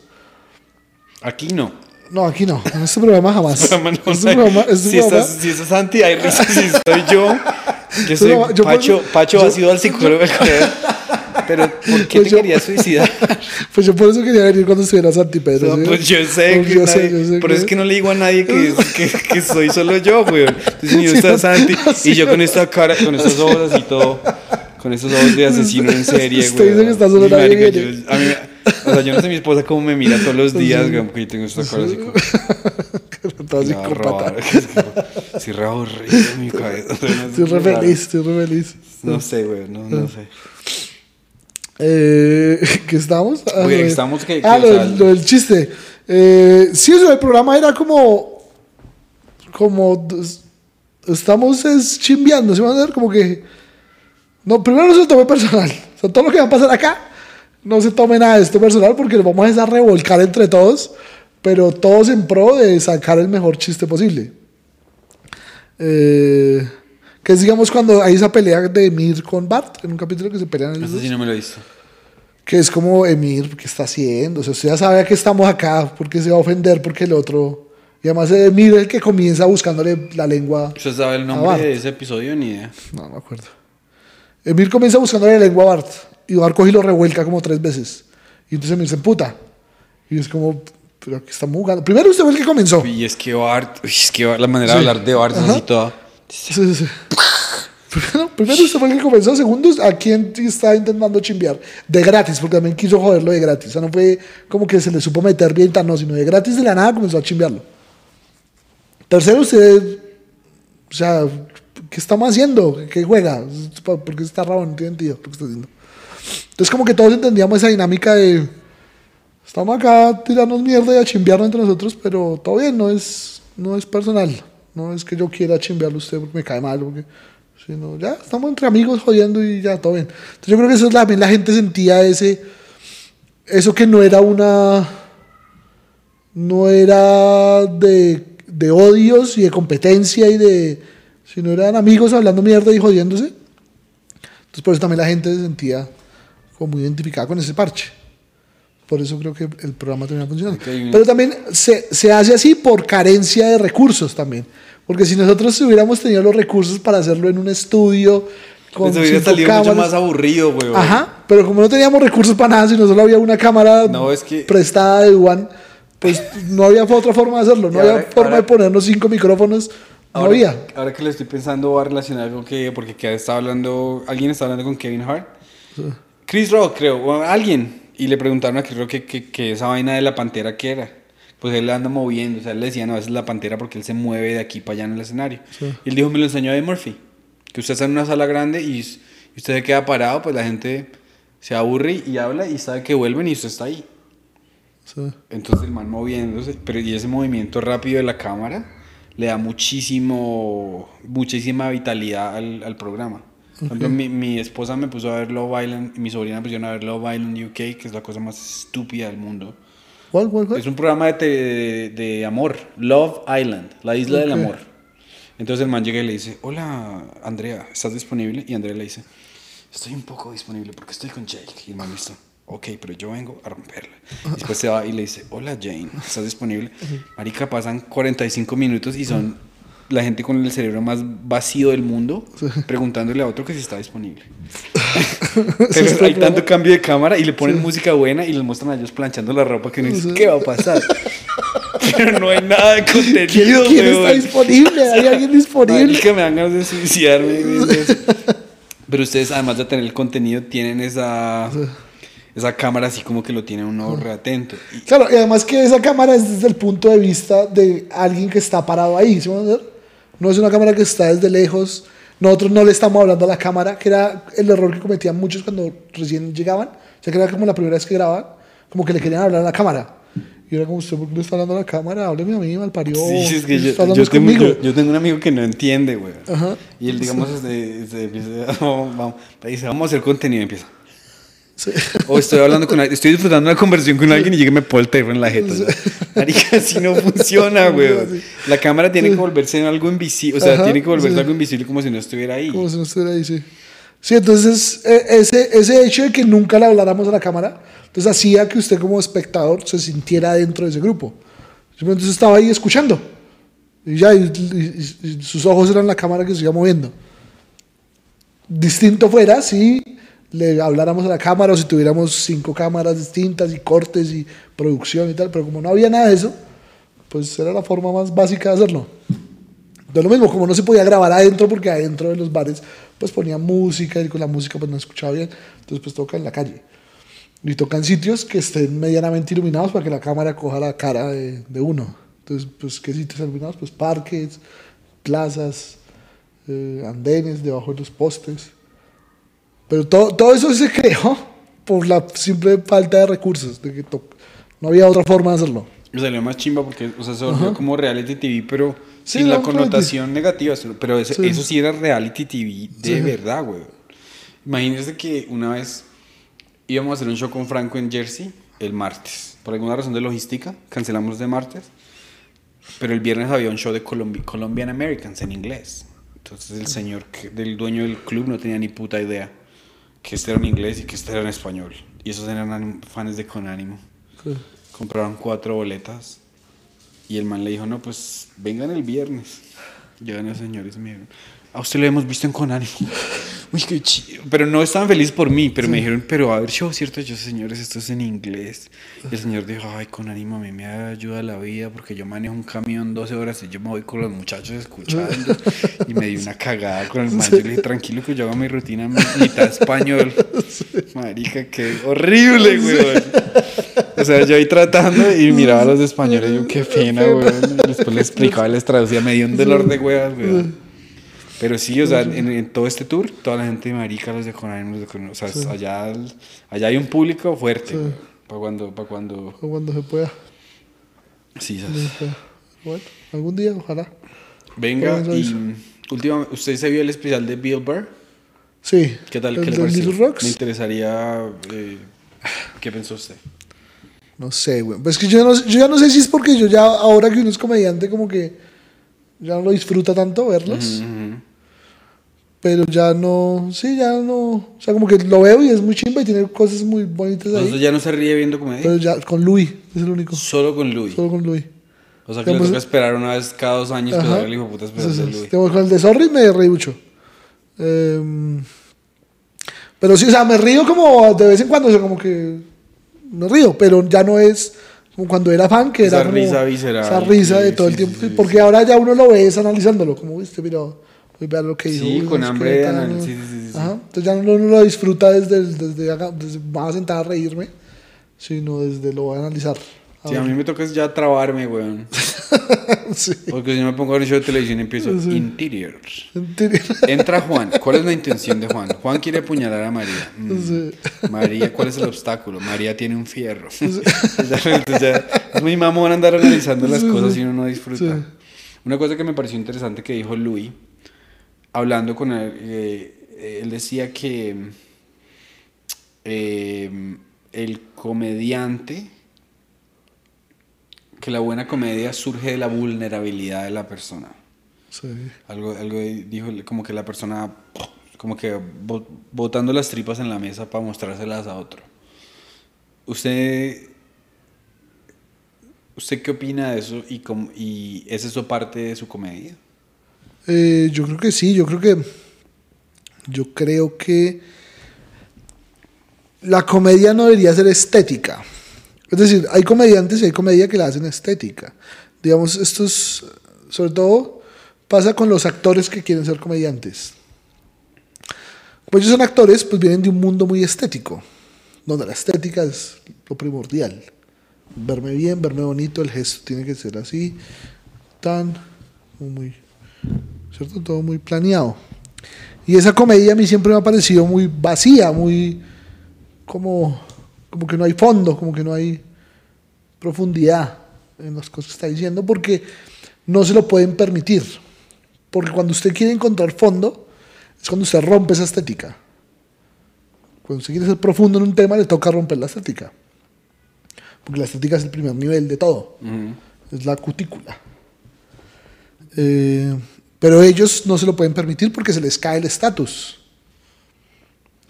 Aquí no. No, aquí no. En este programa jamás. Programa no, este programa, este si, programa- estás, si estás anti, hay. Si soy yo, yo soy No, yo Pacho, Pacho ha sido al psicólogo del. Pero, ¿por qué Pues te yo- querías suicidar? Pues yo por eso quería venir cuando estuviera Santi Pedro. No, ¿sí? pues yo sé, Pues que yo sé, yo sé pero que- es que no le digo a nadie que, que, que soy solo yo, güey. Entonces yo Sí, está no, Santi sí, y yo no. con esta cara, con estos ojos así todo, con esos ojos de asesino en serie, Usted güey. dice que está solo nadie marica, viene. yo- a mí, o sea, yo no sé mi esposa cómo me mira todos los días, güey, porque yo tengo esta cara así como... Todo "Me va a psicópata. robar". Es como, Sí, re aburrido en mi cabeza. Estoy re feliz, estoy re feliz. No sé, güey, no, no sé. Eh, ¿Qué estamos? Ah, Oye, estamos que- Ah, que, lo, del- lo del chiste. Eh, sí, eso del programa era como. Como. Estamos es chimbeando, ¿se van a ver? Como que. No, primero no se lo tome personal. O sea, todo lo que va a pasar acá, no se tome nada de esto personal porque lo vamos a revolcar entre todos, pero todos en pro de sacar el mejor chiste posible. Eh, que es, digamos, cuando hay esa pelea de Emir con Bart, en un capítulo que se pelean ellos Eso sí no me lo he visto. Que es como Emir, ¿qué está haciendo? O sea, usted ya sabe que estamos acá, porque se va a ofender, porque el otro. Y además Emir es el que comienza buscándole la lengua. ¿Usted sabe el nombre Bart. de ese episodio? Ni idea. No, no acuerdo. Emir comienza buscándole la lengua a Bart. Y Bart coge y lo revuelca como tres veces. Y entonces Emir se emputa. Y es como, pero aquí estamos jugando. Primero usted fue el que comenzó. Y es que Bart, es que la manera de Sí. hablar de Bart es así toda. Primero usted fue el que comenzó, segundo, a quien está intentando chimbear. De gratis, porque también quiso joderlo de gratis. O sea, no fue como que se le supo meter bien tan no, sino de gratis de la nada comenzó a chimbearlo. Tercero, usted, o sea, ¿qué estamos haciendo? ¿Qué juega? ¿Por qué está raro? No tiene sentido lo que está haciendo. Entonces, como que todos entendíamos esa dinámica de. Estamos acá a tirarnos mierda y a chimbearnos entre nosotros, pero todo bien, no es, no es personal. No es que yo quiera chimbearle a usted porque me cae mal, porque. Sino, ya, estamos entre amigos jodiendo y ya, todo bien. Entonces, yo creo que eso también la gente sentía ese. Eso que no era una. No era de, de odios y de competencia y de. Sino eran amigos hablando mierda y jodiéndose. Entonces, por eso también la gente se sentía como muy identificada con ese parche. Por eso creo que el programa termina funcionando. Ok, bien. Pero también se, se hace así por carencia de recursos también. Porque si nosotros hubiéramos tenido los recursos para hacerlo en un estudio, con Eso hubiera salido mucho más aburrido, güey. Ajá, pero como no teníamos recursos para nada, sino solo había una cámara No, es que- prestada de One, pues no había otra forma de hacerlo. No había forma ahora- de ponernos cinco micrófonos. No había. ahora que lo estoy pensando, va a relacionar con que, porque que estaba hablando, alguien estaba hablando con Kevin Hart. Chris Rock, creo, o alguien. Y le preguntaron a Chris Rock que, que, que esa vaina de la pantera qué era. Pues él anda moviendo, o sea, él le decía, no, esa es la pantera porque él se mueve de aquí para allá en el escenario. Y él dijo, me lo enseñó Eddie Murphy. Que usted está en una sala grande y, y usted se queda parado, pues la gente se aburre y habla y sabe que vuelven y usted está ahí. Sí. Entonces el man moviéndose, pero y ese movimiento rápido de la cámara le da muchísimo, muchísima vitalidad al, al programa. Por ejemplo, mi, mi esposa me puso a ver Love Island mi sobrina me pusieron a ver Love Island UK, que es la cosa más estúpida del mundo. ¿Cuál, cuál, cuál? Es un programa de, te- de, de amor, Love Island, la isla del Ok. amor. Entonces el man llega y le dice, hola Andrea, ¿estás disponible? Y Andrea le dice, estoy un poco disponible porque estoy con Jake. Y el man listo, ok, pero yo vengo a romperla. Y después se va y le dice, hola Jane, ¿estás disponible? Marica, pasan 45 minutos y son la gente con el cerebro más vacío del mundo preguntándole a otro que si está disponible. Pero hay tanto cambio de cámara y le ponen música buena y les muestran a ellos planchando la ropa que uno dice, ¿qué va a pasar? Pero no hay nada de ¿Quién, contenido, quién está weón. disponible? ¿Hay alguien disponible? Marica, me dan ganas de suicidarme. Pero ustedes, además de tener el contenido, tienen esa, esa cámara así como que lo tiene uno reatento. Claro, y además que esa cámara es desde el punto de vista de alguien que está parado ahí, ¿sí? No es una cámara que está desde lejos. Nosotros no le estamos hablando a la cámara, que era el error que cometían muchos cuando recién llegaban. O sea, que era como la primera vez que grababan, como que le querían hablar a la cámara. Y era como, ¿usted por qué le está hablando a la cámara? Hábleme a mí, mal parió. Sí, es que yo, yo tengo, yo- yo tengo un amigo que no entiende, güey. Y él, digamos, empieza, vamos, vamos, dice, vamos a hacer contenido y empieza. Sí. O estoy hablando con alguien, estoy disfrutando una conversación con alguien y llega y me pone el teléfono en la jeta. Marica, así no funciona, güey. La cámara tiene que volverse algo invisible, o sea, Ajá, tiene que volverse algo invisible como si no estuviera ahí. Como si no estuviera ahí, sí. Sí, entonces eh, ese, ese hecho de que nunca le habláramos a la cámara, entonces hacía que usted como espectador se sintiera dentro de ese grupo. Entonces estaba ahí escuchando. Y ya, y, y- y sus ojos eran la cámara que se iba moviendo. Distinto fuera si le habláramos a la cámara o si tuviéramos cinco cámaras distintas y cortes y producción y tal, pero como no había nada de eso, pues era la forma más básica de hacerlo. De lo mismo, como no se podía grabar adentro, porque adentro de los bares pues ponían música y con la música pues no escuchaba bien, entonces pues toca en la calle. Y tocan sitios que estén medianamente iluminados para que la cámara coja la cara de, de uno. Entonces, pues, ¿qué sitios iluminados? Pues parques, plazas, eh, andenes debajo de los postes. Pero todo, todo eso se creó por la simple falta de recursos, de que no había otra forma de hacerlo. Me salió más chimba porque, o sea, se volvió como reality TV, pero Sí, sin la no, connotación negativa. Pero ese- Sí. eso sí era reality TV de Sí. verdad, güey. Imagínense que una vez íbamos a hacer un show con Franco en Jersey el martes. Por alguna razón de logística, cancelamos de martes. Pero el viernes había un show de Colombi- Colombian Americans en inglés. Entonces el señor que- del dueño del club no tenía ni puta idea que este era en inglés y que este era en español. Y esos eran fans de Conánimo. Sí. Compraron cuatro boletas y el man le dijo, no, pues vengan el viernes. Llegan los señores y me dijeron, a usted lo hemos visto en Conánimo. Uy, qué chido. Pero no estaban felices por mí, pero me dijeron, pero a ver, show, ¿cierto? Yo, señores, esto es en inglés. Y el señor dijo, ay, Conánimo a mí me ayuda la vida porque yo manejo un camión 12 horas y yo me voy con los muchachos escuchando. y me dio una cagada con el man. Yo le dije, tranquilo que yo hago mi rutina mitad español. Marica, qué horrible, güey. O sea, yo ahí tratando y miraba a los españoles y yo, qué pena, güey. Después les explicaba, les traducía, me dio un dolor de huevas, güey. Pero sí, o sea, en, en todo este tour, toda la gente de marica, los de Conánimo, los de Conánimo, o sea, allá, allá hay un público fuerte, para cuando, para cuando, O cuando se pueda. sí, pueda. Bueno, algún día, ojalá. venga, y últimamente, ¿usted se vio el especial de Bill Burr? Sí. ¿Qué tal? ¿El ¿Qué le pareció? Rocks? Me interesaría, eh, ¿qué pensó usted? No sé, güey. Pues que yo, no, yo ya no sé si es porque yo ya, ahora que uno es comediante, como que ya no lo disfruta tanto verlos. Ujú. Pero ya no, sí, ya no. O sea, como que lo veo y es muy chimba y tiene cosas muy bonitas Entonces ahí. ya no se ríe viendo comedia, Pero ya con Louis, es el único. solo con Louis. Solo con Louis. O sea que le Digamos- toca esperar una vez cada dos años que el hijo de puta especial Sí, sí, Louis. Con el de Sorry me reí mucho. Em, pero sí, o sea, me río como de vez en cuando, o sea, como que me río, pero ya no es como cuando era fan, que Esa era como risa visceral, esa risa de todo el tiempo. porque ahora ya uno lo ve es analizándolo, como viste, pero voy a ver lo que hizo. Sí, con no hambre de ¿no? sí, sí, sí. Ajá. Entonces ya no uno lo disfruta desde, desde, acá- desde más sentada a reírme, sino desde lo voy a analizar. Sí, a mí me toca ya trabarme, weón. sí. Porque si yo me pongo a ver show de televisión y empiezo. Entiendo. Entra Juan. ¿Cuál es la intención de Juan? Juan quiere apuñalar a María. Mm. María, ¿cuál es el obstáculo? María tiene un fierro. Entonces ya es muy mamón andar analizando las cosas y uno no disfruta. Sí. Una cosa que me pareció interesante que dijo Louis, hablando con él, eh, él decía que eh, el comediante, que la buena comedia surge de la vulnerabilidad de la persona. Sí. Algo, algo dijo como que la persona, como que bo- botando las tripas en la mesa para mostrárselas a otro. ¿Usted, usted qué opina de eso y, cómo- y es eso parte de su comedia? Eh, yo creo que sí, yo creo que yo creo que la comedia no debería ser estética. Es decir, hay comediantes y hay comedia que la hacen estética. Digamos, esto es, sobre todo, pasa con los actores que quieren ser comediantes. Como ellos son actores, pues vienen de un mundo muy estético, donde la estética es lo primordial. Verme bien, verme bonito, el gesto tiene que ser así, tan, muy, ¿cierto? Todo muy planeado. Y esa comedia a mí siempre me ha parecido muy vacía, muy como, como que no hay fondo, como que no hay profundidad en las cosas que está diciendo, porque no se lo pueden permitir. Porque cuando usted quiere encontrar fondo, es cuando usted rompe esa estética. Cuando usted quiere ser profundo en un tema, le toca romper la estética. Porque la estética es el primer nivel de todo. Es la cutícula. Eh, pero ellos no se lo pueden permitir porque se les cae el estatus.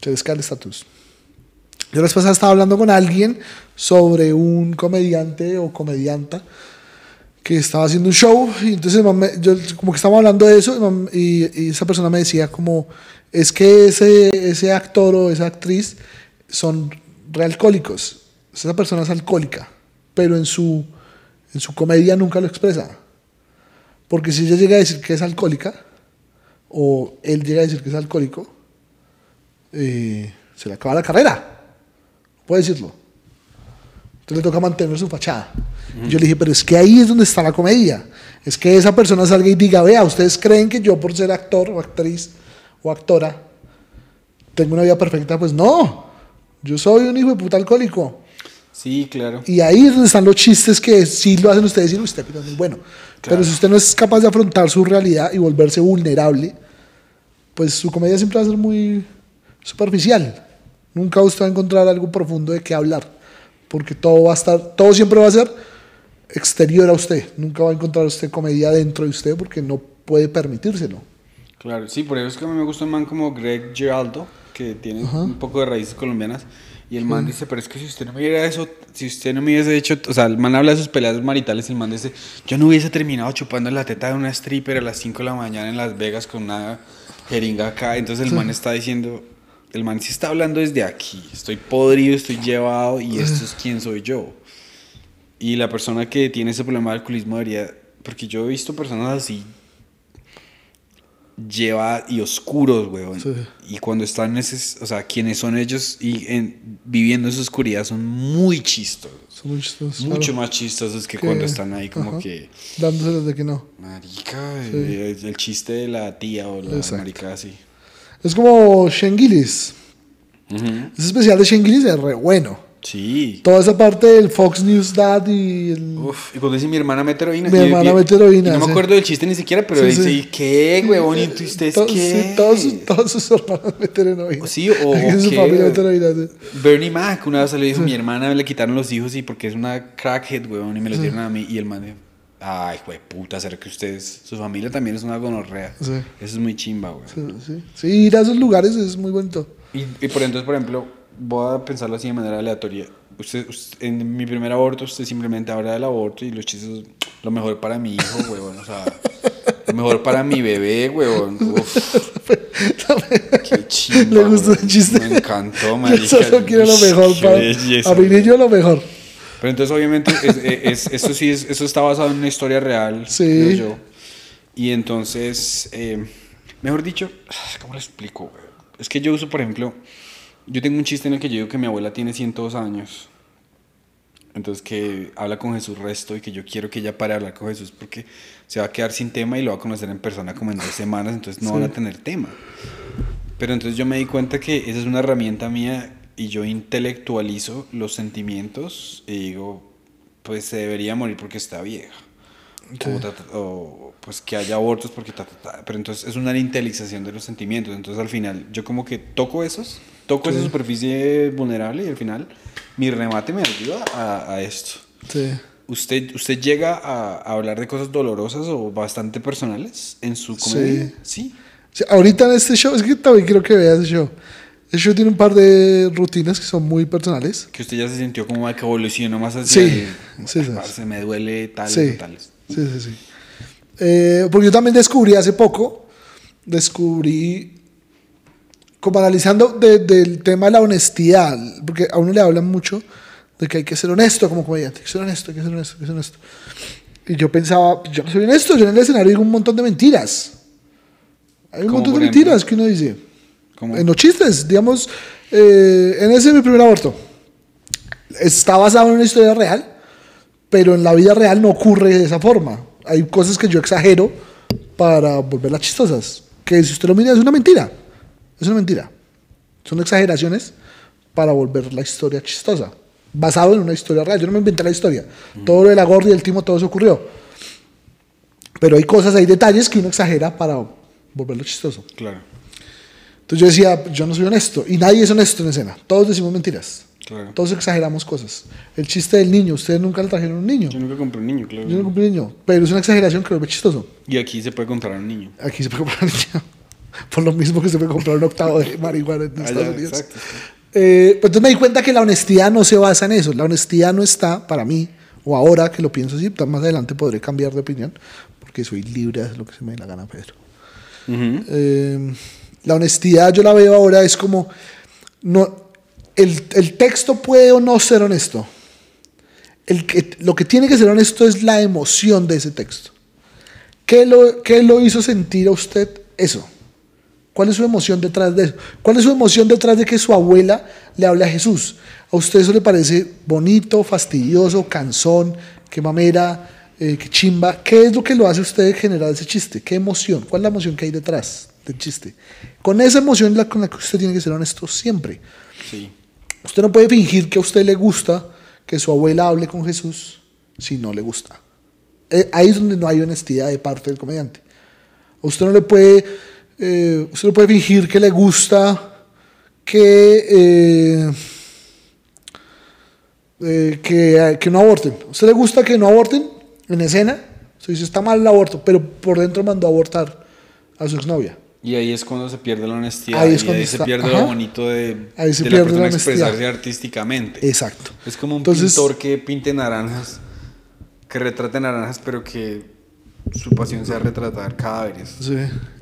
Se les cae el estatus. Yo la pasada estaba hablando con alguien sobre un comediante o comedianta que estaba haciendo un show y entonces yo como que estábamos hablando de eso y, esa persona me decía como es que ese, ese actor o esa actriz son realcohólicos. Esa persona es alcohólica, pero en su, en su comedia nunca lo expresa. Porque si ella llega a decir que es alcohólica, o él llega a decir que es alcohólico, eh, se le acaba la carrera. Puede decirlo. Entonces le toca mantener su fachada. Yo le dije, pero es que ahí es donde está la comedia. Es que esa persona salga y diga, vea, ustedes creen que yo por ser actor o actriz o actora tengo una vida perfecta. Pues no, yo soy un hijo de puta alcohólico. Sí, claro. Y ahí es donde están los chistes que sí lo hacen ustedes y usted, pero muy Pero si usted no es capaz de afrontar su realidad y volverse vulnerable, pues su comedia siempre va a ser muy superficial. Nunca usted va a encontrar algo profundo de qué hablar, porque todo va a estar, todo siempre va a ser exterior a usted. Nunca va a encontrar usted comedia dentro de usted porque no puede permitírselo. Claro, sí, por eso es que a mí me gusta un man como Greg Giraldo, que tiene un poco de raíces colombianas. Y el man dice, pero es que si usted no me hubiera eso, si usted no me hubiese hecho, o sea, el man habla de sus peleas maritales, el man dice, yo no hubiese terminado chupando la teta de una stripper a las 5 de la mañana en Las Vegas con una jeringa acá. Entonces el man está diciendo, el man sí está hablando desde aquí, estoy podrido, estoy llevado y esto es quién soy yo. Y la persona que tiene ese problema de alcoholismo debería, porque yo he visto personas así lleva y oscuros, weón. Y cuando están en ese, o sea, quienes son ellos y en, viviendo esa oscuridad son muy chistosos. Son muy chistosos. Mucho más chistosos que, cuando están ahí como que... Dándoselos de que no. Marica, el, chiste de la tía o la marica así. Es como Shengilis. Ese especial de Shengilis es re bueno. Sí. Toda esa parte del Fox News Dad y el... Uf, y cuando dice mi hermana mete heroína. Mi hermana mete heroína. no me acuerdo del chiste ni siquiera, pero dice, ¿y qué, huevón? ¿Y ustedes qué? Sí, todos, todos sus hermanos meten heroína. Sí, o, o su familia mete heroína. Bernie Mac una vez le dijo, mi hermana le quitaron los hijos y porque es una crackhead, huevón, y me los dieron a mí. Y el man dijo, ay, güey, puta, ¿será que ustedes, su familia también es una gonorrea? Sí. Eso es muy chimba, güey. Sí, sí. sí, ir a esos lugares es muy bonito. Y, y por entonces, por ejemplo, voy a pensarlo así de manera aleatoria Usted, en mi primer aborto, usted simplemente habla del aborto y los chistes, lo mejor para mi hijo, huevón, o sea, lo mejor para mi bebé, huevón. qué chido. Le gustó el chiste. Me encantó, marica. Yo solo quiero lo mejor para a mi niño lo mejor. Pero entonces, obviamente, es, esto sí es, eso está basado en una historia real, sí. yo. Y entonces, eh, mejor dicho, ¿cómo le explico? Es que yo uso, por ejemplo, yo tengo un chiste en el que yo digo que mi abuela tiene 102 años. Entonces que habla con Jesús resto y que yo quiero que ella pare de hablar con Jesús porque se va a quedar sin tema y lo va a conocer en persona como en dos semanas, entonces no van a tener tema. Pero entonces yo me di cuenta que esa es una herramienta mía y yo intelectualizo los sentimientos y digo, pues se debería morir porque está vieja. O, pues que haya abortos porque pero entonces es una intelectualización de los sentimientos entonces al final yo como que toco esos toco esa superficie vulnerable y al final mi remate me ayuda a, esto. Sí. ¿Usted, ¿Usted llega a, hablar de cosas dolorosas o bastante personales en su comedia? Sí. sí. Ahorita en este show, es que también quiero que veas ese show. El show tiene un par de rutinas que son muy personales. Que usted ya se sintió como que evolucionó más así. Sí, sí, sí. Se me duele tal sí. tales. Sí, sí, sí. Eh, porque yo también descubrí hace poco, descubrí como analizando del tema de la honestidad, porque a uno le hablan mucho de que hay que ser honesto como comediante, hay que ser honesto, hay que ser honesto, hay que ser honesto. Y yo pensaba, yo no soy honesto, yo en el escenario digo un montón de mentiras. Hay un montón de mentiras que uno dice. ¿Cómo? En los chistes, digamos, eh, en ese es mi primer aborto. Está basado en una historia real, pero en la vida real no ocurre de esa forma. Hay cosas que yo exagero para volverlas chistosas. Que si usted lo mira es una mentira. Es una mentira. Son exageraciones para volver la historia chistosa. Basado en una historia real. Yo no me inventé la historia. Todo lo de la gorda y el timo, todo eso ocurrió. Pero hay cosas, hay detalles que uno exagera para volverlo chistoso. Claro, Entonces yo decía, yo no soy honesto. Y nadie es honesto en escena. Todos decimos mentiras. Claro. Todos exageramos cosas. El chiste del niño, ustedes nunca le trajeron un niño. Yo nunca compré un niño, claro. Yo no compré un niño, pero es una exageración que lo ve chistoso. Y aquí se puede comprar un niño. Aquí se puede comprar un niño. Por lo mismo que se puede comprar un octavo de marihuana en Ah, Estados Unidos. exacto. Eh, pero entonces me di cuenta que la honestidad no se basa en eso. La honestidad no está, para mí, o ahora que lo pienso así, más adelante podré cambiar de opinión, porque soy libre de lo que se me dé la gana, Pedro. Eh, la honestidad yo la veo ahora es como no el, el texto puede o no ser honesto el que, lo que tiene que ser honesto es la emoción de ese texto ¿Qué lo, qué lo hizo sentir a usted eso? ¿Cuál es su emoción detrás de eso? ¿Cuál es su emoción detrás de que su abuela le hable a Jesús? ¿A usted eso le parece bonito, fastidioso, cansón, qué mamera, eh, qué chimba? ¿Qué es lo que lo hace a usted generar ese chiste? ¿Qué emoción? ¿Cuál es la emoción que hay detrás del chiste? Con esa emoción la con la que usted tiene que ser honesto siempre. Sí. Usted no puede fingir que a usted le gusta que su abuela hable con Jesús si no le gusta. Eh, ahí es donde no hay honestidad de parte del comediante. Usted no le puede, eh, usted no puede fingir que le gusta que, eh, que, no aborten. ¿A usted le gusta que no aborten en escena? Usted dice, está mal el aborto, pero por dentro mandó a abortar a su exnovia. Y ahí es cuando se pierde la honestidad. Ahí es y cuando ahí se está- pierde ajá. lo bonito de, Ahí se de pierde la persona la honestidad. expresarse artísticamente. Exacto. Es como un Entonces- pintor que pinte naranjas, que retrate naranjas, pero que su pasión sea retratar cadáveres. Sí,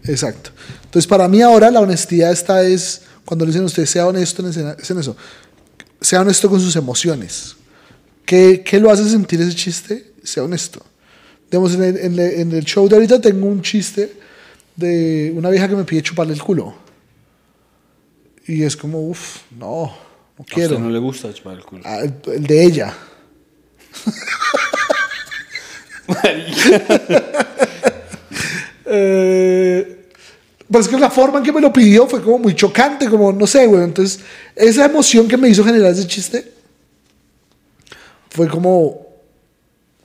exacto. Entonces, para mí ahora la honestidad está es, cuando le dicen a usted, sea honesto en, escena, es en eso. Sea honesto con sus emociones. ¿Qué, qué lo hace sentir ese chiste? Sea honesto. Digamos, en el- en el show de ahorita tengo un chiste de una vieja que me pide chuparle el culo. Y es como, uff, no, no A quiero. usted no le gusta chupar el culo. Ah, el, el de ella. Eh, pues es que la forma en que me lo pidió fue como muy chocante, como no sé, güey. Entonces, esa emoción que me hizo generar ese chiste fue como.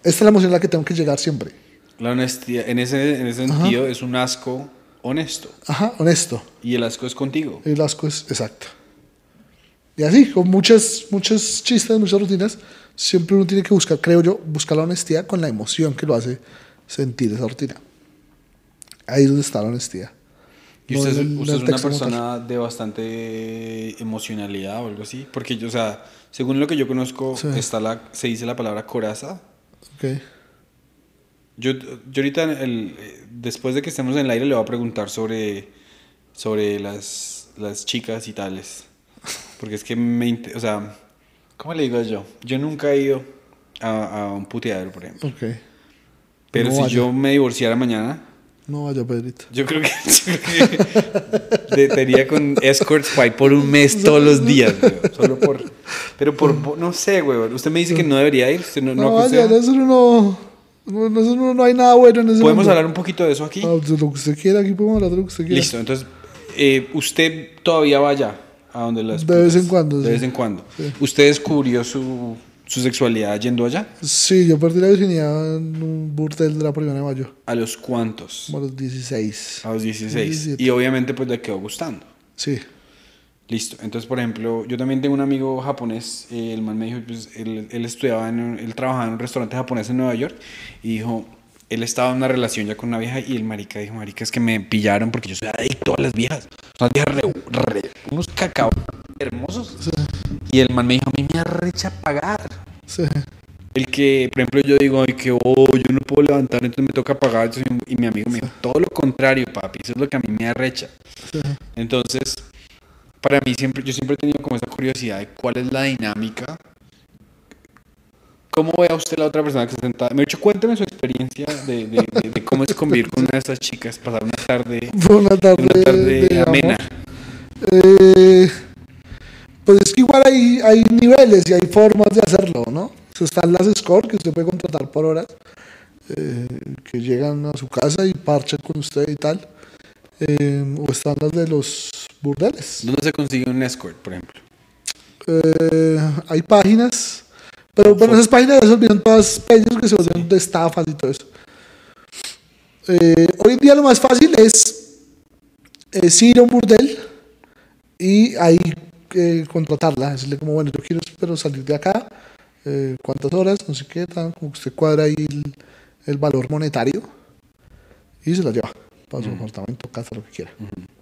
Esta es la emoción a la que tengo que llegar siempre. La honestidad, en ese, en ese sentido, es un asco honesto. Ajá, honesto. Y el asco es contigo. El asco es exacto. Y así, con muchas, muchos chistes, muchas rutinas, siempre uno tiene que buscar, creo yo, buscar la honestidad con la emoción que lo hace sentir esa rutina. Ahí es donde está la honestidad. Y No usted, es- usted es una persona de bastante emocionalidad o algo así. Porque yo, o sea, según lo que yo conozco, Sí. está la, se dice la palabra coraza. Ok. Yo, yo ahorita, el- después de que estemos en el aire, le voy a preguntar sobre, sobre las, las chicas y tales. Porque es que me... O sea, ¿cómo le digo yo? Yo nunca he ido a, a un puteadero, por ejemplo. Ok. Pero No si vaya. yo me divorciara mañana, No vaya, Pedrito. yo creo que, yo creo que con escorts para por un mes todos los días, güey, Solo por... Pero por... No sé, güey. Usted me dice que no debería ir. Usted no, No, no vaya, eso no, no, no, no hay nada bueno en eso. ¿Podemos hablar un poquito de eso aquí? Ah, de lo que usted quiera, aquí podemos hablar de lo que usted quiera. Listo, entonces, eh, usted todavía vaya a donde las... De vez en cuando, De sí. vez en cuando. ¿Usted descubrió su, su sexualidad yendo allá? Sí, yo perdí la virginidad en un burdel de la primera de mayo, ¿A los cuantos? como a los 16. A los 16. 17. Y obviamente pues le quedó gustando. Sí. Listo. Entonces, por ejemplo, yo también tengo un amigo japonés. eh, el man me dijo, pues, él, él estudiaba, en un- él trabajaba en un restaurante japonés en Nueva York. Y dijo, él estaba en una relación ya con una vieja. Y el marica dijo, marica, es que me pillaron porque yo soy adicto a las viejas. Son las viejas re- re- unos cacao hermosos. Y el man me dijo, a mí me arrecha pagar. Sí. El que, por ejemplo, yo digo, ay, que oh, yo no puedo levantar, entonces me toca pagar. Y mi amigo me dijo, todo lo contrario, papi, eso es lo que a mí me arrecha. Entonces, para mí siempre, yo siempre he tenido como esa curiosidad de cuál es la dinámica. ¿Cómo ve a usted la otra persona que está sentada? Me ha dicho, cuénteme su experiencia de, de- de- de cómo es convivir con una de estas chicas, pasar una tarde, una tarde, una tarde amena. Eh, pues es que igual hay, hay niveles y hay formas de hacerlo, ¿no? Están las scores que usted puede contratar por horas, eh, que llegan a su casa y parchan con usted y tal. Eh, o están las de los burdeles. ¿Dónde se consigue un escort, por ejemplo? Eh, hay páginas, pero bueno, esas páginas ya se olvidan todas peñas que se volvieron de estafas y todo eso. Eh, hoy en día lo más fácil es, es ir a un burdel y ahí eh, contratarla, decirle como, bueno, yo quiero pero salir de acá, cuántas horas, no sé qué, tal, como que usted cuadra ahí el, el valor monetario y se la lleva para su apartamento, casa, lo que quiera.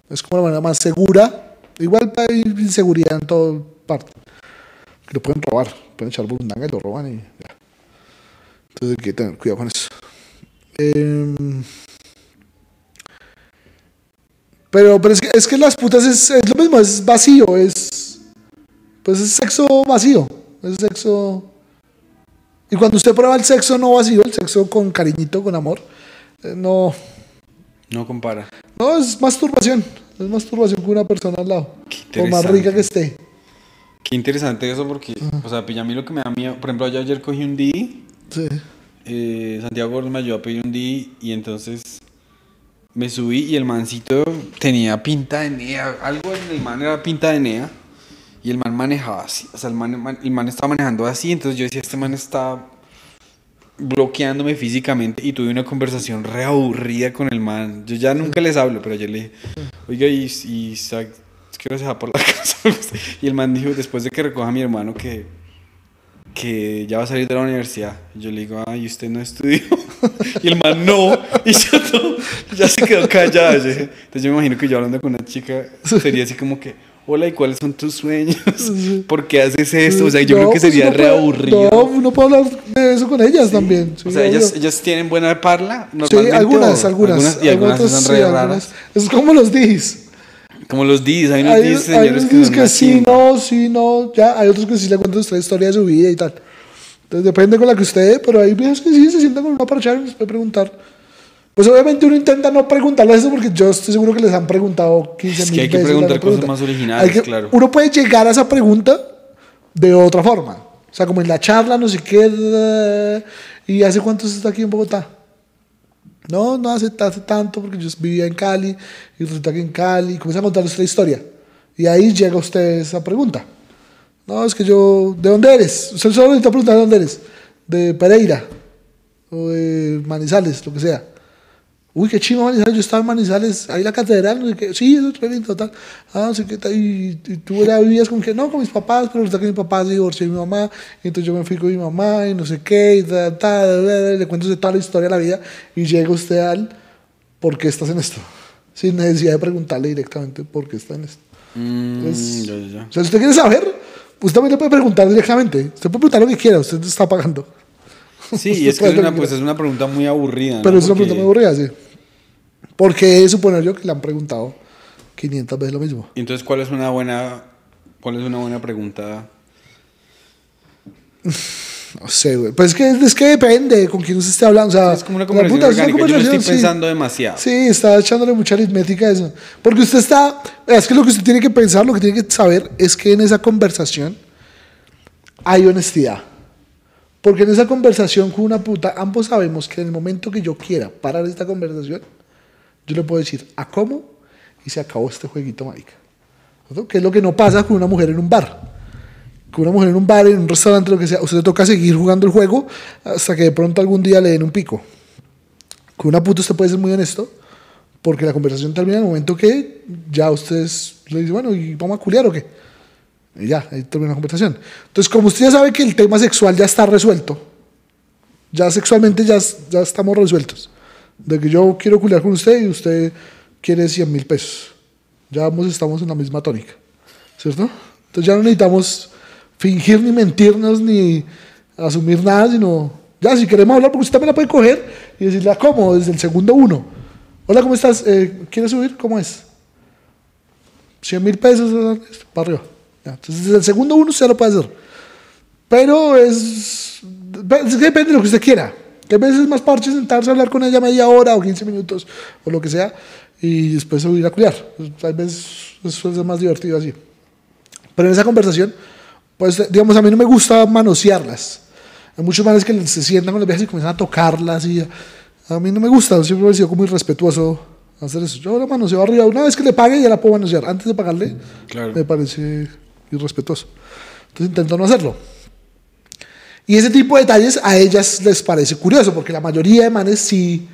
Es como la manera más segura, igual hay inseguridad en toda parte, lo pueden robar, pueden echar burundanga y lo roban y ya. Entonces hay que tener cuidado con eso. Em, pero, pero es, que, es que las putas es, es lo mismo, es vacío, es. Pues es sexo vacío, es sexo. Y cuando usted prueba el sexo no vacío, el sexo con cariñito, con amor, eh, no. No compara. No, es masturbación. Es masturbación con una persona al lado. Qué Por más rica que esté. Qué interesante eso porque, o sea, pilla, a mí lo que me da miedo, por ejemplo, yo ayer cogí un D, Sí. eh, Santiago Gordo me ayudó a pedir un D y entonces me subí y el mancito tenía pinta de nea, algo en el man era pinta de nea y el man manejaba así, o sea, el man- el man estaba manejando así, entonces yo decía, este man está bloqueándome físicamente y tuve una conversación re aburrida con el man. Yo ya nunca les hablo, pero yo le dije, oiga, y, y quiero va por la casa. y el man dijo, después de que recoja a mi hermano que, que ya va a salir de la universidad. Yo le digo, ay, ¿usted no estudió? y el man, no. Y ya se quedó callado. Entonces yo me imagino que yo hablando con una chica sería así como que, hola, ¿y cuáles son tus sueños? ¿Por qué haces esto? O sea, yo No, creo que pues sería uno re puede- aburrido. No, uno puede hablar de eso con ellas también. sí, O sea, ellas, ellas tienen buena parla, Sí, normalmente. algunas, o- algunas, Y algunas son sí, algunas. raras. Es como los DIs. Como los D's, hay unos Hay, D's hay señores unos que son que sí, no, sí, no, ya. Hay otros que sí le cuentan nuestra historia de su vida y tal. Entonces depende con la que usted, pero hay viejas que sí se sientan con una parchar y les puede preguntar. Pues obviamente uno intenta no preguntarles eso porque yo estoy seguro que les han preguntado 15 Es que mil hay que veces la preguntar cosas más originales, que- claro. Uno puede llegar a esa pregunta de otra forma. O sea, como en la charla, no sé qué. ¿Y hace cuánto se está aquí en Bogotá? No, no hace, hace tanto porque yo vivía en Cali y resulta que en Cali comienza a contar nuestra historia. Y ahí llega usted esa pregunta. No, es que yo, ¿de dónde eres? Usted solo necesita preguntar de dónde eres. De Pereira o de Manizales, lo que sea. Uy, qué chido Manizales, yo estaba en Manizales, ahí la catedral, no sé qué. Sí, eso es lindo, tal. Ah, no sé qué tal. Y, y tú ya vivías con que, no, con mis papás, pero resulta que mi papá se divorció de mi mamá, y entonces yo me fui con mi mamá, y no sé qué, y tal, tal, le cuento toda la historia de la vida, y llega usted al, ¿por qué estás en esto? Sin necesidad de preguntarle directamente por qué está en esto. Mm, Es- ya, ya. O sea, si usted quiere saber, usted también le puede preguntar directamente. Usted puede preguntar lo que quiera, usted está pagando. Sí, y es que es una, pues, es una pregunta muy aburrida. ¿no? Pero es una Porque- pregunta muy aburrida, sí. Porque suponer yo que le han preguntado 500 veces lo mismo. Entonces, ¿cuál es una buena, cuál es una buena pregunta? No sé, güey. Pues es que, es que depende con quién usted esté hablando. O sea, Es como una conversación puta, es una orgánica. Yo no estoy conversación, sí. pensando demasiado. Sí, está echándole mucha aritmética a eso. Porque usted está. Es que lo que usted tiene que pensar, lo que tiene que saber es que en esa conversación hay honestidad. Porque en esa conversación con una puta, ambos sabemos que en el momento que yo quiera parar esta conversación, yo le puedo decir a cómo y se acabó este jueguito, marica. Que es lo que no pasa con una mujer en un bar. Con una mujer en un bar, en un restaurante, lo que sea, usted le toca seguir jugando el juego hasta que de pronto algún día le den un pico. Con una puta usted puede ser muy honesto, porque la conversación termina en el momento que ya ustedes le dicen, bueno, ¿y vamos a culiar o qué? Y ya, ahí termina la conversación. Entonces, como usted ya sabe que el tema sexual ya está resuelto, ya sexualmente ya, ya estamos resueltos. De que yo quiero culiar con usted y usted quiere 100 mil pesos. Ya estamos en la misma tónica. ¿Cierto? Entonces ya no necesitamos fingir ni mentirnos ni asumir nada, sino ya si queremos hablar, porque usted también la puede coger y decirle, "Ah, ¿cómo? Desde el segundo uno. Hola, ¿cómo estás? Eh, ¿Quieres subir? ¿Cómo es? 100 mil pesos para arriba. Ya, Entonces, desde el segundo uno usted lo puede hacer. Pero es, es que depende de lo que usted quiera. Que a veces es más parche sentarse a hablar con ella media hora o 15 minutos o lo que sea y después subir a culiar. Tal vez eso es más divertido así. Pero en esa conversación, pues digamos, a mí no me gusta manosearlas. Hay muchos manes que se sientan con las viejas y comienzan a tocarlas y a mí no me gusta, siempre he sido como irrespetuoso hacer eso. Yo la manoseo arriba, una vez que le pague ya la puedo manosear. Antes de pagarle, Claro. me parece irrespetuoso. Entonces intento no hacerlo. Y ese tipo de detalles a ellas les parece curioso, porque la mayoría de manes sí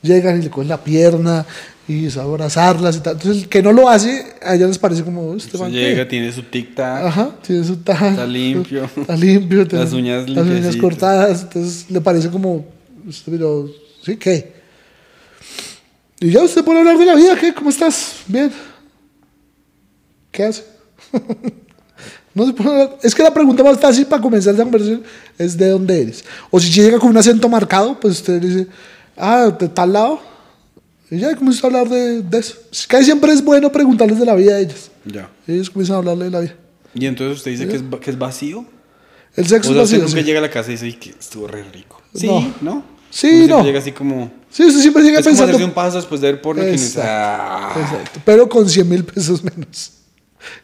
llegan y le cogen la pierna y es abrazarlas y tal. Entonces el que no lo hace, a ellas les parece como, este man, ¿qué?". llega, tiene su tic-tac. Ajá, tiene su taja. Está limpio. Está limpio. tiene Las uñas Las uñas cortadas. Entonces le parece como, pero, ¿sí qué? Y ya usted puede hablar de la vida, ¿qué? ¿Cómo estás? Bien. ¿Qué hace? no se puede. Es que la pregunta más fácil para comenzar esa conversación es de dónde eres. O si llega con un acento marcado, pues usted dice, ah, de tal lado. Y ya comienza a hablar de, de eso. Casi siempre es bueno preguntarles de la vida de ellas. Ya. Ellos comienzan a hablarle de la vida. Y entonces usted dice que es, que es vacío. El O sexo sea, es usted vacío, nunca sí. llega a la casa y dice "Ay, que estuvo re rico. Sí, No. ¿no? Sí, no. llega así como. Sí, usted siempre llega Es como pensando. hacerse un paso después de ver porno que uno dice, Exacto, "Ah". exacto. Pero con 100 mil pesos menos.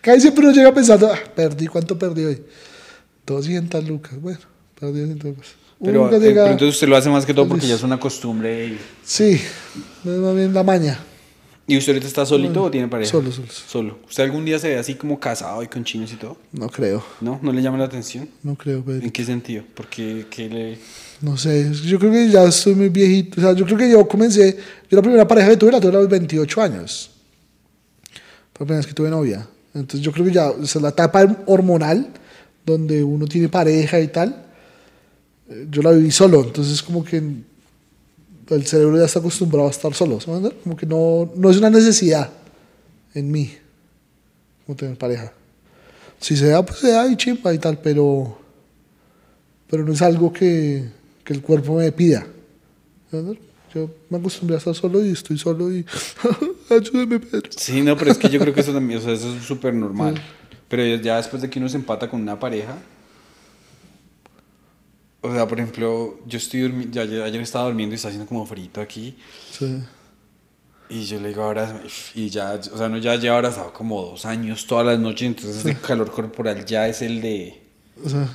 Casi siempre uno llega pensando, ah, perdí, ¿cuánto perdí hoy? 200 lucas. Bueno, perdí 200 lucas. Pero, eh, llega- pero entonces usted lo hace más que todo porque ya es una costumbre. Y, Sí, es más bien la maña. ¿Y usted ahorita está solito o tiene pareja? Solo, solo. Solo. ¿Usted algún día se ve así como casado y con chinos y todo? No creo, ¿No? ¿No le llama la atención? no creo, Pedro. ¿En qué sentido? Porque que le... No sé, yo creo que ya estoy muy viejito. O sea, yo creo que yo comencé. Yo la primera pareja que tuve la tuve a los 28 años. Fue la primera vez que tuve novia. Entonces yo creo que ya, o sea, la etapa hormonal, donde uno tiene pareja y tal, eh, yo la viví solo. Entonces, como que el cerebro ya está acostumbrado a estar solo. ¿se me entiende? Como que no, no es una necesidad en mí, como tener pareja. Si se da, pues se da y chimpa y tal, pero pero no es algo que, que el cuerpo me pida. ¿Entiendes? Yo me acostumbré a estar solo y estoy solo y ayúdeme, Pedro. Sí, no, pero es que yo creo que eso también, o sea, eso es súper normal. Pero ya después de que uno se empata con una pareja, o sea, por ejemplo, yo estoy durmi- ya, ya- ayer estaba durmiendo y está haciendo como frito aquí, Sí. y yo le digo ahora, y ya, o sea, uno ya lleva abrazado como dos años todas las noches, entonces el calor corporal ya es el de, O sea,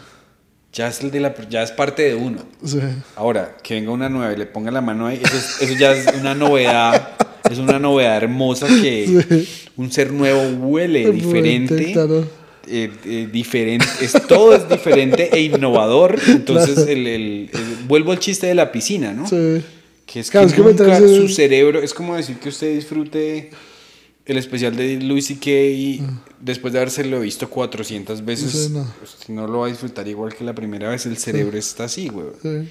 ya es el de la, ya es parte de uno. sí. Ahora, que venga una nueva y le ponga la mano ahí, eso, es- eso ya es una novedad, es una novedad hermosa que un ser nuevo huele diferente. Eh, eh, diferente, es, todo es diferente e innovador. Entonces, Claro. el, el- el- vuelvo al chiste de la piscina, ¿no? Sí. Que es Claro, que, es que nunca su cerebro, es como decir que usted disfrute el especial de Louis C.K. después de habérselo visto 400 veces. Sí, no. Usted no lo va a disfrutar igual que la primera vez, el cerebro está así, güey. sí.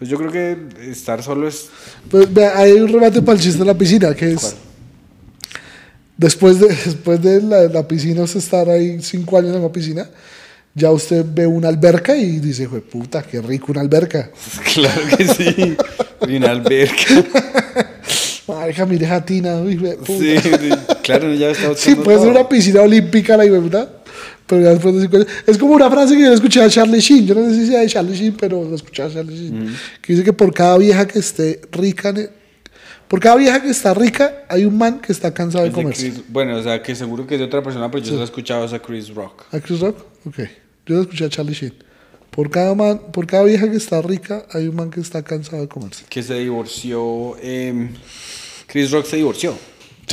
Entonces, yo creo que estar solo es. Pues hay un remate para el chiste de la piscina, que es... ¿Cuál? Después de, después de la, la piscina, usted estar ahí cinco años en la piscina, ya usted ve una alberca y dice, "Jue puta, qué rico una alberca. Claro que sí. Y una alberca. Marica, mire jatina, uy, jue puta. Sí, sí, claro, ya está Sí, puede ser una piscina olímpica la ¿verdad? Pero ya después de cinco años- Es como una frase que yo escuché a Charlie Sheen. Yo no sé si sea de Charlie Sheen, pero lo escuché a Charlie Sheen. Que dice que por cada vieja que esté rica, por cada vieja que está rica, hay un man que está cansado de Es de comerse. Chris- bueno, o sea, que seguro que es de otra persona, pero yo solo he escuchado es a Chris Rock. ¿A Chris Rock? Ok. Yo lo escuché a Charlie Sheen. Por cada, man, por cada vieja que está rica, hay un man que está cansado de comerse. Que se divorció. eh, Chris Rock se divorció.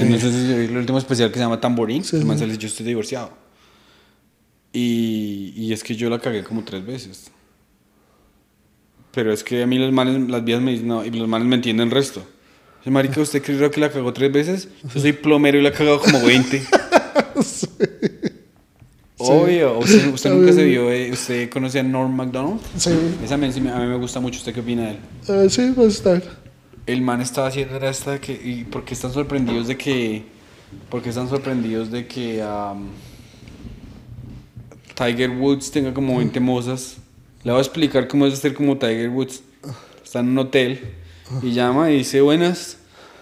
No sé si el último especial que se llama Tamborín. Sí, el man sí. sale, yo estoy divorciado. Y, y es que yo la cagué como tres veces. Pero es que a mí los manes, las vías me dicen, no, y los manes me entienden el resto. Dice, marica, ¿usted Chris Rock la cagó tres veces? Yo soy plomero y la he cagado como 20. Obvio. ¿Usted, usted nunca se vio, eh, usted conoce a Norm MacDonald? Sí. Esa men sí me- a mí me gusta mucho. ¿Usted qué opina de él? Eh, sí, pues bien. El man estaba haciendo era esta que... ¿Y por qué están sorprendidos de que... ¿Por qué están sorprendidos de que... am, Tiger Woods tenga como 20 mozas? Le voy a explicar cómo es ser como Tiger Woods. Está en un hotel y llama y dice, buenas,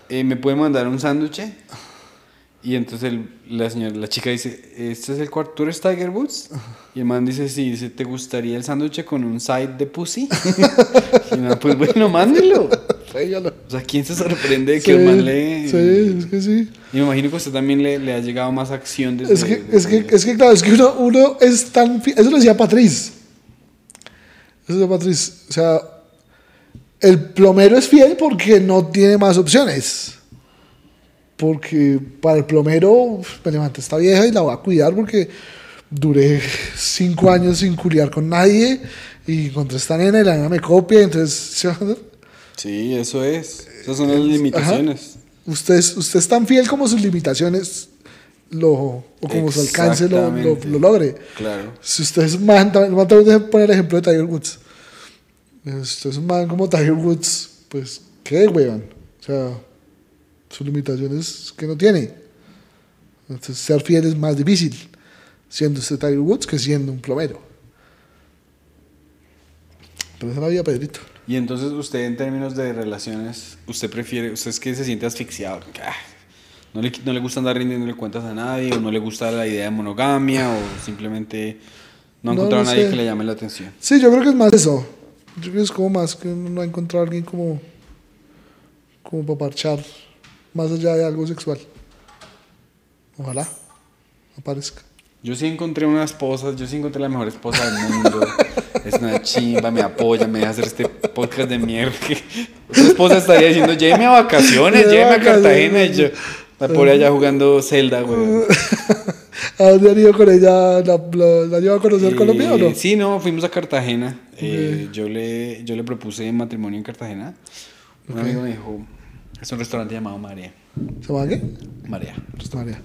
eh, ¿me puede mandar un sándwich? Y entonces el- la señora, la chica dice, ¿este es el cuarto? ¿Tú eres Tiger Woods? Y el man dice, sí, dice, ¿te gustaría el sándwich con un side de pussy? y no, pues bueno, mándelo. tráigalo. O sea, ¿quién se sorprende de que Sí, el man le... sí, es que sí. Y me imagino que usted también le, le ha llegado más acción desde... Es que, es que, es que claro, es que uno, uno es tan... Eso lo decía Patriz. Eso lo decía Patriz. O sea, el plomero es fiel porque no tiene más opciones. Porque para el plomero, me levanté esta vieja y la voy a cuidar porque duré cinco años sin culiar con nadie y encontré esta nena y la nena me copia, entonces... ¿sí? Sí, eso es. Esas son las limitaciones. Usted es, usted es tan fiel como sus limitaciones lo, o como su alcance lo, lo, lo logre. Claro. Si usted es un man, también, también poner el ejemplo de Tiger Woods. Eh, Si usted es un man como Tiger Woods, pues, ¿qué, weón? O sea, sus limitaciones que no tiene. Entonces, ser fiel es más difícil siendo usted Tiger Woods que siendo un plomero. Pero esa es la vida, Pedrito. Y entonces usted en términos de relaciones, usted prefiere, usted es que se siente asfixiado, ah, no le, no le gusta andar rindiéndole cuentas a nadie, o no le gusta la idea de monogamia, o simplemente no ha encontrado no a nadie sé. que le llame la atención. Sí, yo creo que es más eso. Yo creo que es como más que no ha encontrado a alguien como, como para parchar, más allá de algo sexual. Ojalá aparezca. Yo sí encontré una esposa, yo sí encontré la mejor esposa del mundo. Es una chimba, me apoya, me deja hacer este podcast de mierda. que Otra esposa estaría diciendo, lléveme a vacaciones, Lléveme a a vacaciones". Cartagena. Y yo, la pobre allá jugando Zelda, güey. ¿A dónde han ido con ella? ¿La, la, la lleva a conocer Colombia o no? Eh, Sí, no, fuimos a Cartagena. Eh, yo, le, yo le propuse matrimonio en Cartagena. Un amigo me dijo, es un restaurante llamado Marea. ¿Se llama qué? Marea, María.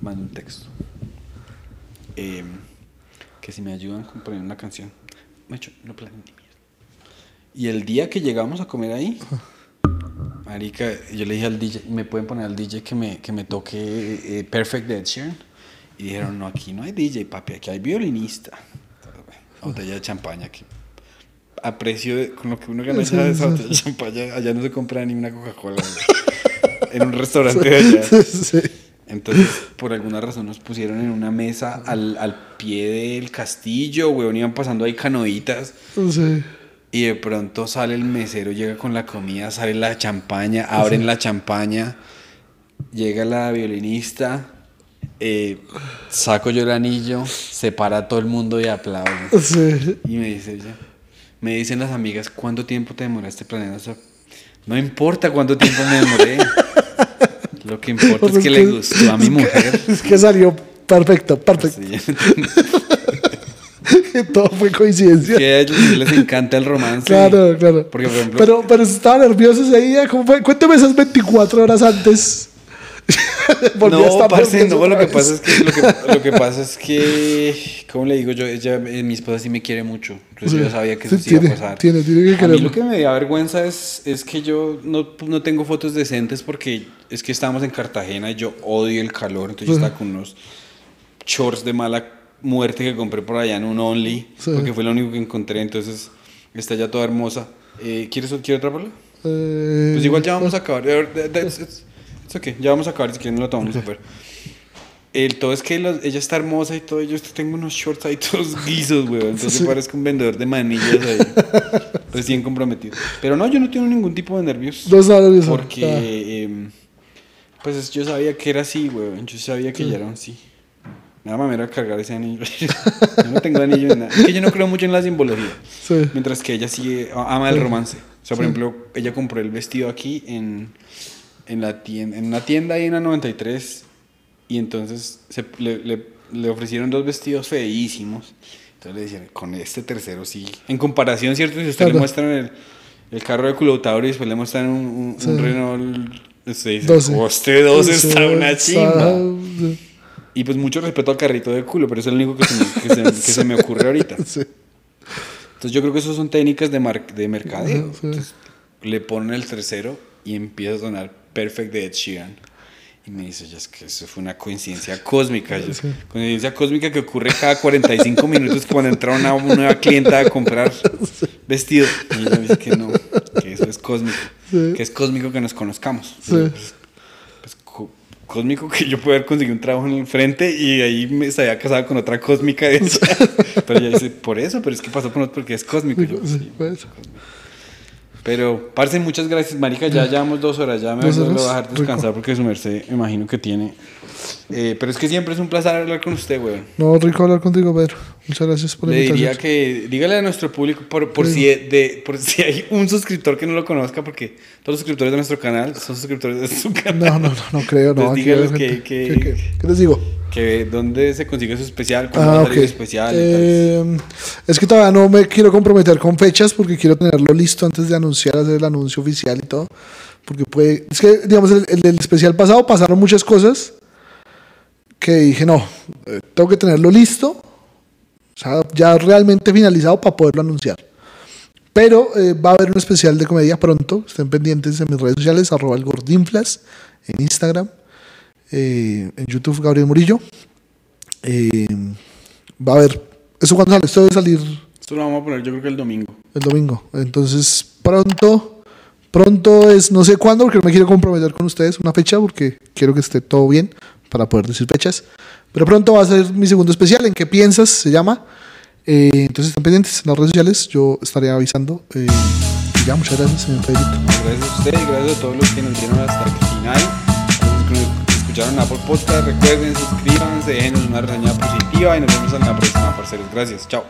mando un texto. Eh, que si me ayudan a poner una canción. Me hecho, no planeo ni mierda. Y el día que llegamos a comer ahí, marica, yo le dije al DJ, ¿me pueden poner al DJ que me, que me toque eh, Perfect de Ed Sheeran? Y dijeron, no, aquí no hay DJ, papi, aquí hay violinista. Botella de champaña que a precio de, con lo que uno gana Sí, esa, esa botella de champaña, allá no se compra ni una Coca-Cola. en un restaurante de allá. Entonces, por alguna razón nos pusieron en una mesa al, al pie del castillo, weón, iban pasando ahí canoitas. sí. Y de pronto sale el mesero, llega con la comida, sale la champaña, abren la champaña, llega la violinista, eh, saco yo el anillo, se para todo el mundo y aplaude. Sí. Y me dice ella, me dicen las amigas, ¿cuánto tiempo te demoraste planeando eso? No importa cuánto tiempo me demoré. Lo que importa es que le gustó a mi mujer. Es que salió perfecto, perfecto. Sí. Todo fue coincidencia. que a ellos les encanta el romance. Claro, claro. Porque, por ejemplo, Pero, pero estaba nervioso ese día. ¿Cómo fue? Cuéntame esas 24 horas antes. A no, parce, no, lo que pasa es que lo que, lo que pasa es que ¿cómo le digo yo? Ella, eh, mi esposa sí me quiere mucho. Entonces yo Sí, sabía que sí, eso sí iba a pasar. tiene- tiene que a mí lo que me da vergüenza es, es que yo no, no tengo fotos decentes porque es que estábamos en Cartagena y yo odio el calor, entonces yo estaba con unos shorts de mala muerte que compré por allá en un Only, porque fue lo único que encontré, entonces está ya toda hermosa. Eh, ¿Quieres, ¿Quieres otra bola? Eh, Pues igual ya vamos a acabar. Eh, it's okay, Ya vamos a acabar si quieren lo tomamos ver. El todo es que los- ella está hermosa y todo. Yo tengo unos shorts ahí todos guisos, weón. Entonces Sí. parezco un vendedor de manillas ahí. recién comprometido. Pero no, yo no tengo ningún tipo de nervios. No nervioso. Porque, Ah. em, pues yo sabía que era así, weón. Yo sabía que ya era así. Me da mamera cargar ese anillo. yo no tengo anillo en nada. Es que yo no creo mucho en la simbología. Sí. Mientras que ella sí ama el romance. O sea, por ejemplo, ella compró el vestido aquí en, en, la tienda, en una tienda ahí en la 93 y entonces se, le, le- le ofrecieron dos vestidos feísimos. Entonces le decían, con este tercero sí. En comparación, ¿cierto? Si usted le muestran el, el carro de culotauro y después le muestran un, un, Sí. un Renault, usted dice, 12. coste 12 Sí, está una chimba. sí. Y pues mucho respeto al carrito de culo, pero es el único que se me, que se- que se me ocurre ahorita. Entonces yo creo que eso son técnicas de, mar- de mercadeo. Entonces, le ponen el tercero y empieza a sonar Perfect de Ed Sheeran. Y me dice, ya es que eso fue una coincidencia cósmica. Sí. Coincidencia cósmica que ocurre cada 45 minutos cuando entra una nueva clienta a comprar vestido. Y ella me dice que no, que eso es cósmico. Sí. Que es cósmico que nos conozcamos. Sí. Pues, pues, có- cósmico que yo pueda haber conseguido un trabajo en el frente y ahí me estaría casado con otra cósmica de esa. Pero ella dice, por eso, pero es que pasó por nosotros porque es cósmico. Yo, Sí, pues. Pero, parce, muchas gracias, marica. Ya llevamos dos horas. Ya me voy a dejar descansar rico. porque su merced, me imagino que tiene. Eh, pero es que siempre es un placer hablar con usted, güey. No, rico hablar contigo, Pedro. Muchas gracias por la Le invitación. diría que dígale a nuestro público por, por, si de, por si hay un suscriptor que no lo conozca, porque todos los suscriptores de nuestro canal son suscriptores de su canal. No, no, no, no creo, no. Dígales que- ¿Qué, que- qué- les digo? Que dónde se consigue su especial, cuándo Ah, especial. Eh, es que todavía no me quiero comprometer con fechas porque quiero tenerlo listo antes de anunciar, hacer el anuncio oficial y todo. Porque puede. Es que, digamos, el, el del especial pasado pasaron muchas cosas que dije, no, eh, tengo que tenerlo listo, o sea, ya realmente finalizado para poderlo anunciar. Pero eh, va a haber un especial de comedia pronto. Estén pendientes en mis redes sociales, arroba el gordinflas, en Instagram, eh, en YouTube Gabriel Murillo. Eh, va a haber. ¿Eso cuándo sale? Esto debe salir Esto lo vamos a poner yo creo que el domingo. el domingo. Entonces, pronto, pronto es, no sé cuándo, porque no me quiero comprometer con ustedes una fecha, porque quiero que esté todo bien para poder decir fechas. Pero pronto va a ser mi segundo especial, ¿En qué piensas? Se llama. Eh, entonces, estén pendientes en las redes sociales, yo estaré avisando. eh, y ya, muchas gracias, señor Pedrito. Gracias a usted y gracias a todos los que nos vieron hasta el final. Nos escucharon Apple Podcast, recuerden, suscríbanse, déjenos una reseña positiva y nos vemos en la próxima, parceros. Gracias, chao.